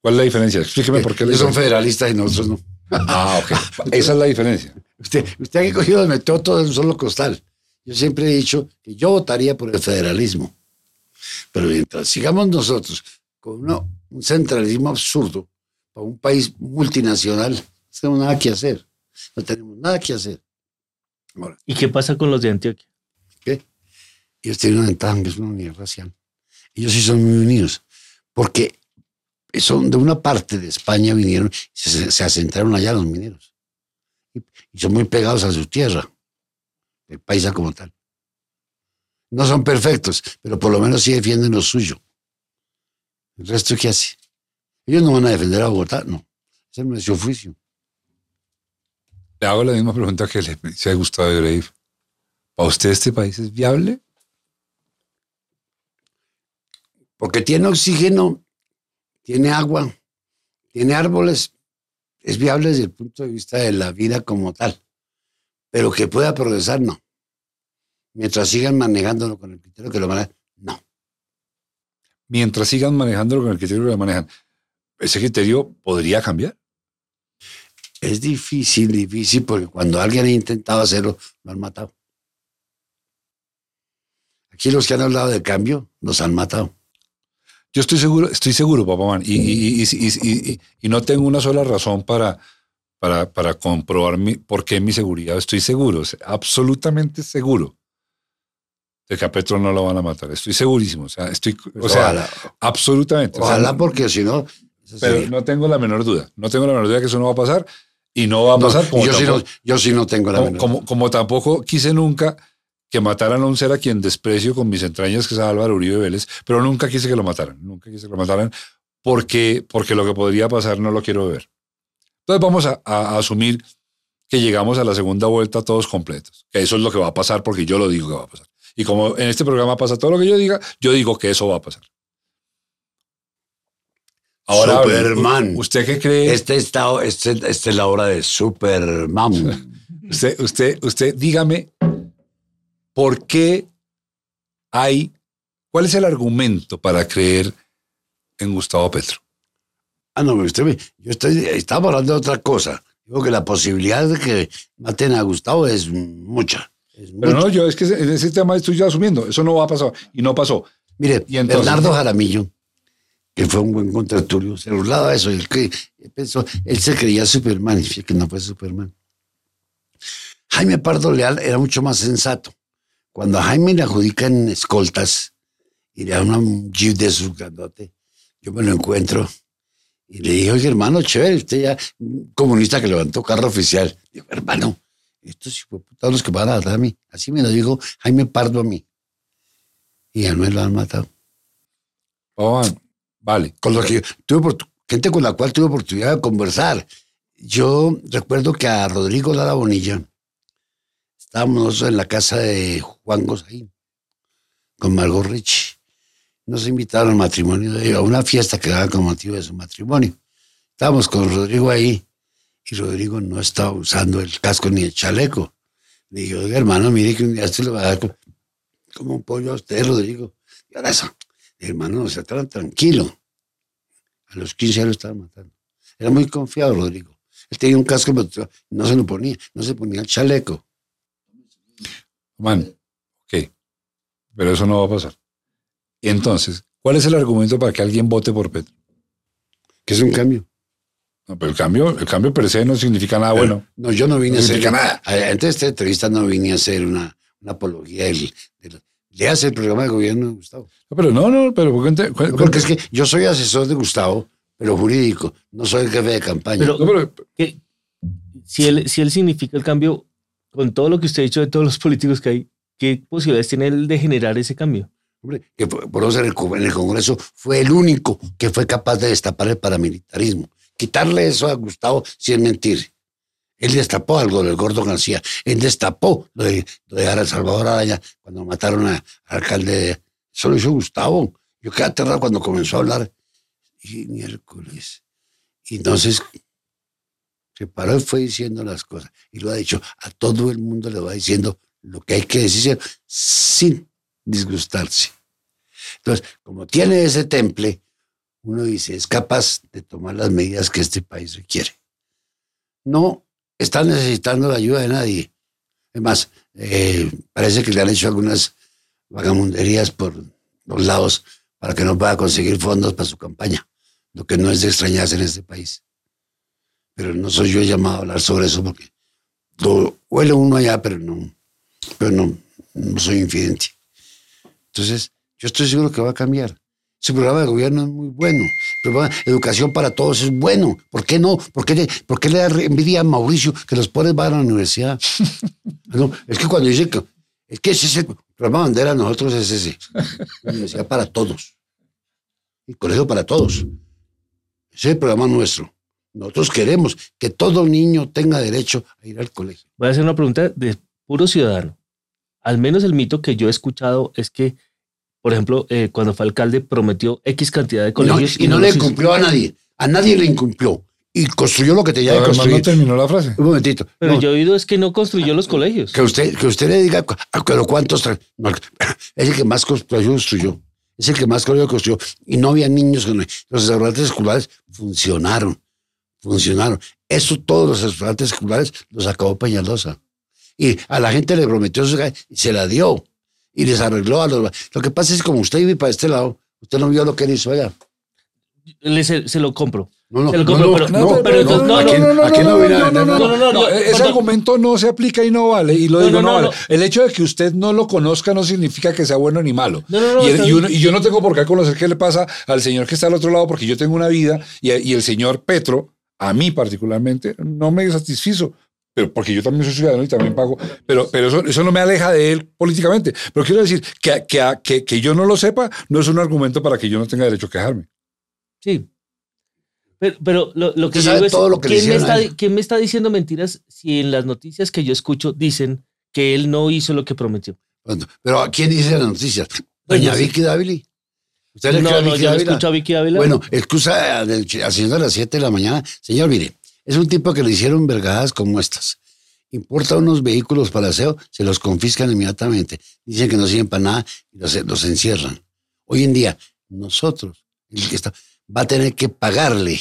¿Cuál es la diferencia? Explíqueme por qué. Ellos son federalistas y nosotros no. Ah, ok. Esa es la diferencia. Usted, usted ha cogido, metió todo en un solo costal. Yo siempre he dicho que yo votaría por el federalismo. Pero mientras sigamos nosotros con un centralismo absurdo para un país multinacional, no tenemos nada que hacer. No tenemos nada que hacer. Ahora, ¿Y qué pasa con los de Antioquia? ¿qué? Ellos tienen una ventaja que es una unidad racial. Ellos sí son muy unidos, porque son de una parte de España vinieron, se, se asentaron allá los mineros. Y, y son muy pegados a su tierra, el paisa como tal. No son perfectos, pero por lo menos sí defienden lo suyo. ¿El resto qué hace? Ellos no van a defender a Bogotá, no. Ese no es su oficio. Le hago la misma pregunta que le hice a Gustavo Grave. ¿Para usted este país es viable? Porque tiene oxígeno, tiene agua, tiene árboles, es viable desde el punto de vista de la vida como tal. Pero que pueda progresar, no. Mientras sigan manejándolo con el criterio que lo manejan, no. Mientras sigan manejándolo con el criterio que lo manejan, ¿ese criterio podría cambiar? Es difícil, difícil, porque cuando alguien ha intentado hacerlo, lo han matado. Aquí los que han hablado de cambio, los han matado. Yo estoy seguro, estoy seguro, papá man, y, y- y- y- no tengo una sola razón para, para, para comprobar mi, por qué mi seguridad. Estoy seguro, o absolutamente seguro de que a Petro no lo van a matar. Estoy segurísimo, o sea, estoy, o Pues sea, ojalá, absolutamente. o sea, ojalá porque si no, pero no tengo la menor duda, no tengo la menor duda que eso no va a pasar y no va a pasar No, como, yo, sí no, tampoco, yo sí no tengo la como, menor como- como tampoco quise nunca que mataran a un ser a quien desprecio con mis entrañas, que es Álvaro Uribe Vélez, pero nunca quise que lo mataran, nunca quise que lo mataran, porque, porque lo que podría pasar no lo quiero ver. Entonces vamos a, a- a asumir que llegamos a la segunda vuelta todos completos, que eso es lo que va a pasar porque yo lo digo que va a pasar. Y como en este programa pasa todo lo que yo diga, yo digo que eso va a pasar. Ahora, Superman. ¿usted qué cree? Este este, esta es la hora de Superman. Usted, usted, usted, dígame, ¿por qué hay, cuál es el argumento para creer en Gustavo Petro? Ah, no, usted me- yo estoy, estaba hablando de otra cosa. Digo que la posibilidad de que maten a Gustavo es mucha. es Pero mucha. no, yo es que ese, ese tema estoy ya asumiendo, eso no va a pasar y no pasó. Mire, Y entonces- Bernardo Jaramillo, que fue un buen contraturio, se burlaba eso. Él, que, pensó, él se creía Superman y que no fue Superman. Jaime Pardo Leal era mucho más sensato. Cuando a Jaime le adjudican escoltas y le dan un jeep de su grandote, yo me lo encuentro y le dije, oye, hermano, chévere, usted ya, un comunista que levantó carro oficial. Digo, hermano, estos hijos los que van a matar a mí. Así me lo dijo Jaime Pardo a mí. Y a mí lo han matado. Oh, vale. Con lo que tuve oportu- gente con la cual tuve oportunidad de conversar. Yo recuerdo que a Rodrigo Lara Bonilla estábamos nosotros en la casa de Juan Gosaín con Margot Rich. Nos invitaron al matrimonio a una fiesta que daba con motivo de su matrimonio. Estábamos con Rodrigo ahí y Rodrigo no estaba usando el casco ni el chaleco. Le digo, "Oiga, hermano, mire que un día se le va a dar co- como un pollo a usted, Rodrigo. Y ahora eso, hermano, no se tan tranquilo. A los 15 años lo estaban matando. Era muy confiado, Rodrigo. Él tenía un casco, pero no se lo ponía, no se ponía el chaleco. Man, ok. Pero eso no va a pasar. Entonces, ¿cuál es el argumento para que alguien vote por Petro? Que es un cambio. No, pero el cambio, el cambio per se no significa nada bueno. No, yo no vine No a hacer nada. Antes de esta entrevista no vine a hacer una, una apología del, del- le hace el programa de gobierno de Gustavo. No, pero no, no, pero Porque es que yo soy asesor de Gustavo, pero jurídico, no soy el jefe de campaña. Pero- no, pero- ¿Qué- si, él, si él significa el cambio, con todo lo que usted ha dicho de todos los políticos que hay, ¿qué posibilidades tiene él de generar ese cambio? Hombre, que por eso en el, en el Congreso fue el único que fue capaz de destapar el paramilitarismo. Quitarle eso a Gustavo si es mentir. Él destapó algo del Gordo García. Él destapó lo de, lo de Salvador Araya cuando mataron al alcalde. de- Eso lo hizo Gustavo. Yo quedé aterrado cuando comenzó a hablar. Y miércoles. Y entonces se paró y fue diciendo las cosas. Y lo ha dicho. A todo el mundo le va diciendo lo que hay que decir sin disgustarse. Entonces, como tiene ese temple, uno dice, es capaz de tomar las medidas que este país requiere. No está necesitando la ayuda de nadie. Es más, eh, parece que le han hecho algunas vagamunderías por los lados para que no pueda conseguir fondos para su campaña, lo que no es de extrañarse en este país. Pero no soy yo llamado a hablar sobre eso porque lo huele uno allá, pero no, pero no, no soy infidente. Entonces, yo estoy seguro que va a cambiar. Ese programa de gobierno es muy bueno. El programa de educación para todos es bueno. ¿Por qué no? ¿Por qué, le, por qué le da envidia a Mauricio que los pobres van a la universidad? No, es que cuando dice que es que ese es el programa bandera, nosotros es ese. La universidad para todos. Y colegio para todos. Ese es el programa nuestro. Nosotros queremos que todo niño tenga derecho a ir al colegio. Voy a hacer una pregunta de puro ciudadano. Al menos el mito que yo he escuchado es que, por ejemplo, eh, cuando fue alcalde prometió X cantidad de no, colegios y no le cumplió a nadie. A nadie le incumplió. Y construyó lo que tenía que Además, no construir. terminó la frase. Un momentito. Pero No, yo he oído es que no construyó los colegios. que, usted, que usted le diga, cu- ah, pero ¿cuántos? no, es el que más construyó, construyó. Es el que más colegio construyó. Y no había niños. que no- Los restaurantes escolares funcionaron. Funcionaron. Eso, todos los restaurantes escolares los acabó Peñalosa. Y a la gente le prometió su y se la dio. Y les arregló a los. Lo que pasa es que como usted vive para este lado, usted no vio lo que él hizo allá. Le- se, se lo compro. No, no, Se lo no, compro, no, pero- no, pero no, no, no, ese argumento no se aplica y no vale. Y lo No, digo, no, no, no, vale. El hecho de que usted no lo conozca no significa que sea bueno ni malo. No, no, no, y, el- y uno- y yo no tengo por qué conocer qué le pasa al señor que está al otro lado porque yo tengo una vida y, y el señor Petro, a mí particularmente, no me satisfizo. Pero porque yo también soy ciudadano y también pago. Pero, pero eso, eso no me aleja de él políticamente. Pero quiero decir que, que, que, que yo no lo sepa no es un argumento para que yo no tenga derecho a quejarme. Sí. Pero, pero lo, lo que yo digo es, todo lo que ¿quién, me está, quién me está diciendo mentiras si en las noticias que yo escucho dicen que él no hizo lo que prometió? Bueno, Pero ¿a quién dice las noticias? Doña no sé. Vicky Dávila. ¿Usted le No, cree a no, yo escucho a Vicky Ávila. Bueno, excusa al, señor de las 7 de la mañana. Señor, mire, es un tipo que le hicieron vergadas como estas. Importa unos vehículos para aseo, se los confiscan inmediatamente. Dicen que no sirven para nada y los, los encierran. Hoy en día, nosotros, el que está, va a tener que pagarle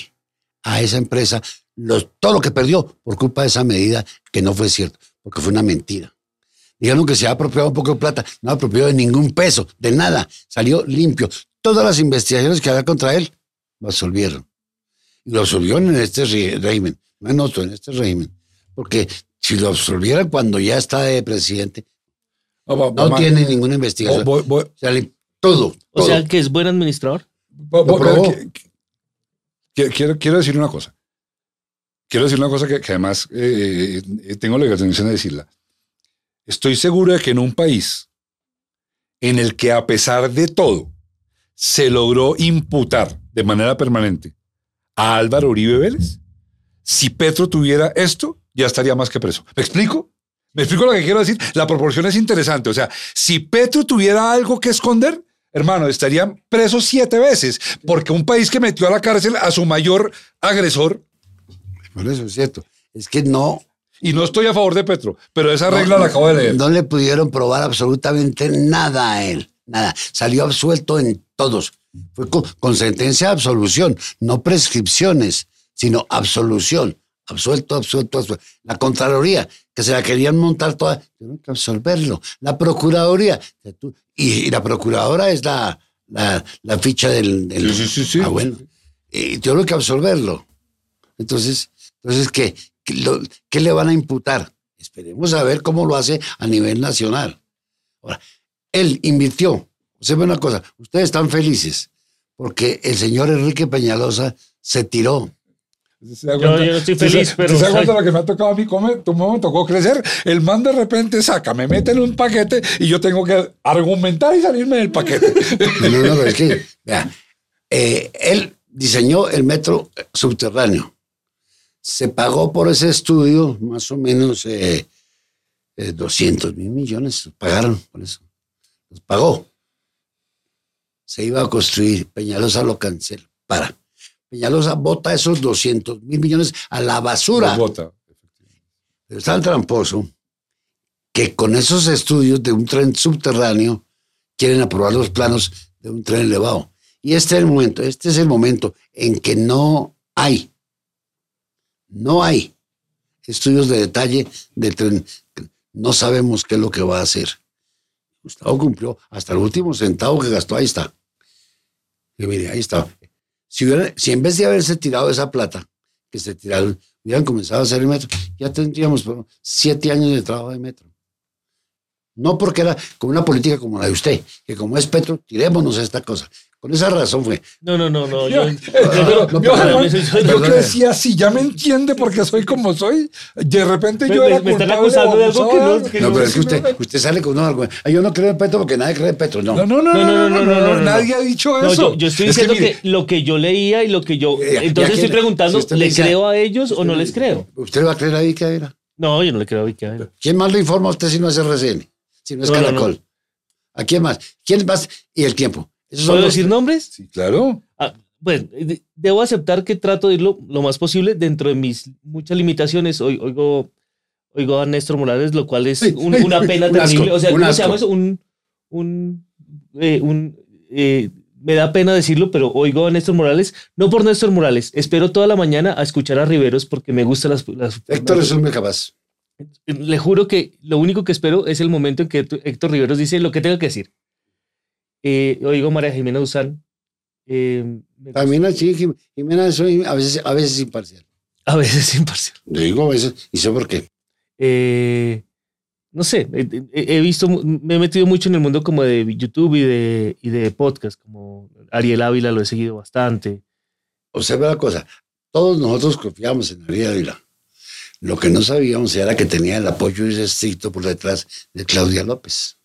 a esa empresa los- todo lo que perdió por culpa de esa medida que no fue cierto, porque fue una mentira. Dijeron que se ha apropiado un poco de plata, no ha apropiado de ningún peso, de nada, salió limpio. Todas las investigaciones que había contra él lo absolvieron. Y lo absolvieron en este régimen, no en otro, en este régimen. Porque si lo absolvieran cuando ya está de presidente, no tiene ninguna investigación. Voy- voy- Sale todo, o sea, que es buen administrador. Quiero, quiero decir una cosa. Quiero decir una cosa que, que además eh, eh, tengo la intención de decirla. Estoy seguro de que en un país en el que a pesar de todo se logró imputar de manera permanente a Álvaro Uribe Vélez, si Petro tuviera esto, ya estaría más que preso. ¿Me explico? ¿Me explico lo que quiero decir? La proporción es interesante. O sea, si Petro tuviera algo que esconder, hermano, estarían presos siete veces, porque un país que metió a la cárcel a su mayor agresor, Por eso es cierto. Es que no, y no estoy a favor de Petro, pero esa regla la acabo de leer. No le pudieron probar absolutamente nada a él. Nada. Salió absuelto en todos. Fue con, con sentencia de absolución, no prescripciones, sino absolución. Absuelto, absuelto, absuelto. La Contraloría, que se la querían montar toda, tuvieron que absolverlo. La Procuraduría, y, la Procuradora es la, la, la ficha del. del- Sí, sí, sí, sí. Ah, bueno. Y tuvieron que absolverlo. Entonces, entonces ¿qué, ¿Qué, lo- qué le van a imputar? Esperemos a ver cómo lo hace a nivel nacional. Ahora, él invirtió. Sepa una cosa, ustedes están felices porque el señor Enrique Peñalosa se tiró. ¿Se Yo- yo no estoy ¿Sí se- feliz, sí pero- ¿Se cuenta lo que me ha tocado a mí comer? Tú me tocó crecer. El man de repente saca, me mete en un paquete y yo tengo que argumentar y salirme del paquete. No, no, no, es que, vea, eh, él diseñó el metro subterráneo. Se pagó por ese estudio más o menos eh, eh, 200 mil millones. Pagaron por eso. Los pagó. Se iba a construir. Peñalosa lo cancela. Para. Peñalosa bota esos 200 mil millones a la basura. Los bota. Pero es tan tramposo que con esos estudios de un tren subterráneo quieren aprobar los planos de un tren elevado. Y este es el momento, este es el momento en que no hay, no hay estudios de detalle del tren. No sabemos qué es lo que va a hacer. Gustavo cumplió hasta el último centavo que gastó, ahí está. Y mire, ahí está. Si, en vez de haberse tirado esa plata, que se tiraron, hubieran comenzado a hacer el metro, ya tendríamos siete años de trabajo de metro. No porque era como una política como la de usted, que como es Petro, tirémonos a esta cosa. Por esa razón fue. No, no, no, no. Yo, yo, decía así, ya me entiende porque soy como soy. De repente yo. Me, era me están acusando de algo que no. No, pero es que usted, usted sale con algo. Yo no creo en Petro porque nadie cree en Petro, no. No, no, no, no, no, no, nadie ha dicho eso. Yo, estoy diciendo que, lo que yo leía y lo que yo. Entonces estoy preguntando, ¿le creo a ellos o no les creo? ¿Usted va a creer a Vicaera? No, yo no le creo a Vicaera. ¿Quién más le informa a usted si no es RCN? Si no es Caracol. ¿A quién más? ¿Quién más? Y el tiempo. Esos son ¿Puedo los- decir nombres? Sí, claro. Ah, bueno, de- debo aceptar que trato de irlo lo más posible dentro de mis muchas limitaciones. Oigo, oigo a Néstor Morales, lo cual es un- una pena un asco, terrible. O sea, un ¿cómo se asco. llama eso? Un, un, eh, un, eh, me da pena decirlo, pero oigo a Néstor Morales, no por Néstor Morales, espero toda la mañana a escuchar a Riveros porque me gustan las... las Héctor es un muy capaz. Le juro que lo único que espero es el momento en que Héctor- Héctor Riveros dice lo que tenga que decir. Eh, oigo María Jimena Duzán. eh, También así, Jim- Jimena, soy a veces, a veces imparcial. a veces imparcial. Digo a veces, y sé por qué. Eh, no sé, he, visto, me he metido mucho en el mundo como de YouTube y de, y de podcast, como Ariel Ávila lo he seguido bastante. Observa la cosa. Todos nosotros confiamos en María Ávila. Lo que no sabíamos era que tenía el apoyo estricto por detrás de Claudia López.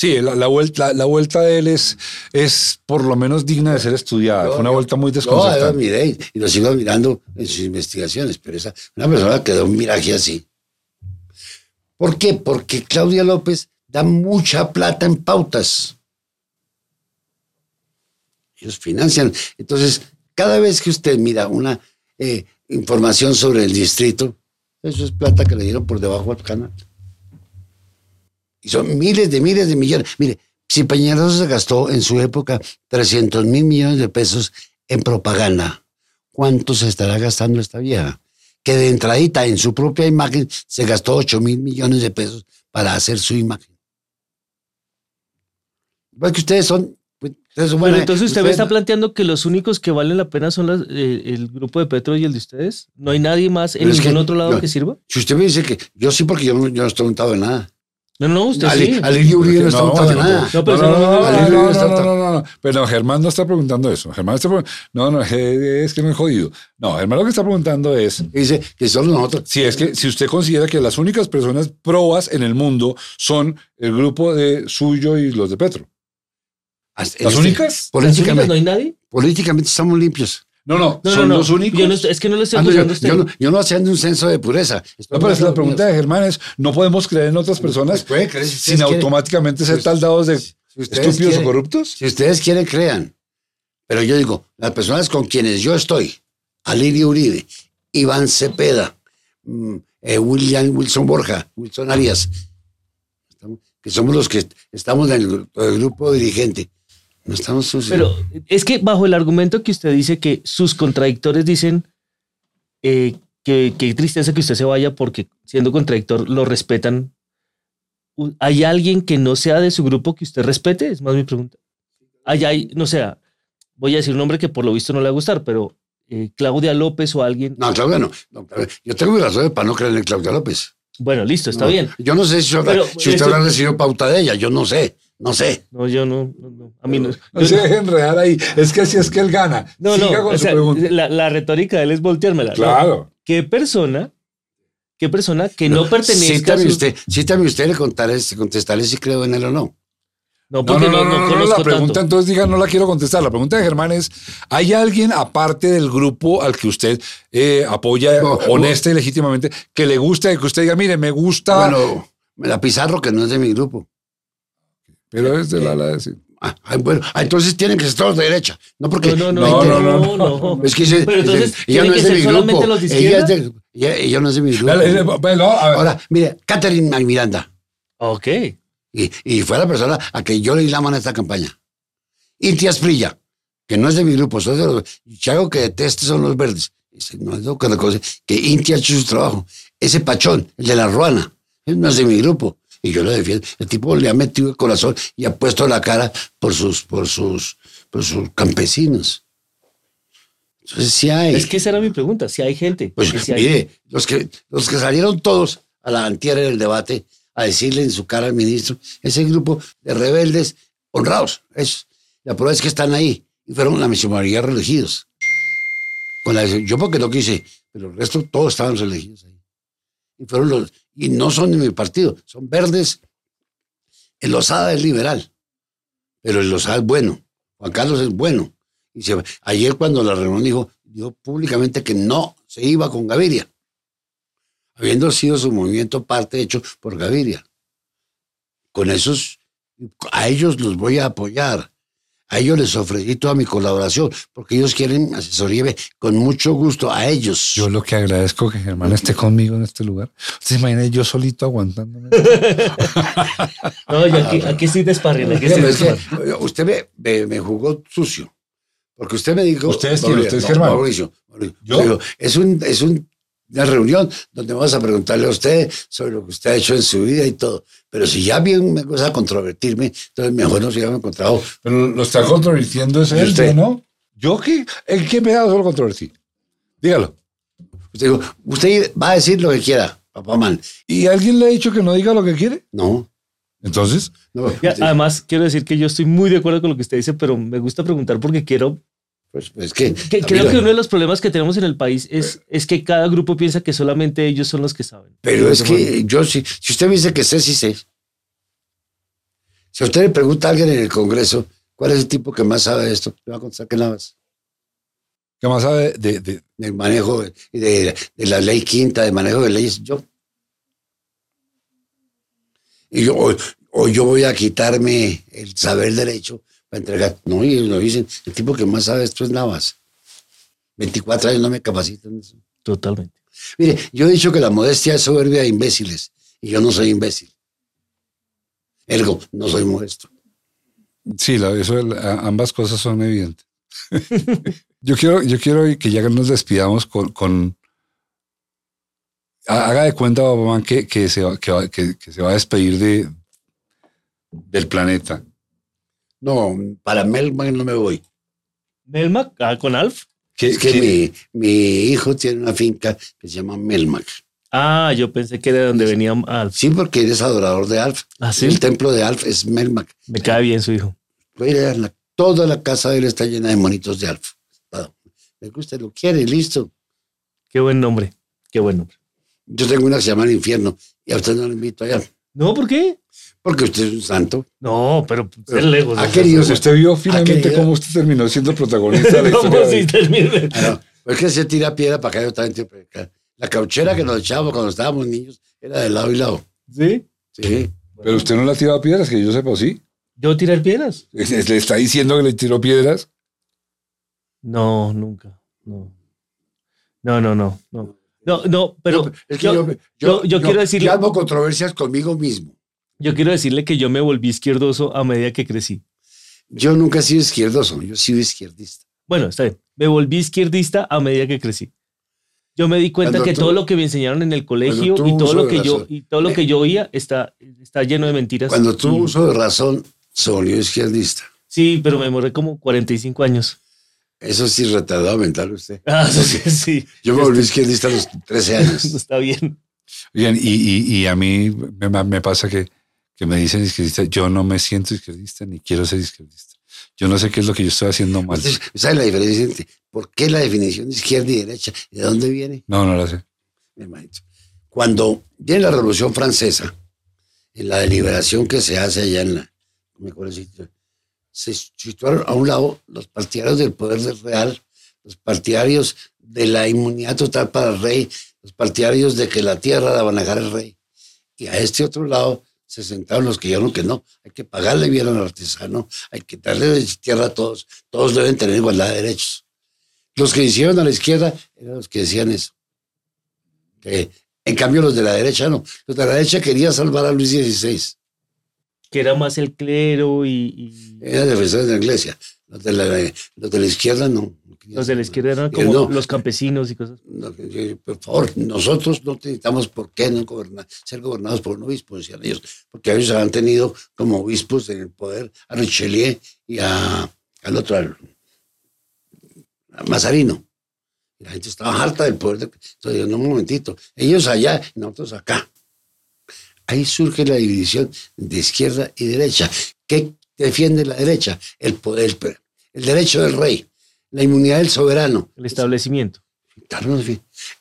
Sí, la, la vuelta, la vuelta de él es, es por lo menos digna de ser estudiada. Yo- Fue una yo- vuelta muy Yo lo desconcertante. miré y lo sigo mirando en sus investigaciones, pero esa, una persona que da un miraje así. ¿Por qué? Porque Claudia López da mucha plata en pautas. Ellos financian. Entonces, cada vez que usted mira una eh, información sobre el distrito, eso es plata que le dieron por debajo del canal. Y son miles de miles de millones. Mire, si Peñalosa se gastó en su época 300 mil millones de pesos en propaganda, ¿cuánto se estará gastando esta vieja? Que de entradita en su propia imagen se gastó 8 mil millones de pesos para hacer su imagen. Igual que ustedes son... pues, Bueno, buena- entonces usted me está planteando que los únicos que valen la pena son las- eh, el grupo de Petro y el de ustedes. ¿No hay nadie más en ningún otro lado no. que sirva? Si usted me dice que yo sí, porque yo no, yo no estoy untado de nada. No, no, usted Ali- sí. Alirio Uribe no está untado de yo nada. No, pero no, no, no- no, no, no, no, no, no, no. Pero Germán no está preguntando eso. Germán está No, no, eh, es que no es jodido. No, Germán lo que está preguntando es Dice que solo nosotros. si es que si usted considera que las únicas personas probas en el mundo son el grupo de suyo y los de Petro. hasta- ¿Las este, únicas? ¿Las únicas Políticamente, ¿No hay nadie? políticamente estamos limpios. No, no, No, son no, no. los únicos. Yo no es que no le estoy Ah, yo, acusando yo no, yo no haciendo un censo de pureza. No, pero la pregunta de Germán es, ¿no podemos creer en otras personas Pues puede creer si sin ustedes quieren. automáticamente ser taldados de si estúpidos o corruptos? Si ustedes quieren, crean. Pero yo digo, las personas con quienes yo estoy, Alirio Uribe, Iván Cepeda, mm, eh, William Wilson Borja, Wilson Arias, que somos los que estamos en el grupo dirigente. No estamos sucios. Pero es que bajo el argumento que usted dice que sus contradictores dicen eh, que tristeza que usted se vaya porque siendo contradictor lo respetan. ¿Hay alguien que no sea de su grupo que usted respete? Es más mi pregunta. Hay, hay, no sea, voy a decir un nombre que por lo visto no le va a gustar, pero eh, Claudia López o alguien. No, Claudia no. No, Claudia- Yo tengo razones para no creer en Claudia López. Bueno, listo, está No, bien. Yo no sé si, yo- Pero, si usted esto- habrá recibido pauta de ella. Yo no sé. No sé. No, yo no, no, no. A mí no. No se deje enredar ahí. Es que si es que él gana. no, Siga no, con o su sea, pregunta. la, la retórica de él es volteármela. ¿no? Claro. ¿Qué persona, qué persona que no, pertenezca a Cítame su- usted, cítame usted le contaré, contestaré si creo en él o no. No, No, porque no, no, no, no, no, conozco la pregunta tanto. entonces diga, no la quiero contestar. La pregunta de Germán es, ¿hay alguien aparte del grupo al que usted eh, apoya No, honesta y legítimamente que le gusta y que usted diga, mire, me gusta, Bueno, la Pizarro, que no es de mi grupo. Pero es de la, la sí. Ah, ah, bueno, ah, entonces tienen que ser todos de derecha. No porque. No, no, No, no, no, no. Es que dice- Pero entonces, ella ¿tienen no es de mi grupo. los ella, es de, ella, ella no es de mi grupo. Bueno, a ver, Ahora, mire, Catherine Miranda. Ok. Y, y fue la persona a que yo le di la mano a esta campaña. Inti Asprilla, que no es de mi grupo, soy de los. Chago que deteste son los verdes. Dice, no es lo que reconoce, que Inti ha hecho su trabajo. Ese pachón, el de la ruana, él no es de mi grupo. Y yo lo defiendo. El tipo le ha metido el corazón y ha puesto la cara por sus, por sus, por sus campesinos. Entonces sí hay. Es que esa era mi pregunta, si hay gente. Pues hay- mire, los que, los que salieron todos a la antier en el debate a decirle en su cara al ministro, ese grupo de rebeldes honrados, es, la prueba es que están ahí y fueron la mayoría reelegidos. Con la, yo porque no quise, pero el resto todos estaban elegidos ahí. Y fueron los, y no son de mi partido, son verdes. El Lozada es liberal, pero el Lozada es bueno. Juan Carlos es bueno. Y ayer cuando la reunión dijo, dijo públicamente que no se iba con Gaviria, habiendo sido su movimiento parte hecho por Gaviria. Con esos, a ellos los voy a apoyar. A ellos les ofrecí toda mi colaboración, porque ellos quieren asesoría con mucho gusto a ellos. Yo lo que agradezco que Germán esté conmigo en este lugar. ¿Usted se imagina yo solito aguantándome? No, yo aquí, aquí estoy desparriendo. Aquí estoy usted me, me- me jugó sucio. Porque usted me dijo. ¿Usted es quién? Mauricio, ¿Usted es no, Germán? Mauricio. Mauricio. ¿Yo? Me dijo, es, un, es un- una reunión donde vamos a preguntarle a usted sobre lo que usted ha hecho en su vida y todo. Pero si ya bien me gusta controvertirme, entonces mejor no se hubiera encontrado. Pero lo está controvirtiendo es ¿Y él, usted? ¿yo no? ¿Yo qué? ¿En qué pedazo lo controvertí? Dígalo. Usted, dijo, usted va a decir lo que quiera, papá man. ¿Y alguien le ha dicho que no diga lo que quiere? No. Entonces, no Ya, usted- además, quiero decir que yo estoy muy de acuerdo con lo que usted dice, pero me gusta preguntar porque quiero. Pues, pues, que, creo que uno de los problemas que tenemos en el país es, es que cada grupo piensa que solamente ellos son los que saben. Pero es que yo sí, si usted me dice que sé, sí sé. Si a usted le pregunta a alguien en el Congreso, ¿cuál es el tipo que más sabe de esto? Le va a contestar que nada más. ¿qué más sabe de, de- Del manejo de, de- de la ley quinta, de manejo de leyes, yo. Y yo, o, o yo voy a quitarme el saber derecho para entregar. No, y lo dicen, el tipo que más sabe esto es Navas. 24 años no me capacitan eso. Totalmente. Mire, yo he dicho que la modestia es soberbia de imbéciles y yo no soy imbécil. Ergo, no soy modesto. Sí, la- eso, ambas cosas son evidentes. yo, quiero, yo quiero que ya nos despidamos con... con- ha- haga de cuenta, Obama, que, que, se va, que, va- que- que se va a despedir de, del planeta. No, para Melman no me voy. Melmac, ah, con Alf. Que, mi, mi hijo tiene una finca que se llama Melmac. Ah, yo pensé que era de donde venía Alf. Sí, porque eres adorador de Alf. Ah, sí. El templo de Alf es Melmac. Me cae bien su hijo. Toda la casa de él está llena de monitos de Alf. Todo. Le gusta, lo quiere, listo. Qué buen nombre. Qué buen nombre. Yo tengo una que se llama El Infierno y a usted no lo invito allá. No, ¿por qué? Porque usted es un santo. No, pero ser lejos. ha querido Usted vio finalmente cómo usted terminó siendo protagonista de la ¿Cómo historia. si de- termine? Ah, no, pues que se tira piedra para acá, yo también. La cauchera que nos echábamos cuando estábamos niños era de lado y lado. ¿Sí? Sí. Pero usted no le ha tirado piedras, que yo sepa, ¿o sí. ¿Yo tirar piedras? ¿Le está diciendo que le tiró piedras? No, nunca. No. No, no, no. No, no, no pero es que yo, yo, yo- yo quiero decirle- Yo hago controversias conmigo mismo. Yo quiero decirle que yo me volví izquierdoso a medida que crecí. Yo nunca he sido izquierdoso, yo he sido izquierdista. Bueno, está bien. Me volví izquierdista a medida que crecí. Yo me di cuenta Cuando que tú- todo lo que me enseñaron en el colegio tú y todo lo que yo razón. y todo lo que yo oía está, está lleno de mentiras. Cuando tuvo Y- uso de razón, se volvió izquierdista. Sí, pero me demoré como 45 años. Eso sí, retardado mental usted. Ah, sí, sí. Yo me volví izquierdista a los 13 años. Está bien. Bien, y, y- y a mí me, me pasa que, que me dicen izquierdista. Yo no me siento izquierdista ni quiero ser izquierdista. Yo no sé qué es lo que yo estoy haciendo mal. Entonces, ¿sabe la diferencia entre por qué la definición de izquierda y derecha? ¿De dónde viene? No, no lo sé. Cuando viene la Revolución Francesa, en la deliberación que se hace allá en la, me acuerdo se situaron a un lado los partidarios del poder del real, los partidarios de la inmunidad total para el rey, los partidarios de que la tierra la va a manejar el rey. Y a este otro lado se sentaron los que dijeron que no, hay que pagarle bien al artesano, hay que darle tierra a todos, todos deben tener igualdad de derechos. Los que hicieron a la izquierda eran los que decían eso. Que, en cambio, los de la derecha no. Los de la derecha querían salvar a Luis XVI. Que era más el clero y, y Eran defensores de la iglesia. Los de la, los de la izquierda no. Los de la izquierda eran como no, los campesinos y cosas. no, por favor, nosotros no necesitamos por qué no gobernar, ser gobernados por un obispo, decían ellos, porque ellos han tenido como obispos en el poder a Richelieu y a, al otro, al, a Mazarino. La gente estaba harta del poder. De... Entonces, no, un momentito. Ellos allá y nosotros acá. Ahí surge la división de izquierda y derecha. ¿Qué defiende la derecha? El poder, el derecho del rey, la inmunidad del soberano. El establecimiento. Claro,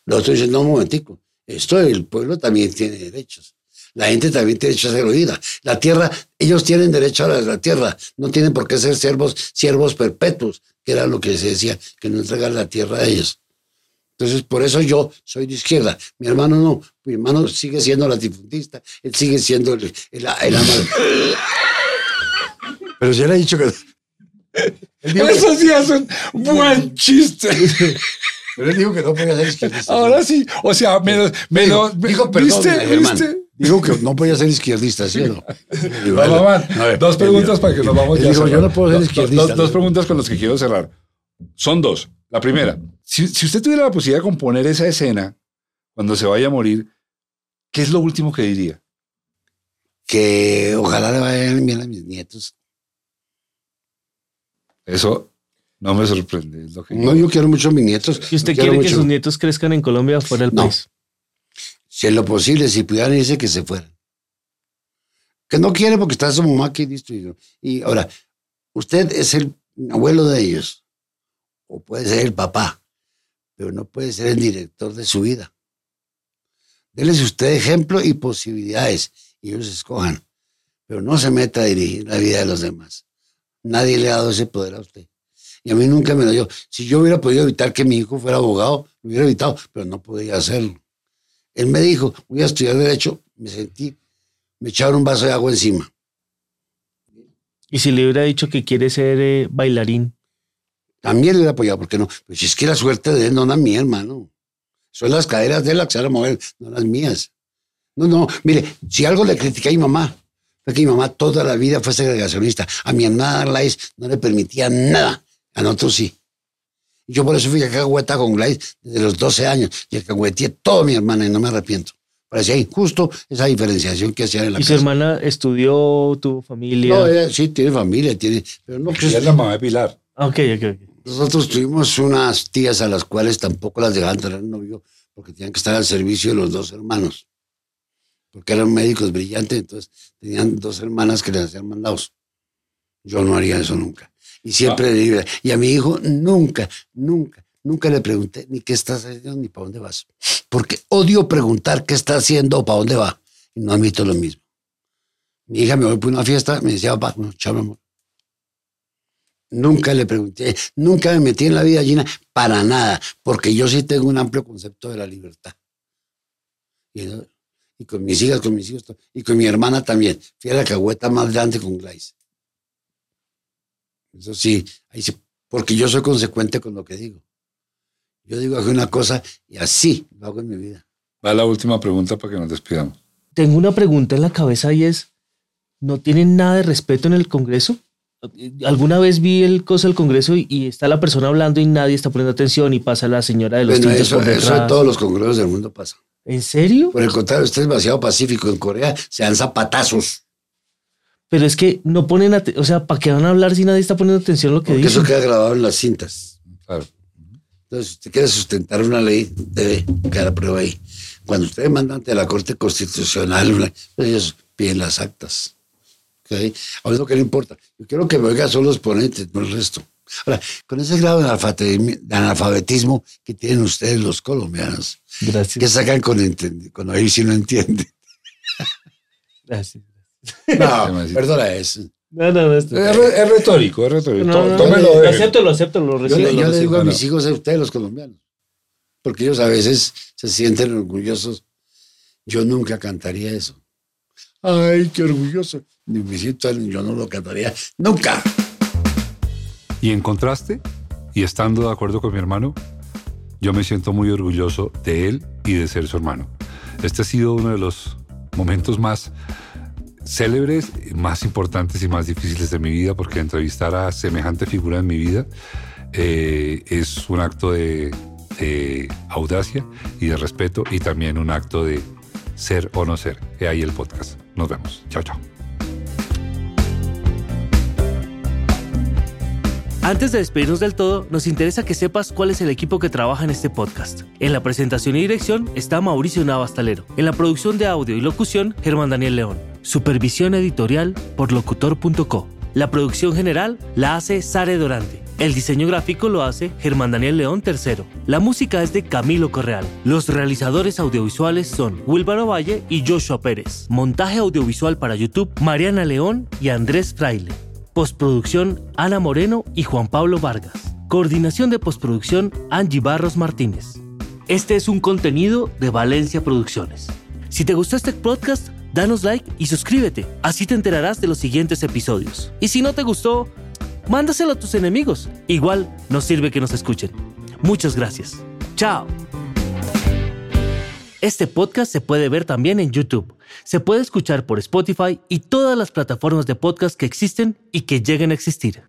Nosotros dicen, no, un momentico. Esto, el pueblo también tiene derechos. La gente también tiene derecho a ser oída. La tierra, ellos tienen derecho a la, tierra. No tienen por qué ser siervos, siervos perpetuos, que era lo que se decía, que no entregar la tierra a ellos. Entonces, por eso yo soy de izquierda. Mi hermano no. Mi hermano sigue siendo latifundista. Él sigue siendo el, el, Pero ya le he dicho que... Eso sí es un buen chiste. Pero él dijo que no podía ser izquierdista. Ahora sí. O sea, menos... menos dijo, perdón, ¿viste? ¿viste? Dijo que no podía ser izquierdista, ¿sí o no? dos preguntas para que nos vamos ya. Digo, yo no puedo ser izquierdista. Dos, dos preguntas con las que quiero cerrar. Son dos. La primera, si, usted tuviera la posibilidad de componer esa escena cuando se vaya a morir, ¿qué es lo último que diría? Que ojalá le vayan bien a mis nietos. Eso no me sorprende. no, yo quiero mucho a mis nietos. ¿Y usted quiere que sus nietos crezcan en Colombia o fuera del país? Si es lo posible, si pudieran irse, que se fueran. Que no quiere porque está su mamá aquí listo. Y ahora, usted es el abuelo de ellos o puede ser el papá, pero no puede ser el director de su vida. Déles usted ejemplo y posibilidades y ellos escojan, pero no se meta a dirigir la vida de los demás. Nadie le ha dado ese poder a usted. Y a mí nunca me lo dio. Si yo hubiera podido evitar que mi hijo fuera abogado, lo hubiera evitado, pero no podía hacerlo. Él me dijo, voy a estudiar derecho, me sentí, me echaron un vaso de agua encima. ¿Y si le hubiera dicho que quiere ser eh, bailarín? También le hubiera apoyado, ¿por qué no? Pues es que la suerte de él no la mía, hermano. Son las caderas de él las que se van a mover, no las mías. No, no, mire, si algo le critiqué a mi mamá, que mi mamá toda la vida fue segregacionista. A mi hermana Glais no le permitía nada, a nosotros sí. Yo por eso fui a Cagüeta con Glais desde los 12 años y cagüeteé todo mi hermana y no me arrepiento. Parecía injusto esa diferenciación que hacían en la ¿Y su hermana estudió, tu familia? No, sí, tiene familia, tiene... Pero no, es la mamá de Pilar. Ok, ok, ok. Nosotros tuvimos unas tías a las cuales tampoco las dejaban tener novio porque tenían que estar al servicio de los dos hermanos. Porque eran médicos brillantes, entonces tenían dos hermanas que les hacían mandados. Yo no haría eso nunca. Y siempre ah. Y a mi hijo nunca, nunca, nunca le pregunté ni qué estás haciendo ni para dónde vas. Porque odio preguntar qué está haciendo o para dónde va. Y no admito lo mismo. Mi hija me voy por una fiesta, me decía, papá, no, chao, amor. Nunca le pregunté, nunca me metí en la vida llena para nada, porque yo sí tengo un amplio concepto de la libertad. Y, con mis hijas, con mis hijos, y con mi hermana también. Fui a la cagüeta más grande con Glais. Eso sí, ahí sí, porque yo soy consecuente con lo que digo. Yo digo una cosa y así lo hago en mi vida. Va la última pregunta para que nos despidamos. Tengo una pregunta en la cabeza y es, ¿no tienen nada de respeto en el Congreso? Alguna vez vi el coso del Congreso y, está la persona hablando y nadie está poniendo atención y pasa la señora de los bueno, eso, eso en todos los congresos del mundo pasa. ¿En serio? Por el contrario, usted es demasiado pacífico. En Corea se dan zapatazos. Pero es que no ponen atención, o sea, ¿para qué van a hablar si nadie está poniendo atención a lo que Porque dicen? eso queda grabado en las cintas. Claro. Entonces, si usted quiere sustentar una ley, debe quedar prueba ahí. Cuando usted manda ante la Corte Constitucional, ellos piden las actas. ¿okay? A lo que le importa. Yo quiero que me oigan solo los ponentes, no el resto. Ahora, con ese grado de analfabetismo que tienen ustedes los colombianos, Gracias. que sacan con, con oír si no entienden. Gracias. No, perdona eso. No, no, es, es, retórico, es retórico. No, no, Tómelo. No, acéptalo, acéptalo, lo recibo. Yo, yo le digo a mis hijos a ustedes, los colombianos, porque ellos a veces se sienten orgullosos. Yo nunca cantaría eso. Ay, qué orgulloso. Ni me siento, yo no lo cantaría nunca. Y en contraste, y estando de acuerdo con mi hermano, yo me siento muy orgulloso de él y de ser su hermano. Este ha sido uno de los momentos más célebres, más importantes y más difíciles de mi vida, porque entrevistar a semejante figura en mi vida eh, es un acto de, de, audacia y de respeto y también un acto de ser o no ser. He ahí el podcast. Nos vemos. Chao, chao. Antes de despedirnos del todo, nos interesa que sepas cuál es el equipo que trabaja en este podcast. En la presentación y dirección está Mauricio Navastalero. En la producción de audio y locución, Germán Daniel León. Supervisión editorial por locutor.co. La producción general la hace Sare Dorante. El diseño gráfico lo hace Germán Daniel León III. La música es de Camilo Correal. Los realizadores audiovisuales son Wilbaro Valle y Joshua Pérez. Montaje audiovisual para YouTube, Mariana León y Andrés Fraile. Postproducción Ana Moreno y Juan Pablo Vargas. Coordinación de postproducción Angie Barros Martínez. Este es un contenido de Valencia Producciones. Si te gustó este podcast, danos like y suscríbete. Así te enterarás de los siguientes episodios. Y si no te gustó, mándaselo a tus enemigos. Igual nos sirve que nos escuchen. Muchas gracias. Chao. Este podcast se puede ver también en YouTube. Se puede escuchar por Spotify y todas las plataformas de podcast que existen y que lleguen a existir.